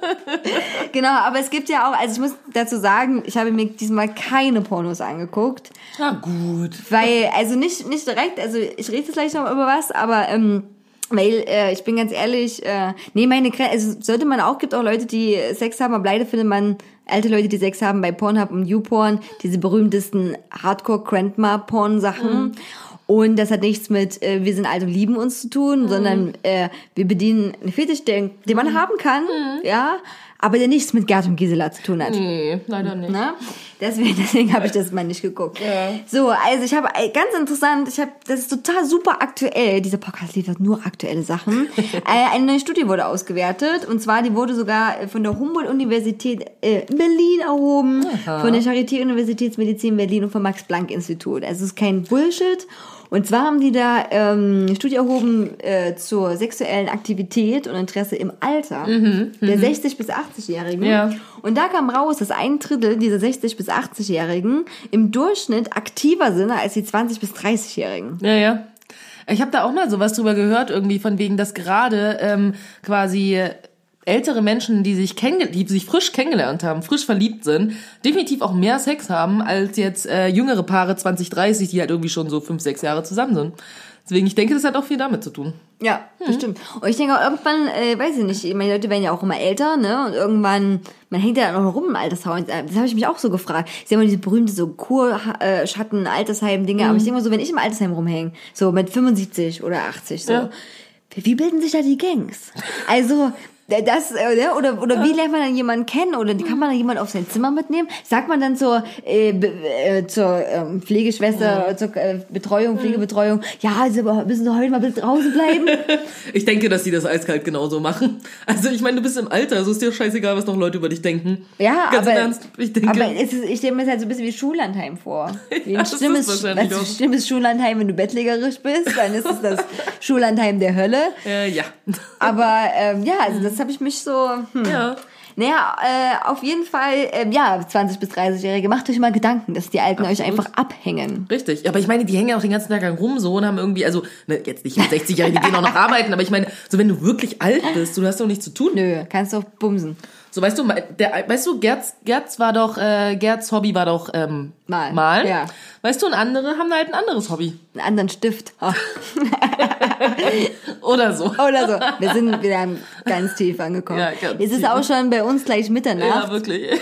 genau, aber es gibt ja auch, also ich muss dazu sagen, ich habe mir diesmal keine Pornos angeguckt. Na gut. Weil, also nicht, nicht direkt, also ich rede jetzt gleich noch über was, aber ähm, weil äh, ich bin ganz ehrlich, äh, nee, meine Grenze, also sollte man auch, gibt auch Leute, die Sex haben, aber leider findet man alte Leute, die Sex haben bei Pornhub und YouPorn, diese berühmtesten Hardcore-Grandma-Porn-Sachen. Und das hat nichts mit, äh, wir sind alt und lieben uns zu tun, sondern äh, wir bedienen einen Fetisch, den, den man haben kann, ja, aber der nichts mit Gerd und Gisela zu tun hat. Nee, leider nicht. Ne? Deswegen, deswegen habe ich das mal nicht geguckt. Ja. So, also ich habe äh, ganz interessant, ich habe, das ist total super aktuell. Dieser Podcast liefert nur aktuelle Sachen. äh, eine neue Studie wurde ausgewertet und zwar die wurde sogar von der Humboldt-Universität äh, in Berlin erhoben, von der Charité-Universitätsmedizin Berlin und vom Max-Planck-Institut. Also es ist kein Bullshit. Und zwar haben die da ähm, eine Studie erhoben äh, zur sexuellen Aktivität und Interesse im Alter der 60 bis 80-Jährigen. Ja. Und da kam raus, dass ein Drittel dieser 60 bis 80-Jährigen im Durchschnitt aktiver sind als die 20 bis 30-Jährigen. Ja, ja. Ich habe da auch mal sowas drüber gehört, irgendwie von wegen, dass gerade ähm, quasi ältere Menschen, die sich, die sich frisch kennengelernt haben, frisch verliebt sind, definitiv auch mehr Sex haben als jetzt äh, jüngere Paare 20, 30, die halt irgendwie schon so fünf, sechs Jahre zusammen sind. Deswegen, ich denke, das hat auch viel damit zu tun. Ja, das stimmt. Und ich denke auch irgendwann, äh, weiß ich nicht, meine Leute werden ja auch immer älter, ne? Und irgendwann, man hängt ja dann auch rum im Altersheim. Das habe ich mich auch so gefragt. Ich sehe immer diese berühmte so Kurschatten, Altersheim-Dinge. Aber ich denke mal so, wenn ich im Altersheim rumhänge, so mit 75 oder 80, so, Ja. wie bilden sich da die Gangs? Also, das, äh, ne? oder, oder wie lernt man dann jemanden kennen? Oder kann man dann jemanden auf sein Zimmer mitnehmen? Sagt man dann zur, äh, äh, zur ähm, Pflegeschwester, zur äh, Betreuung, Pflegebetreuung, ja, also müssen Sie heute mal bitte draußen bleiben? Ich denke, dass die das eiskalt genauso machen. Also ich meine, du bist im Alter, so ist dir scheißegal, was noch Leute über dich denken. Ja, Ganz aber, Ernst, ich denke. aber ist, ich stelle mir das halt so ein bisschen wie Schullandheim vor. Wie Ja, ein ist schlimmes, also schlimmes Schullandheim, wenn du bettlägerisch bist, dann ist es das Schullandheim der Hölle. äh, ja. Aber ähm, ja, also das habe ich mich so. Hm. ja. Naja, äh, auf jeden Fall, ähm, ja, 20 bis 30-Jährige, macht euch mal Gedanken, dass die Alten euch einfach abhängen. Richtig. Aber ich meine, die hängen ja auch den ganzen Tag lang rum so und haben irgendwie, also, ne, jetzt nicht mit 60 Jahren, die gehen auch noch arbeiten, aber ich meine, so wenn du wirklich alt bist, du hast doch nichts zu tun. Nö, kannst doch bumsen. So, weißt du, der, weißt du, Gerds, Gerds war doch, äh, Gerds Hobby war doch, ähm, Malen. Malen. Ja. Weißt du, und andere haben halt ein anderes Hobby. Einen anderen Stift. Oh. Oder so. Oder so. Wir sind wieder ganz tief angekommen. Ja, ganz es ist tief. auch schon bei uns gleich Mitternacht. Ja, wirklich.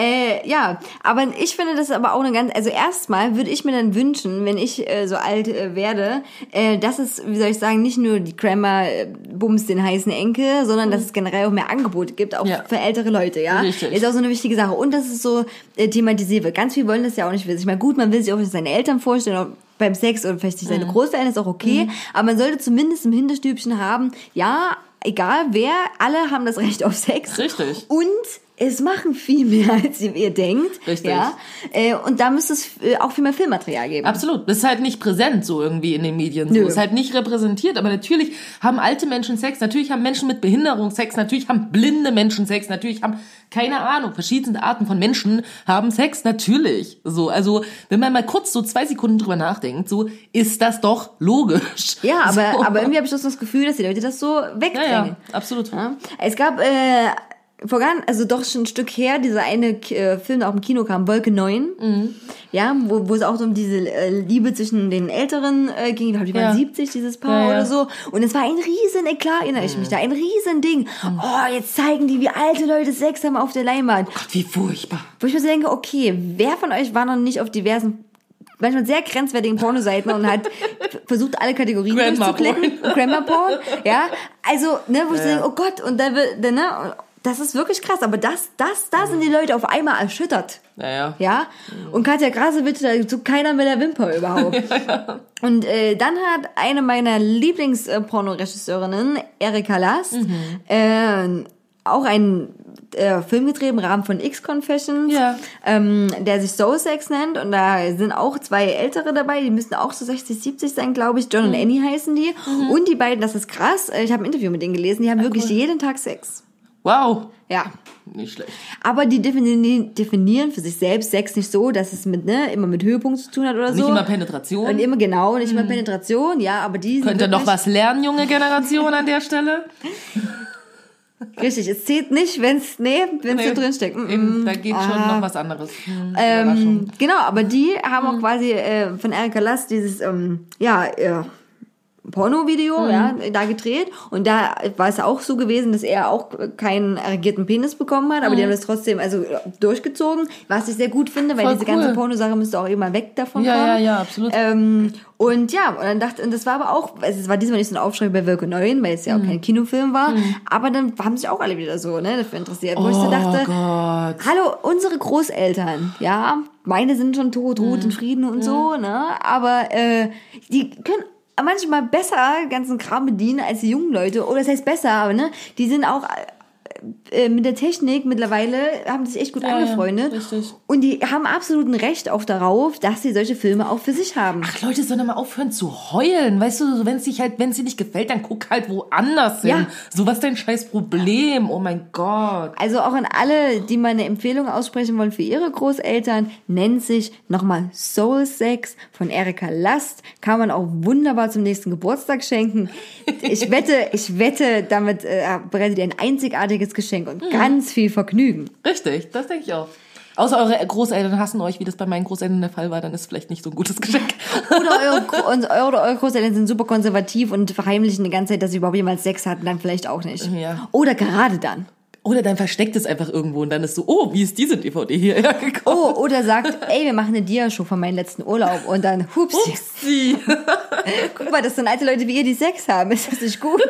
Äh, ja, aber ich finde das aber auch eine ganz, also erstmal würde ich mir dann wünschen, wenn ich äh, so alt äh, werde, äh, dass es, wie soll ich sagen, nicht nur die Grammar äh, Bums den heißen Enkel, sondern dass es generell auch mehr Angebote gibt, auch Ja. für ältere Leute, ja. Richtig. Ist auch so eine wichtige Sache. Und dass es so äh, thematisiert wird. Ganz viele wollen das ja auch nicht wissen. Ich meine, gut, man will sich auch seine Eltern vorstellen, beim Sex oder vielleicht sich seine Mhm. Großeltern ist auch okay, aber man sollte zumindest im Hinterstübchen haben, ja, egal wer, alle haben das Recht auf Sex. Richtig. Und es machen viel mehr, als ihr, denkt. Richtig. Ja? Äh, und da müsste es äh, auch viel mehr Filmmaterial geben. Absolut. Das ist halt nicht präsent so irgendwie in den Medien. So. Nö. Ist halt nicht repräsentiert. Aber natürlich haben alte Menschen Sex. Natürlich haben Menschen mit Behinderung Sex. Natürlich haben blinde Menschen Sex. Natürlich haben, keine Ahnung, verschiedene Arten von Menschen haben Sex. Natürlich. So. Also, wenn man mal kurz so zwei Sekunden drüber nachdenkt, so, ist das doch logisch. Ja, aber, so. aber irgendwie habe ich das Gefühl, dass die Leute das so Ja, wegdrängen. ja, absolut. Ja. Es gab äh, vor gar, also doch schon ein Stück her, dieser eine äh, Film, der auch im Kino kam, Wolke 9. Mhm. Ja, wo, wo es auch so um diese äh, Liebe zwischen den Älteren äh, ging. Ich glaube, die waren Ja. 70, dieses Paar Ja, ja. oder so. Und es war ein riesen Eklat, erinnere ich mich da, ein riesen Ding. Mhm. Oh, jetzt zeigen die, wie alte Leute Sex haben auf der Leinwand. Gott, wie furchtbar. Wo ich mir so denke, okay, wer von euch war noch nicht auf diversen manchmal sehr grenzwertigen Pornoseiten und hat versucht, alle Kategorien Grandma durchzuklicken. Grandma Porn. Ja, also, ne, wo ich so denke, oh Gott, und da wird, ne, das ist wirklich krass, aber das, das, da sind die Leute auf einmal erschüttert. Naja. Ja, und Katja Grasewitsch, da zuckt keiner mit der Wimper überhaupt. Und äh, dann hat eine meiner Lieblings-Pornoregisseurinnen, Erika Lass, äh, auch einen äh, Film gedreht im Rahmen von X-Confessions, Ja. ähm, der sich Soul Sex nennt. Und da sind auch zwei Ältere dabei, die müssen auch so 60, 70 sein, glaube ich. John und Annie heißen die. Und die beiden, das ist krass, äh, ich habe ein Interview mit denen gelesen, die haben wirklich jeden Tag Sex. Wow. Ja. Nicht schlecht. Aber die definieren, definieren für sich selbst Sex nicht so, dass es mit, ne, immer mit Höhepunkt zu tun hat oder so. Nicht immer Penetration. Und immer genau, nicht immer Penetration, ja, aber die sind Könnt ihr noch was lernen, junge Generation an der Stelle? Richtig, es zählt nicht, wenn's, nee, wenn's Nee, da drin steckt. Mm, da geht schon noch was anderes. Hm, Ähm, genau, aber die haben auch quasi äh, von Erika Last dieses, ähm, ja, äh, Porno-Video, ja, da gedreht. Und da war es auch so gewesen, dass er auch keinen erregierten Penis bekommen hat, aber die haben das trotzdem also durchgezogen, was ich sehr gut finde, weil Voll diese cool. ganze Pornosache müsste auch immer weg davon Ja, kommen. ja, ja, absolut. Ähm, und ja, und dann dachte, und das war aber auch, also es war diesmal nicht so ein Aufschrei bei Wilke Neuen, weil es ja auch kein Kinofilm war, aber dann haben sich auch alle wieder so, ne, dafür interessiert, wo ich so oh dachte, Gott. Hallo, unsere Großeltern, ja, meine sind schon tot, Ruhe in Frieden und so, ne, aber äh, die können manchmal besser ganzen Kram bedienen als die jungen Leute, oder das heißt besser, aber ne, die sind auch äh, mit der Technik mittlerweile haben sich echt gut Ja, ja, angefreundet richtig. und die haben absoluten Recht auch darauf, dass sie solche Filme auch für sich haben. Ach, Leute sollen mal aufhören zu heulen. Weißt du, wenn es dich halt, wenn es dir nicht gefällt, dann guck halt woanders hin. Ja. So was ist dein scheiß Problem? Oh mein Gott. Also auch an alle, die mal eine Empfehlung aussprechen wollen für ihre Großeltern, nennt sich nochmal Soul Sex von Erika Last. Kann man auch wunderbar zum nächsten Geburtstag schenken. Ich wette, ich wette, damit äh, bereitet ihr ein einzigartiges Geschenk und ganz viel Vergnügen. Richtig, das denke ich auch. Außer eure Großeltern hassen euch, wie das bei meinen Großeltern der Fall war, dann ist vielleicht nicht so ein gutes Geschenk. Oder eure, oder eure Großeltern sind super konservativ und verheimlichen die ganze Zeit, dass sie überhaupt jemals Sex hatten, dann vielleicht auch nicht. Ja. Oder gerade dann. Oder dann versteckt es einfach irgendwo und dann ist so, oh, wie ist diese DVD hierher gekommen? Oh, oder sagt, ey, wir machen eine Dia-Show von meinem letzten Urlaub und dann, hups, Upsi. Guck mal, das sind alte Leute wie ihr, die Sex haben. Ist das nicht gut?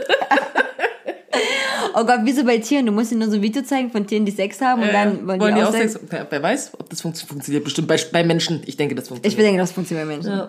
Oh Gott, wie so bei Tieren. Du musst ihnen nur so ein Video zeigen von Tieren, die Sex haben und dann wollen, die auch Sex. Wer, wer weiß, ob das funktio- funktioniert. Bestimmt bei, bei Menschen. Ich denke, das Ich funktioniert. denke, das funktioniert bei Menschen.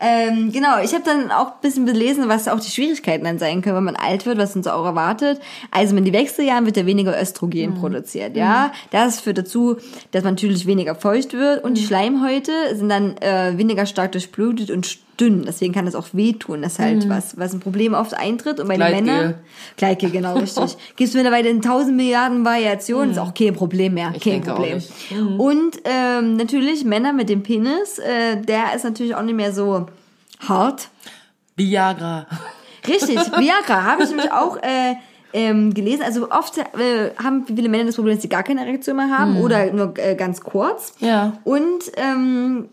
Ähm, genau, ich habe dann auch ein bisschen belesen, was auch die Schwierigkeiten dann sein können, wenn man alt wird, was uns auch erwartet. Also in den Wechseljahren wird ja weniger Östrogen produziert, ja. Das führt dazu, dass man natürlich weniger feucht wird und die Schleimhäute sind dann äh, weniger stark durchblutet und dünn. Deswegen kann das auch wehtun. Das ist halt was, was ein Problem oft eintritt. Und bei den. Männern, Gleitgel, genau, richtig. Gibt es mittlerweile in tausend Milliarden Variationen, ist auch kein Problem mehr. kein denke auch Problem. nicht. Und ähm, natürlich Männer mit dem Penis, äh, der ist natürlich auch nicht mehr so hart. Viagra. Richtig, Viagra habe ich nämlich auch äh, ähm, gelesen. Also oft äh, haben viele Männer das Problem, dass sie gar keine Erektion mehr haben oder nur äh, ganz kurz. Ja. Und ähm,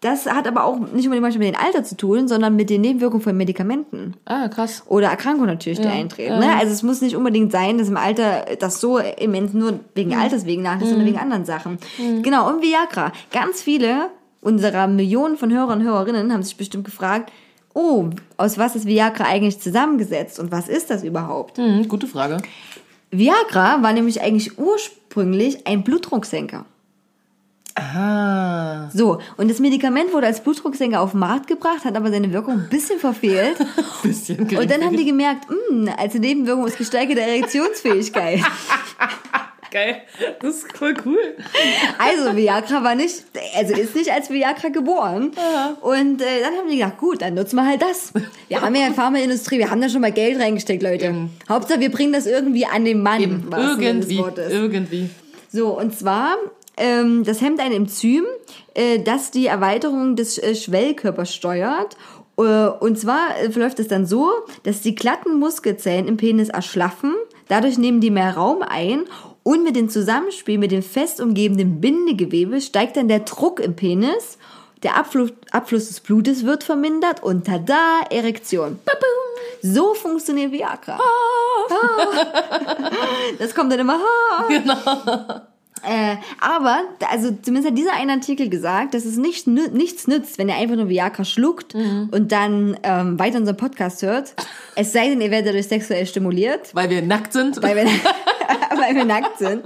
das hat aber auch nicht unbedingt manchmal mit dem Alter zu tun, sondern mit den Nebenwirkungen von Medikamenten. Ah, krass. Oder Erkrankungen natürlich, die eintreten. Ne? Also es muss nicht unbedingt sein, dass im Alter das so immens nur wegen Alters wegen nachlässt, sondern wegen anderen Sachen. Genau, und Viagra. Ganz viele unserer Millionen von Hörern und Hörerinnen haben sich bestimmt gefragt, oh, aus was ist Viagra eigentlich zusammengesetzt und was ist das überhaupt? Hm, gute Frage. Viagra war nämlich eigentlich ursprünglich ein Blutdrucksenker. Ah. So, und das Medikament wurde als Blutdrucksenker auf den Markt gebracht, hat aber seine Wirkung ein bisschen verfehlt. Bisschen Und dann haben die gemerkt, mh, als Nebenwirkung ist gesteigerte Erektionsfähigkeit. Geil. Das ist voll cool. Also Viagra war nicht, also ist nicht als Viagra geboren. Und äh, dann haben die gedacht, gut, dann nutzen wir halt das. Wir haben ja eine Pharmaindustrie, wir haben da schon mal Geld reingesteckt, Leute. Hauptsache, wir bringen das irgendwie an den Mann. Eben. Irgendwie. Irgendwie. So, und zwar, ähm, das hemmt ein Enzym, äh, das die Erweiterung des äh, Schwellkörpers steuert. Äh, und zwar äh, verläuft es dann so, dass die glatten Muskelzellen im Penis erschlaffen, dadurch nehmen die mehr Raum ein und mit dem Zusammenspiel mit dem fest umgebenden Bindegewebe steigt dann der Druck im Penis, der Abfluss, Abfluss des Blutes wird vermindert und tada, Erektion. So funktioniert Viagra. Ah. Das kommt dann immer. Ah. Äh, aber, also zumindest hat dieser eine Artikel gesagt, dass es nicht, nichts nützt, wenn ihr einfach nur Viagra schluckt und dann ähm, weiter unseren Podcast hört. Es sei denn, ihr werdet dadurch sexuell stimuliert, Weil wir nackt sind. weil wir, weil wir nackt sind.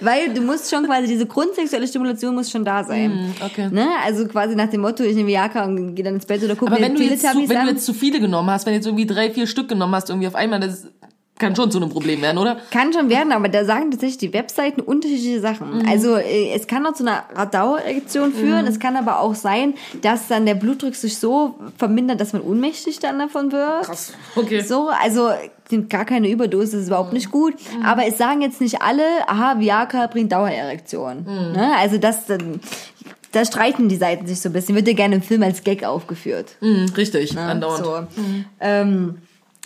Weil du musst schon quasi, diese grundsexuelle Stimulation muss schon da sein. okay. Ne? Also quasi nach dem Motto, ich nehme Viagra und gehe dann ins Bett oder gucke Aber mir wenn du, jetzt zu, Teletubbies wenn du an. jetzt zu viele genommen hast, wenn du jetzt irgendwie drei, vier Stück genommen hast, irgendwie auf einmal, das kann schon zu einem Problem werden, oder? Kann schon werden, aber da sagen tatsächlich die Webseiten unterschiedliche Sachen. Mhm. Also äh, es kann auch zu einer Dauererektion führen, es kann aber auch sein, dass dann der Blutdruck sich so vermindert, dass man ohnmächtig dann davon wird. Krass, okay. So, also sind gar keine Überdosis, ist überhaupt nicht gut. Aber es sagen jetzt nicht alle, aha, Viagra bringt Dauererektion. Ne? Also das, da streiten die Seiten sich so ein bisschen. Wird ja gerne im Film als Gag aufgeführt. Mhm, richtig, andauernd. So. Ähm,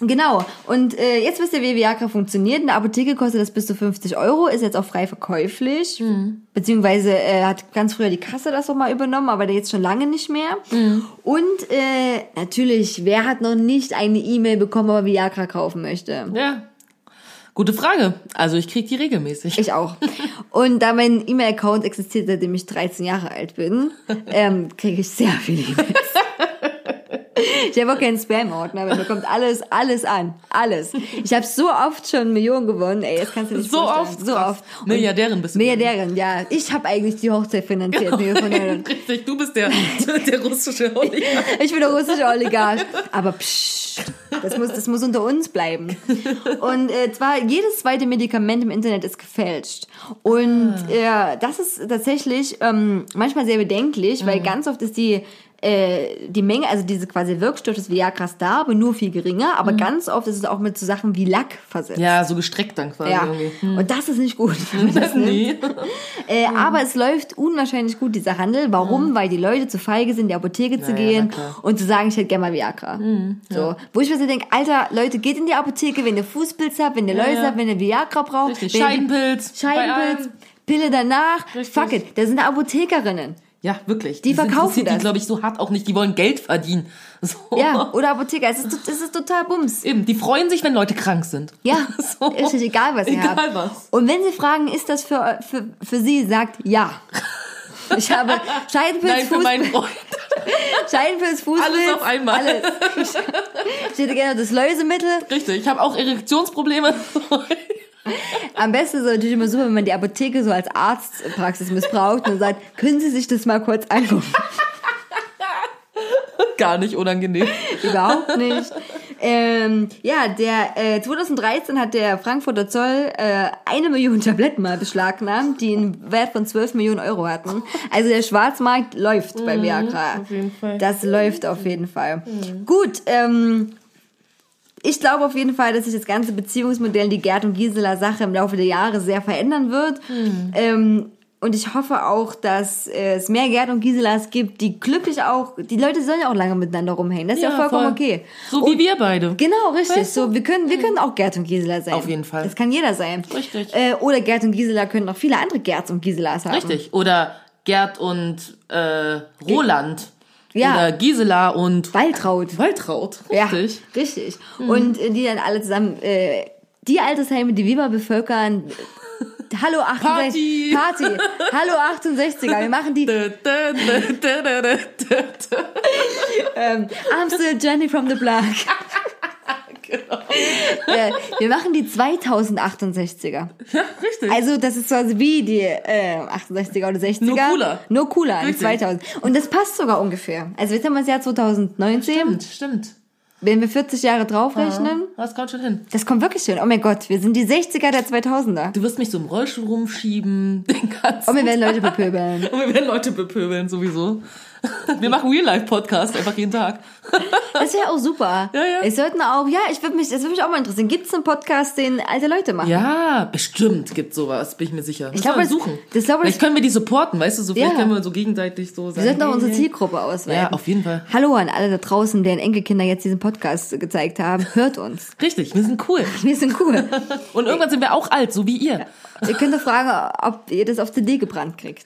genau. Und äh, jetzt wisst ihr, wie Viagra funktioniert. In der Apotheke kostet das bis zu 50 Euro, ist jetzt auch frei verkäuflich. Mhm. Beziehungsweise äh, hat ganz früher die Kasse das auch mal übernommen, aber jetzt schon lange nicht mehr. Mhm. Und äh, natürlich, wer hat noch nicht eine E-Mail bekommen, ob er Viagra kaufen möchte? Ja. Gute Frage. Also ich krieg die regelmäßig. Ich auch. Und da mein E-Mail-Account existiert, seitdem ich 13 Jahre alt bin, ähm, kriege ich sehr viele E-Mails. Ich habe auch keinen Spam-Ordner, aber da kommt alles, alles an. Alles. Ich habe so oft schon Millionen gewonnen, ey, das kannst du nicht so vorstellen. oft. So Krass. oft. Und Milliardärin bist du. Milliardärin, ja. Ich habe eigentlich die Hochzeit finanziert. Genau. Von der, Richtig, du bist der, der russische Oligarch. ich bin der russische Oligarch. Aber psch, das muss, das muss unter uns bleiben. Und äh, zwar, jedes zweite Medikament im Internet ist gefälscht. Und äh, das ist tatsächlich ähm, manchmal sehr bedenklich, weil ganz oft ist die äh, die Menge, also diese quasi Wirkstoff des Viagras da, aber nur viel geringer. Aber ganz oft ist es auch mit so Sachen wie Lack versetzt. Ja, so gestreckt dann quasi Ja. Hm. und das ist nicht gut. das. Nee. Äh, aber es läuft unwahrscheinlich gut, dieser Handel. Warum? Weil die Leute zu feige sind, in die Apotheke zu Mhm. ja, gehen. Mhm, und zu sagen, ich hätte gerne mal Viagra. so. Wo ich mir so denke, Alter, Leute, geht in die Apotheke, wenn ihr Fußpilz habt, wenn ihr Läuse ja. habt, wenn ihr Viagra braucht. Richtig, Scheidenpilz. Scheidenpilz. Pille danach. Richtig. Fuck it, da sind Apothekerinnen. Ja, wirklich. Die Das verkaufen das. Die, glaube ich, so hart auch nicht. Die wollen Geld verdienen. So. Ja, oder Apotheker. Es ist, es ist total Bums. Eben, die freuen sich, wenn Leute krank sind. Ja, So. ist egal, was ihr Egal habt. was. Und wenn sie fragen, ist das für, für, für sie, sagt ja. Ich habe Scheidenpilz, Nein, für meinen Freund. Scheidenpilz, Fußpilz. Alles auf einmal. Alles. Ich hätte gerne das Läusemittel. Richtig, ich habe auch Erektionsprobleme. Am besten ist es natürlich immer super, wenn man die Apotheke so als Arztpraxis missbraucht und sagt, können Sie sich das mal kurz angucken? Gar nicht unangenehm. Überhaupt nicht. Ähm, ja, der äh, 2013 hat der Frankfurter Zoll äh, eine Million Tabletten mal beschlagnahmt, die einen Wert von 12 Millionen Euro hatten. Also der Schwarzmarkt läuft bei Viagra. auf jeden Fall. Das läuft auf jeden Fall. Gut, ähm, ich glaube auf jeden Fall, dass sich das ganze Beziehungsmodell, die Gerd und Gisela Sache im Laufe der Jahre sehr verändern wird. Ähm, und ich hoffe auch, dass es mehr Gerd und Giselas gibt, die glücklich auch, die Leute sollen ja auch lange miteinander rumhängen. Das ist ja, vollkommen voll. okay. So wie wir beide. Genau, richtig. Weißt du? So, wir können, wir können auch Gerd und Gisela sein. Auf jeden Fall. Das kann jeder sein. Richtig. Äh, oder Gerd und Gisela können auch viele andere Gerds und Giselas haben. Richtig. Oder Gerd und äh, Roland. Ja. Oder Gisela und Waltraud. Waltraud. Ja, Richtig. richtig. Und äh, die dann alle zusammen, äh, die Altersheime, die wir mal bevölkern, Hallo 68 Party. Party. Hallo 68er. Wir machen die ähm, I'm still Jenny from the Block. Genau. äh, wir machen die 2068er. Ja, richtig. Also das ist quasi wie die äh, 68er oder 60er. Nur cooler. Nur cooler, Richtig. 2000. Und das passt sogar ungefähr. Also jetzt haben wir das Jahr 2019. stimmt, stimmt. Wenn wir 40 Jahre draufrechnen, Das kommt schon hin. das kommt wirklich schön. Oh mein Gott, wir sind die 60er der 2000er. Du wirst mich so im Rollstuhl rumschieben, den ganzen Und wir werden Leute bepöbeln. Und wir werden Leute bepöbeln, sowieso. Wir machen Real-Life-Podcast einfach jeden Tag. Das wäre auch super. Ja, ja. Es sollten auch, ja, ich würde mich, das würde mich auch mal interessieren. Gibt es einen Podcast, den alte Leute machen? Ja, bestimmt gibt sowas, bin ich mir sicher. Ich glaube, wir suchen. das glaube, vielleicht können wir die supporten, weißt du, so vielleicht Ja. können wir so gegenseitig so sagen. Wir sollten auch unsere. Zielgruppe auswählen. Ja, auf jeden Fall. Hallo an alle da draußen, deren Enkelkinder jetzt diesen Podcast gezeigt haben. Hört uns. Richtig, wir sind cool. Wir sind cool. Und irgendwann sind wir auch alt, so wie ihr. Ihr könnt doch fragen, ob ihr das auf CD gebrannt kriegt.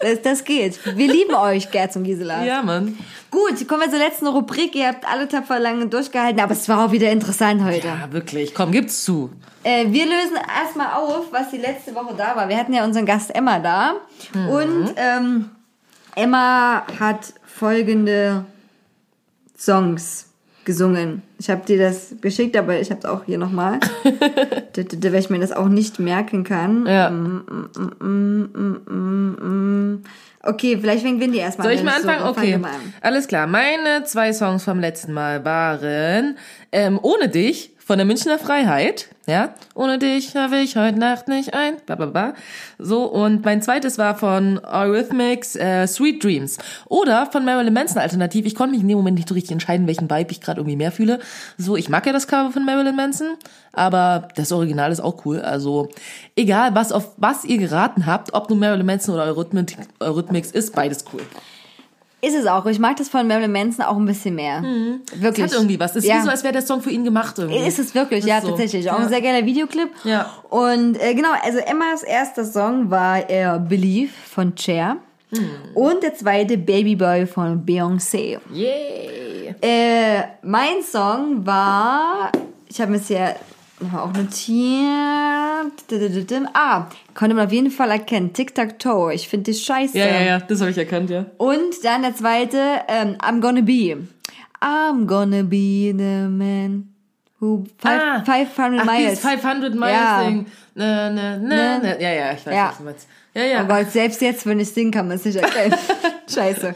Das, das geht. Wir lieben euch, Gerz und Gisela. Ja, Mann. Gut, kommen wir zur letzten Rubrik. Ihr habt alle tapfer lange durchgehalten, aber es war auch wieder interessant heute. Ja, wirklich. Komm, gib's zu. Äh, wir lösen erstmal auf, was die letzte Woche da war. Wir hatten ja unseren Gast Emma da. Und ähm, Emma hat folgende Songs gesungen. Ich habe dir das geschickt, aber ich habe es auch hier nochmal. weil ich mir das auch nicht merken kann. Ja. Okay, vielleicht fängt Windy erstmal Soll ich an. mal anfangen? Okay. mal an. Alles klar. Meine zwei Songs vom letzten Mal waren ähm, Ohne dich von der Münchner Freiheit, ja. Ohne dich schlafe ich heute Nacht nicht ein, bla bla bla. So, und mein zweites war von Eurythmics äh, Sweet Dreams. Oder von Marilyn Manson alternativ. Ich konnte mich in dem Moment nicht so richtig entscheiden, welchen Vibe ich gerade irgendwie mehr fühle. So, ich mag ja das Cover von Marilyn Manson, aber das Original ist auch cool. Also, egal, was auf was ihr geraten habt, ob nun Marilyn Manson oder Eurythmics, Eurythmics ist, beides cool. Ist es auch. Ich mag das von Marilyn Manson auch ein bisschen mehr. Wirklich. Es hat irgendwie was. Es ist Ja. wie so, als wäre der Song für ihn gemacht irgendwie. Ist es wirklich, Ist ja, so. tatsächlich. Auch Ja. ein sehr geiler Videoclip. Ja. Und äh, genau, also Emmas erster Song war äh, Believe von Cher. Hm. Und der zweite Baby Boy von Beyoncé. Yay. Äh, mein Song war, ich habe mir es auch notiert. Ah, konnte man auf jeden Fall erkennen. Tic-Tac-Toe. Ich finde die scheiße. Ja, ja, ja, das habe ich erkannt, ja. Und dann der zweite, ähm, I'm gonna be. I'm gonna be the man who five, Ah. 500 Ach, miles. dieses 500 Miles Ja. Ding. Ne, ne, Ne. ne. Ja, ja, ich weiß, Ja. was du meinst. Ja, ja. Gott, selbst jetzt, wenn ich singen, kann man es nicht erkennen. Scheiße.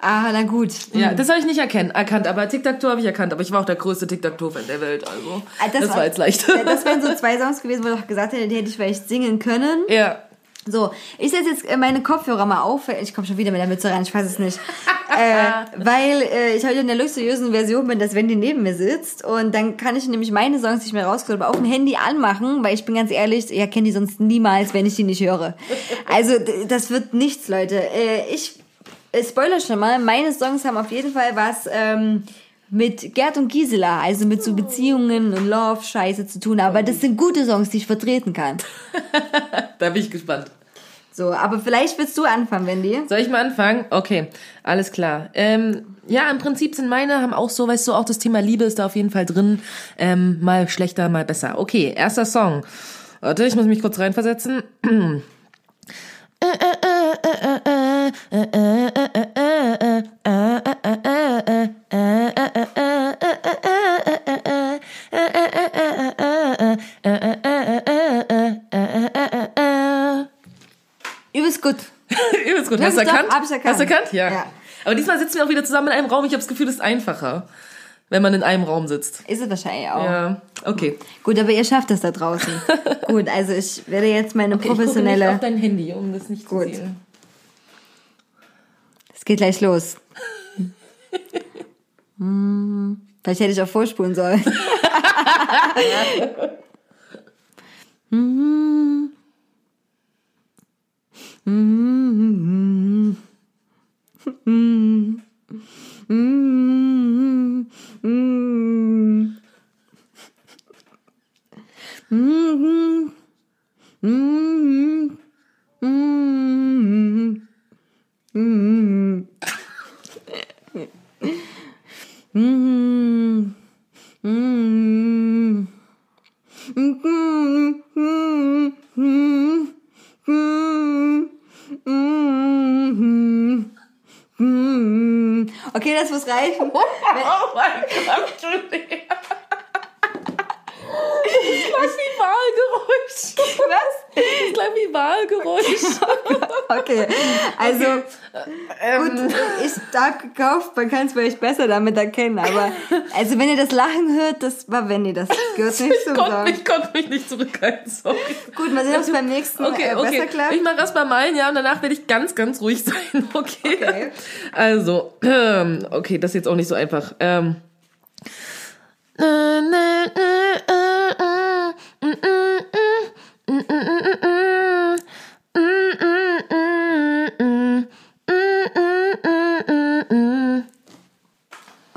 Ah, na gut. ja, das habe ich nicht erkennen, erkannt, aber Tic-Tac-Toe habe ich erkannt, aber ich war auch der größte Tic-Tac-Toe-Fan der Welt, also Ah, das, war jetzt leicht. Das wären so zwei Songs gewesen, wo ich auch gesagt hätte, die hätte ich vielleicht singen können. ja. So, ich setze jetzt äh, meine Kopfhörer mal auf. Ich komme schon wieder mit der Mütze rein, ich weiß es nicht. äh, weil äh, ich heute in der luxuriösen Version bin, dass Wendy neben mir sitzt. Und dann kann ich nämlich meine Songs nicht mehr rausgeholt, aber auf dem Handy anmachen, weil ich bin ganz ehrlich, ihr kennt die sonst niemals, wenn ich die nicht höre. Also, das wird nichts, Leute. Äh, ich äh, spoiler schon mal, meine Songs haben auf jeden Fall was ähm, mit Gerd und Gisela, also mit so Beziehungen und Love-Scheiße zu tun. Aber das sind gute Songs, die ich vertreten kann. Da bin ich gespannt. So, aber vielleicht willst du anfangen, Wendy. Soll ich mal anfangen? Okay, alles klar. Ähm, ja, im Prinzip sind meine, haben auch so, weißt du, auch das Thema Liebe ist da auf jeden Fall drin. Ähm, mal schlechter, mal besser. Okay, erster Song. Warte, ich muss mich kurz reinversetzen. Übelst gut. Übelst gut. Hast du erkannt? hab ich erkannt. Hast du erkannt? Ja. Ja. Aber diesmal sitzen wir auch wieder zusammen in einem Raum. Ich habe das Gefühl, das ist einfacher, wenn man in einem Raum sitzt. Ist es wahrscheinlich auch. Ja, okay. Gut, aber ihr schafft das da draußen. gut, also ich werde jetzt meine okay ich gucke nicht professionelle. auf dein Handy, um das nicht Gut. zu sehen. Es geht gleich los. Hm, Vielleicht hätte ich auch vorspulen sollen. Hm. Hm. Hm. Hm. Hm. Hm. Hm. Hm. Hm. Mm. Mm. Mm. Mm. Mm. Mm. Mm. Mm. Okay, das muss reichen. Oh mein Gott. Das klang wie Wahlgeräusch. Was? Das klang wie Wahlgeräusch. Okay, also Ähm, gut, ich stark gekauft, man kann es vielleicht besser damit erkennen, aber also wenn ihr das Lachen hört, das war Wendy, das gehört nicht Ich zum Song. mich, konnte mich nicht zurückhalten, sorry. Gut, mal sehen, ob es beim nächsten Okay, äh, besser okay. klappt. Ich mache erst mal meinen, ja, und danach werde ich ganz, ganz ruhig sein, okay? Okay. Also, ähm, okay, das ist jetzt auch nicht so einfach. Ähm.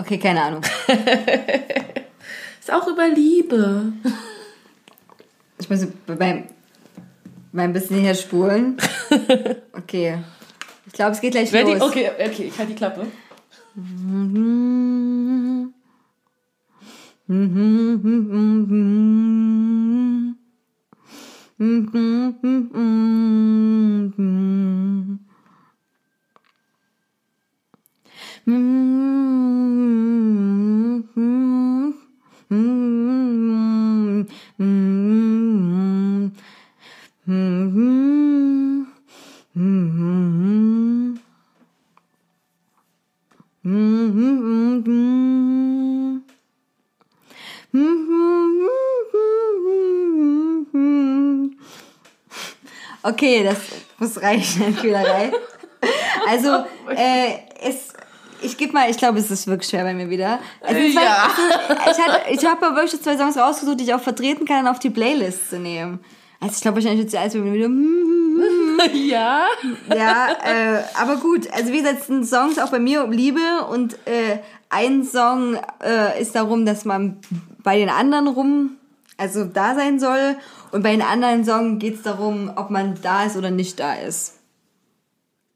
Okay, keine Ahnung. ist auch über Liebe. Ich muss beim, beim bisschen her spulen. Okay. Ich glaube, es geht gleich Ready? los. Okay, okay, ich halte die Klappe. Mhm. Okay, das muss reichen Kühlerei. Also, äh, es ich gebe mal, ich glaube, es ist wirklich schwer bei mir wieder. Zwei, Ja. ist, ich ich habe aber wirklich zwei Songs rausgesucht, die ich auch vertreten kann, auf die Playlist zu nehmen. Also ich glaube wahrscheinlich wird sie alles wieder, ja. ja, äh, aber gut. Also wie gesagt, sind Songs auch bei mir um Liebe und äh, ein Song äh, ist darum, dass man bei den anderen rum, also da sein soll und bei den anderen Song geht es darum, ob man da ist oder nicht da ist.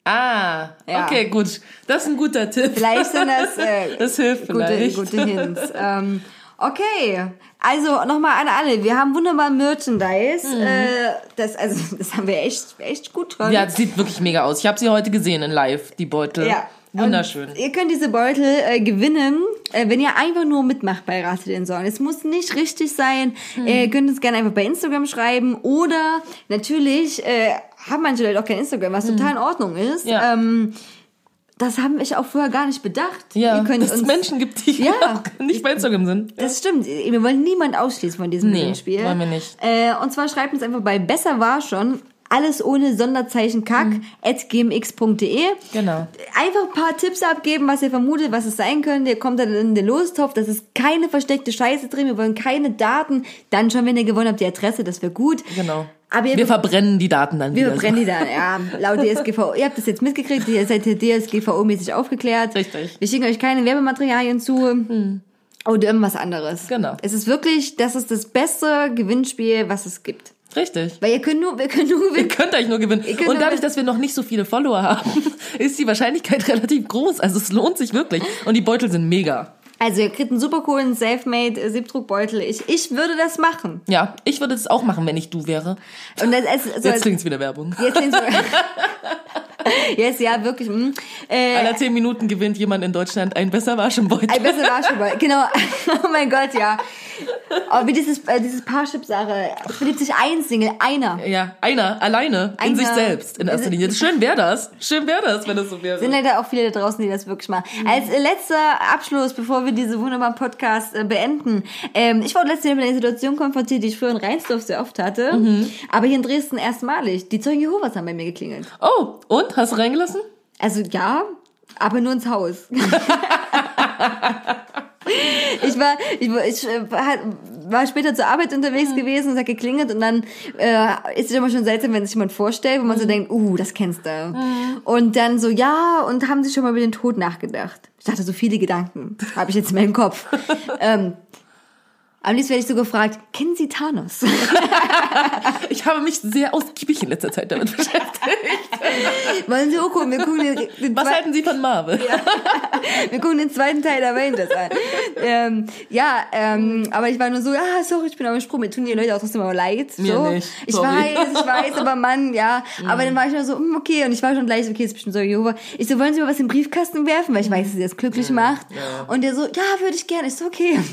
Ah, Ja. okay, gut. Das ist ein guter Tipp. Vielleicht sind das äh, Das hilft gute, vielleicht. gute Hints. ähm, okay, also nochmal an alle. Wir haben wunderbar Merchandise. Äh, das, also, das haben wir echt, echt gut dran. Ja, das sieht wirklich mega aus. Ich habe sie heute gesehen in live, die Beutel. Ja. Wunderschön. Und ihr könnt diese Beutel äh, gewinnen, äh, wenn ihr einfach nur mitmacht bei Rate den Song. Es muss nicht richtig sein. Hm. Ihr könnt es gerne einfach bei Instagram schreiben. Oder natürlich äh, haben manche Leute auch kein Instagram, was total in Ordnung ist. Hm. Ja. Ähm, das haben ich auch vorher gar nicht bedacht. Ja, ihr könnt dass es uns, Menschen gibt, die Ja. auch nicht bei Instagram sind. Das stimmt. Wir wollen niemand ausschließen von diesem Nee, Gewinnspiel. wollen wir nicht. Äh, und zwar schreibt uns einfach bei Besser war schon alles ohne Sonderzeichen kack at gmx.de. Genau. Einfach ein paar Tipps abgeben, was ihr vermutet, was es sein könnte. Ihr kommt dann in den Lostopf. Das ist keine versteckte Scheiße drin. Wir wollen keine Daten. Dann schon, wenn ihr gewonnen habt, die Adresse. Das wäre gut. Genau. Aber Wir verbrennen die Daten dann wir wieder. verbrennen die dann, ja, laut DSGVO. Ihr habt das jetzt mitgekriegt, ihr seid hier DSGVO-mäßig aufgeklärt. Richtig. Wir schicken euch keine Werbematerialien zu. Oder irgendwas anderes. Genau. Es ist wirklich, das ist das beste Gewinnspiel, was es gibt. Richtig. Weil ihr könnt nur, wir können nur Ihr gewinnen. könnt euch nur gewinnen. könnt Und nur dadurch, dass wir noch nicht so viele Follower haben, ist die Wahrscheinlichkeit relativ groß. Also es lohnt sich wirklich. Und die Beutel sind mega. Also ihr kriegt einen super coolen Selfmade Siebdruckbeutel. Ich, ich würde das machen. Ja, ich würde es auch machen, wenn ich du wäre. Und das, es, so, Jetzt klingt's wieder Werbung. jetzt so, Yes, ja, wirklich. mm. Äh, Alle zehn Minuten gewinnt jemand in Deutschland ein besser Waschenbeutel. Ein besser Waschball, genau. Oh mein Gott, ja. Aber wie dieses, äh, dieses Parship-Sache. Es verliebt sich ein Single, einer. Ja, einer, alleine, in Einer. sich selbst, in erster Linie. Schön wäre das. Schön wäre das, wenn das so wäre. sind leider auch viele da draußen, die das wirklich machen. Als äh, letzter Abschluss, bevor wir diese wunderbaren Podcast äh, beenden. Ähm, ich wurde letztes Jahr mit einer Situation konfrontiert, die ich früher in Rheinsdorf sehr oft hatte. Aber hier in Dresden erstmalig. Die Zeugen Jehovas haben bei mir geklingelt. Oh, und? Hast du reingelassen? Also ja, aber nur ins Haus. ich war, ich, war- ich äh, war- später zur Arbeit unterwegs gewesen und es hat geklingelt und dann äh, ist es immer schon seltsam, wenn sich jemand vorstellt, wo man so denkt, uh, das kennst du. Und dann so, ja, und haben sie schon mal über den Tod nachgedacht. Ich dachte, so viele Gedanken habe ich jetzt in meinem Kopf. ähm, am liebsten werde ich so gefragt, kennen Sie Thanos? Ich habe mich sehr ausgiebig in letzter Zeit damit beschäftigt. Wollen Sie auch gucken? Wir gucken den, den Was halten Sie von Marvel? Wir gucken den zweiten Teil der Avengers an. ähm, ja, ähm, aber ich war nur so, ah, sorry, ich bin auf dem Sprung. Mir tun die Leute auch trotzdem aber leid. Mir so. nicht, Ich sorry. weiß, ich weiß, aber Mann, ja. Aber dann war ich nur so, hm, okay. Und ich war schon gleich, okay, ist bestimmt so Jehova. Ich so, wollen Sie mal was in den Briefkasten werfen? Weil ich weiß, dass Sie das glücklich macht. Und der so, ja, würde ich gerne. Ich so, okay.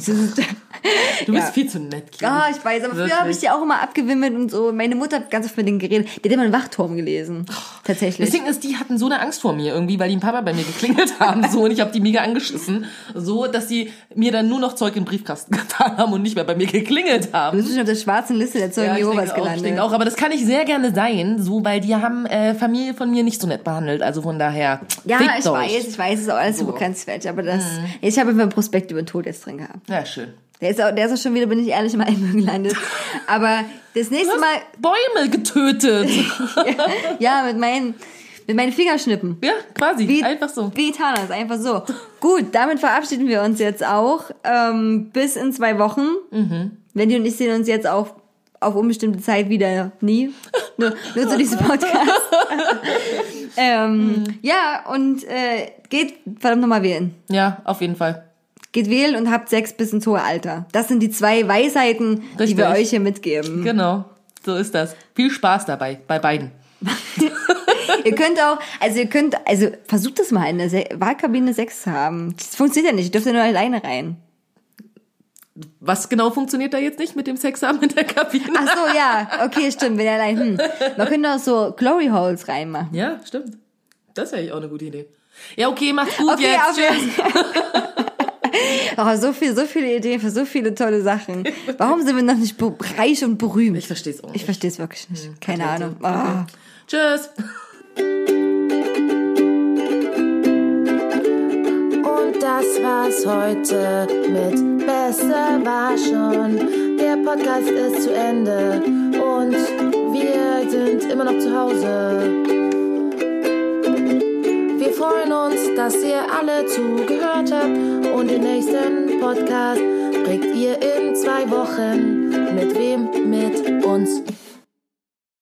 Du bist Ja. viel zu nett, Kim. Ja, ich weiß, aber früher Wirklich. habe ich die auch immer abgewimmelt und so. Meine Mutter hat ganz oft mit denen geredet. Die hat immer einen Wachturm gelesen. Tatsächlich. Das Ding ist, die hatten so eine Angst vor mir irgendwie, weil die ein paar Mal bei mir geklingelt haben so und ich habe die mega angeschissen, so dass sie mir dann nur noch Zeug in den Briefkasten getan haben und nicht mehr bei mir geklingelt Du haben. bist schon auf der schwarzen Liste der Zeugen Ja, Jehovas denke, auch, ich gelandet. denke auch, aber das kann ich sehr gerne sein, so weil die haben äh, Familie von mir nicht so nett behandelt, also von daher. Ja, ich euch. weiß, ich weiß, es ist auch alles super grenzwertig, aber das, ich habe immer einen Prospekt über den Tod jetzt drin gehabt. Ja, schön. Der ist auch, der ist auch schon wieder, bin ich ehrlich, im Einmüll gelandet. Aber das nächste Mal, Bäume getötet. ja, mit meinen, mit meinen Fingerschnippen. ja, quasi. Wie, Einfach so. Wie Thanos, einfach so. Gut, damit verabschieden wir uns jetzt auch. Ähm, bis in zwei Wochen. Mhm. Wendy und ich sehen uns jetzt auch auf unbestimmte Zeit wieder nie. Nur, nur zu diesem Podcast. ähm, Mhm. Ja, und äh, geht verdammt nochmal wählen. Ja, auf jeden Fall. Geht wählen und habt Sex bis ins hohe Alter. Das sind die zwei Weisheiten, die Richtig. wir euch hier mitgeben. Genau. So ist das. Viel Spaß dabei, bei beiden. ihr könnt auch, also ihr könnt, also versucht das mal in der Se Wahlkabine Sex zu haben. Das funktioniert ja nicht, ihr dürft ja nur alleine rein. Was genau funktioniert da jetzt nicht mit dem Sex haben in der Kabine? Ach so, ja, okay, stimmt, wenn ihr allein, hm. Man könnte auch so Glory Holes reinmachen. Ja, stimmt. Das wäre eigentlich auch eine gute Idee. Ja, okay, macht's gut Okay, jetzt. Tschüss. Oh, so viel, so viele Ideen für so viele tolle Sachen. Warum sind wir noch nicht reich und berühmt? Ich verstehe es auch Ich nicht. verstehe es wirklich nicht. Keine Patente. Ahnung. Ah. Tschüss. Und das war's heute mit Besser war schon. Der Podcast ist zu Ende und wir sind immer noch zu Hause. Wir freuen uns, dass ihr alle zugehört habt und den nächsten Podcast kriegt ihr in zwei Wochen. Mit wem? Mit uns.